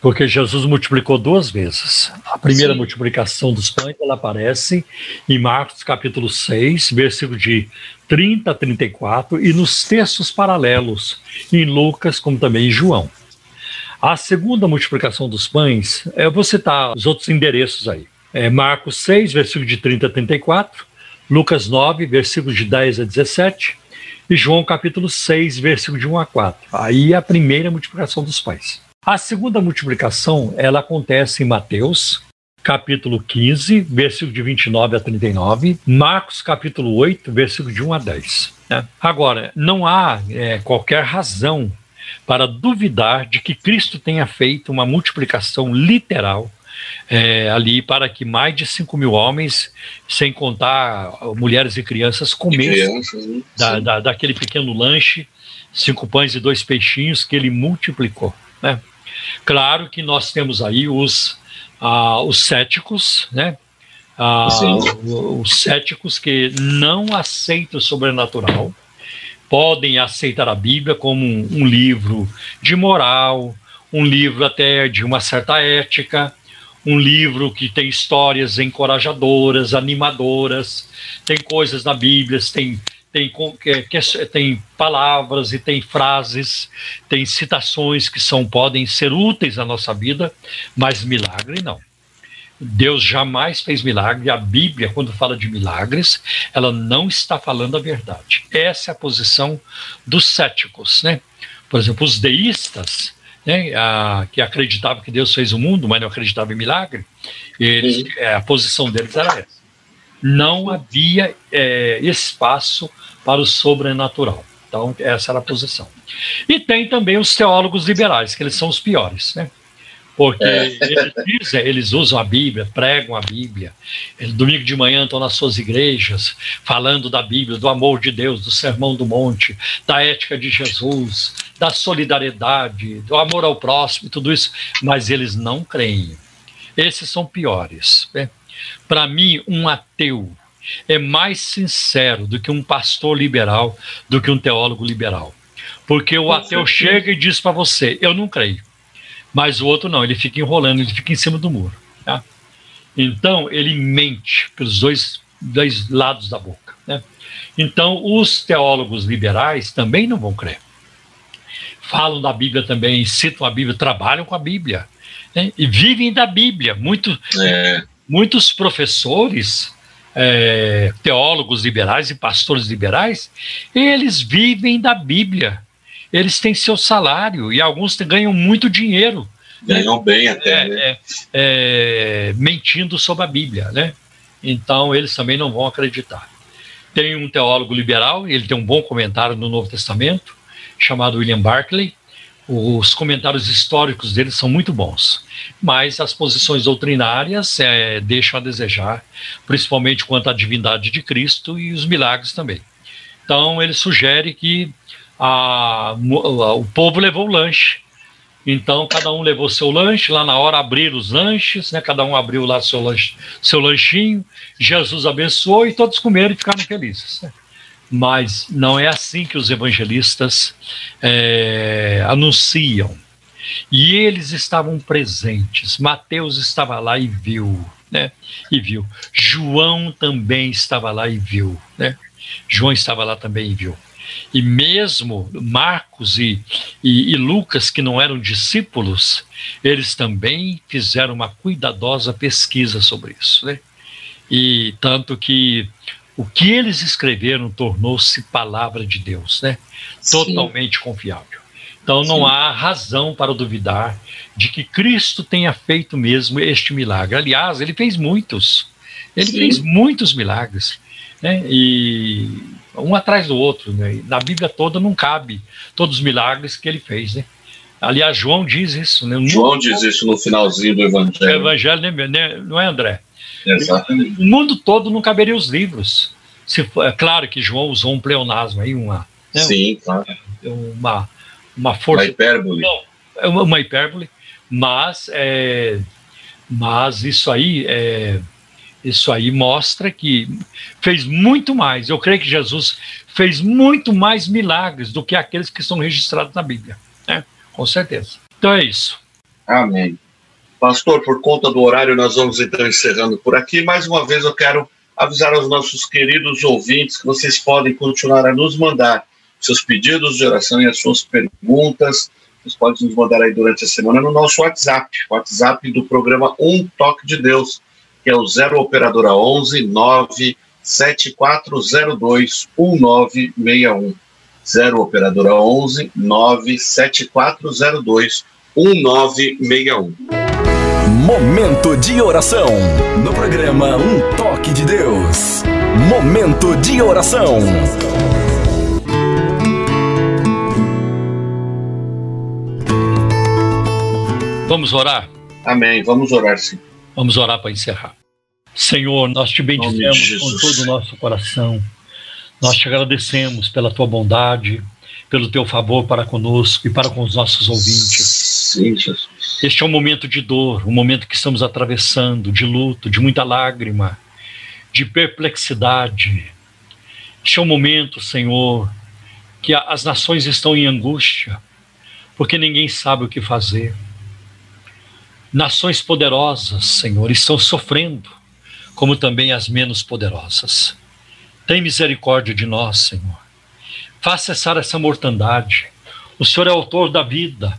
Porque Jesus multiplicou duas vezes. A primeira
Sim.
multiplicação dos pães, ela aparece em Marcos capítulo 6, versículo de 30 a 34, e nos textos paralelos, em Lucas, como também em João. A segunda multiplicação dos pães, é, eu vou citar os outros endereços aí. É Marcos 6, versículo de 30 a 34, Lucas 9, versículo de 10 a 17, e João capítulo 6, versículo de 1 a 4. Aí é a primeira multiplicação dos pães. A segunda multiplicação, ela acontece em Mateus, capítulo 15, versículo de 29 a 39, Marcos, capítulo 8, versículo de 1 a 10. né? Agora, não há é, qualquer razão para duvidar de que Cristo tenha feito uma multiplicação literal é, ali para que mais de 5 mil homens, sem contar mulheres e crianças, comessem
né?
da, da- daquele pequeno lanche, cinco pães e dois peixinhos que ele multiplicou. Né? Claro que nós temos aí os, ah, os céticos, né? Ah, os céticos que não aceitam o sobrenatural, podem aceitar a Bíblia como um, um livro de moral, um livro até de uma certa ética, um livro que tem histórias encorajadoras, animadoras, tem coisas na Bíblia, tem tem, que- tem palavras e tem frases, tem citações que são podem ser úteis na nossa vida, mas milagre não. Deus jamais fez milagre. A Bíblia, quando fala de milagres, ela não está falando a verdade. Essa é a posição dos céticos, né? Por exemplo, os deístas, né, a- que acreditavam que Deus fez o mundo, mas não acreditavam em milagre, eles, é, a posição deles era essa. Não havia é, espaço para o sobrenatural. Então, essa era a posição. E tem também os teólogos liberais, que eles são os piores, né? Porque eles dizem, eles usam a Bíblia, pregam a Bíblia. Eles, domingo de manhã estão nas suas igrejas falando da Bíblia, do amor de Deus, do sermão do monte, da ética de Jesus, da solidariedade, do amor ao próximo, e tudo isso, mas eles não creem. Esses são piores. Né? Para mim, um ateu é mais sincero do que um pastor liberal, do que um teólogo liberal. Porque o ateu chega e diz para você: Eu não creio. Mas o outro não, ele fica enrolando, ele fica em cima do muro. tá? Então, ele mente pelos dois, dois lados da boca. né? Então, os teólogos liberais também não vão crer. Falam da Bíblia também, citam a Bíblia, trabalham com a Bíblia. né? E vivem da Bíblia. Muito,
É,
muitos professores, é, teólogos liberais e pastores liberais, eles vivem da Bíblia. Eles têm seu salário e alguns ganham muito dinheiro
ganham bem até,
é,
né?
é, é, mentindo sobre a Bíblia, né? Então eles também não vão acreditar. Tem um teólogo liberal, ele tem um bom comentário no Novo Testamento, chamado William Barclay. Os comentários históricos dele são muito bons, mas as posições doutrinárias é, deixam a desejar, principalmente quanto à divindade de Cristo e os milagres também. Então ele sugere que a- o povo levou o lanche, então, cada um levou seu lanche, lá na hora abriram os lanches, né? cada um abriu lá seu, lanche, seu lanchinho, Jesus abençoou e todos comeram e ficaram felizes. né? Mas não é assim que os evangelistas é, anunciam. E eles estavam presentes, Mateus estava lá e viu, né? E viu. João também estava lá e viu, né? João estava lá também e viu. E mesmo Marcos e, e, e Lucas, que não eram discípulos, eles também fizeram uma cuidadosa pesquisa sobre isso. Né? E tanto que o que eles escreveram tornou-se palavra de Deus, né? totalmente confiável. Então não
Sim.
há razão para duvidar de que Cristo tenha feito mesmo este milagre. Aliás, ele fez muitos. Ele
Sim.
fez muitos milagres. Né? E um atrás do outro. Né? Na Bíblia toda não cabe todos os milagres que ele fez. Né? Aliás, João diz isso. Né?
João diz isso no finalzinho do Evangelho.
Evangelho, né, né? não é, André?
Exatamente.
O mundo todo não caberia os livros. Se for- é claro que João usou um pleonasmo aí, uma, né,
Sim, claro.
uma, uma
Uma
força
hipérbole.
Não, é uma, uma hipérbole, mas, é, mas isso aí é, isso aí mostra que fez muito mais. Eu creio que Jesus fez muito mais milagres do que aqueles que estão registrados na Bíblia, né? Com certeza. Então é isso.
Amém. Pastor, por conta do horário, nós vamos então encerrando por aqui. Mais uma vez eu quero avisar aos nossos queridos ouvintes que vocês podem continuar a nos mandar seus pedidos de oração e as suas perguntas. Vocês podem nos mandar aí durante a semana no nosso WhatsApp, WhatsApp do programa Um Toque de Deus, que é o 0 Operadora 11 97402 1961. 0 Operadora 11 97402 1961.
Momento de oração. No programa Um Toque de Deus. Momento de oração.
Vamos orar?
Amém. Vamos orar, sim.
Vamos orar para encerrar. Senhor, nós te bendizemos com todo o nosso coração. Nós te agradecemos pela tua bondade, pelo teu favor para conosco e para com os nossos ouvintes.
Sim, Jesus.
Este é um momento de dor, um momento que estamos atravessando, de luto, de muita lágrima, de perplexidade. Este é um momento, Senhor, que as nações estão em angústia, porque ninguém sabe o que fazer. Nações poderosas, Senhor, estão sofrendo, como também as menos poderosas. Tem misericórdia de nós, Senhor. Faça cessar essa mortandade. O Senhor é autor da vida.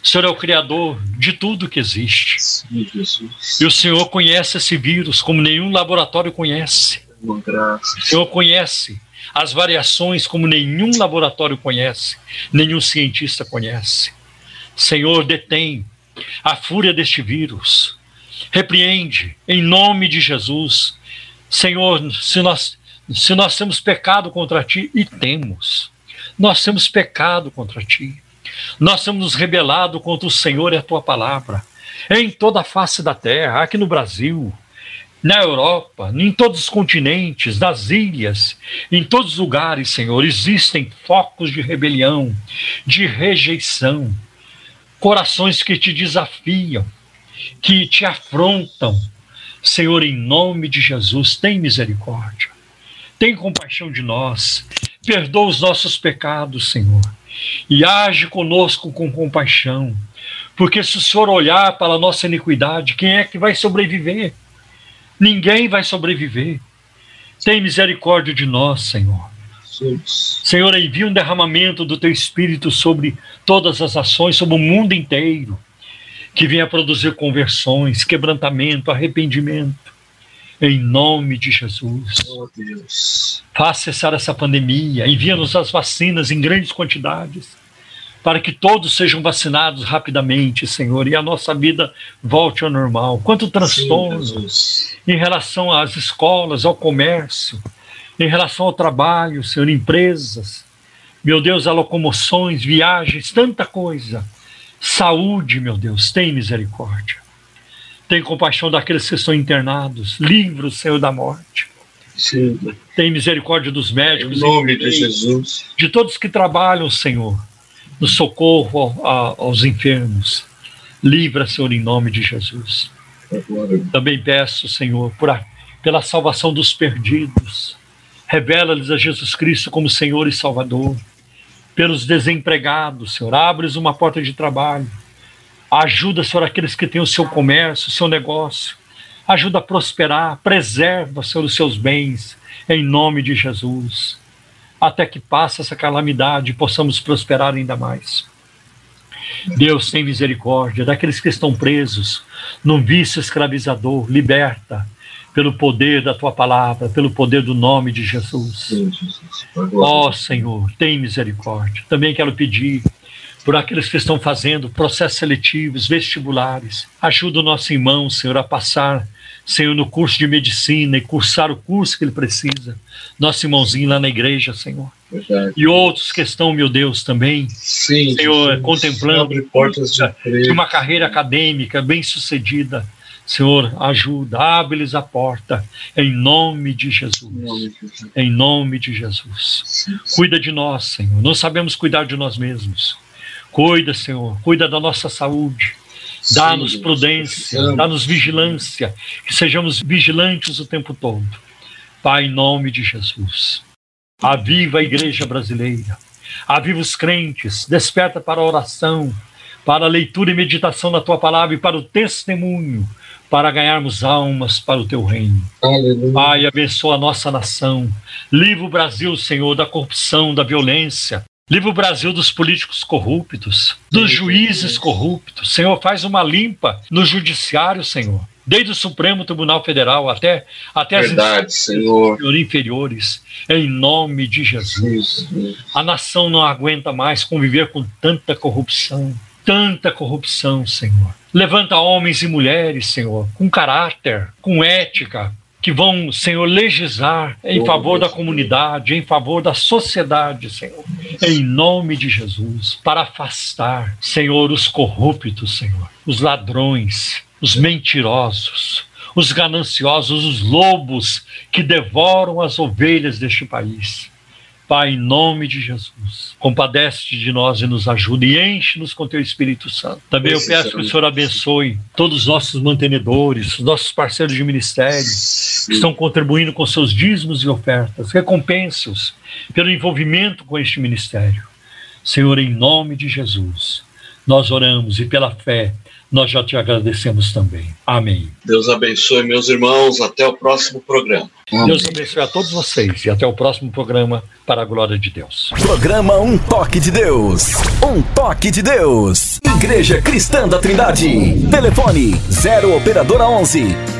O Senhor é o Criador de tudo que existe.
Sim, Jesus.
E o Senhor conhece esse vírus como nenhum laboratório conhece. O Senhor conhece as variações como nenhum laboratório conhece, nenhum cientista conhece. Senhor, detém a fúria deste vírus. Repreende em nome de Jesus. Senhor, se nós se nós temos pecado contra ti e temos. Nós temos pecado contra ti. Nós temos nos rebelado contra o Senhor e a tua palavra. Em toda a face da terra, aqui no Brasil, na Europa, em todos os continentes, nas ilhas, em todos os lugares, Senhor, existem focos de rebelião, de rejeição, corações que te desafiam, que te afrontam. Senhor, em nome de Jesus, tem misericórdia. Tem compaixão de nós. Perdoa os nossos pecados, Senhor. E age conosco com compaixão. Porque se o Senhor olhar para a nossa iniquidade, quem é que vai sobreviver? Ninguém vai sobreviver. Tem misericórdia de nós, Senhor. Senhor, envia um derramamento do teu espírito sobre todas as ações, sobre o mundo inteiro, que venha produzir conversões, quebrantamento, arrependimento. Em nome de Jesus.
Oh, Deus.
Faça cessar essa pandemia, envia-nos as vacinas em grandes quantidades, para que todos sejam vacinados rapidamente, Senhor, e a nossa vida volte ao normal. Quanto transtorno
Sim,
em relação às escolas, ao comércio, em relação ao trabalho, Senhor, empresas, meu Deus, a locomoções, viagens, tanta coisa. Saúde, meu Deus, tem misericórdia. Tem compaixão daqueles que estão internados, livra o Senhor da morte.
Sim.
Tem misericórdia dos
Em
médicos,
nome de Jesus.
de todos que trabalham, Senhor, no socorro a- aos enfermos. Livra, Senhor, em nome de Jesus.
Agora,
Também peço, Senhor, por a- pela salvação dos perdidos. Revela-lhes a Jesus Cristo como Senhor e Salvador. Pelos desempregados, Senhor, abres uma porta de trabalho. Ajuda, Senhor, aqueles que têm o seu comércio, o seu negócio. Ajuda a prosperar, preserva, Senhor, os seus bens, em nome de Jesus. Até que passe essa calamidade e possamos prosperar ainda mais. Deus tem misericórdia daqueles que estão presos num vício escravizador, liberta pelo poder da tua palavra, pelo poder do nome de Jesus. Ó
Agora,
Senhor, tem misericórdia. Também quero pedir por aqueles que estão fazendo processos seletivos, vestibulares. Ajuda o nosso irmão, Senhor, a passar, Senhor, no curso de medicina e cursar o curso que ele precisa. Nosso irmãozinho lá na igreja, Senhor.
verdade.
E outros que estão, meu Deus, também
Sim,
Senhor,
Jesus.
contemplando
portas de
de uma carreira acadêmica bem sucedida. Senhor, ajuda, abre-lhes a porta, em nome de Jesus. Em nome de Jesus. Cuida de nós, Senhor. Não sabemos cuidar de nós mesmos. Cuida, Senhor. Cuida da nossa saúde. Dá-nos prudência, dá-nos vigilância, que sejamos vigilantes o tempo todo. Pai, em nome de Jesus. Aviva a igreja brasileira. Aviva os crentes, desperta para a oração, para a leitura e meditação da tua palavra e para o testemunho, para ganharmos almas para o teu reino. Aleluia. Pai, abençoa a nossa nação. Livra o Brasil, Senhor, da corrupção, da violência. Livra o Brasil dos políticos corruptos, dos juízes corruptos. Senhor, faz uma limpa no judiciário, Senhor desde o Supremo Tribunal Federal até, até
Verdade, as
Senhor. inferiores, em nome de Jesus. A nação não aguenta mais conviver com tanta corrupção, tanta corrupção, Senhor. Levanta homens e mulheres, Senhor, com caráter, com ética, que vão, Senhor, legislar em favor da comunidade, em favor da sociedade, Senhor, em nome de Jesus, para afastar, Senhor, os corruptos, Senhor, os ladrões, os mentirosos, os gananciosos, os lobos que devoram as ovelhas deste país. Pai, em nome de Jesus, compadece de nós e nos ajude e enche-nos com teu Espírito Santo. Também eu peço que o Senhor abençoe todos os nossos mantenedores, os nossos parceiros de ministério, que estão contribuindo com seus dízimos e ofertas. Recompense-os pelo envolvimento com este ministério. Senhor, em nome de Jesus, nós oramos e pela fé nós já te agradecemos também. Amém.
Deus abençoe, meus irmãos. Até o próximo programa.
Amém. Deus abençoe a todos vocês e até o próximo programa para a glória de Deus.
Programa Um Toque de Deus. Um Toque de Deus. Igreja Cristã da Trindade. Telefone 0 Operadora 11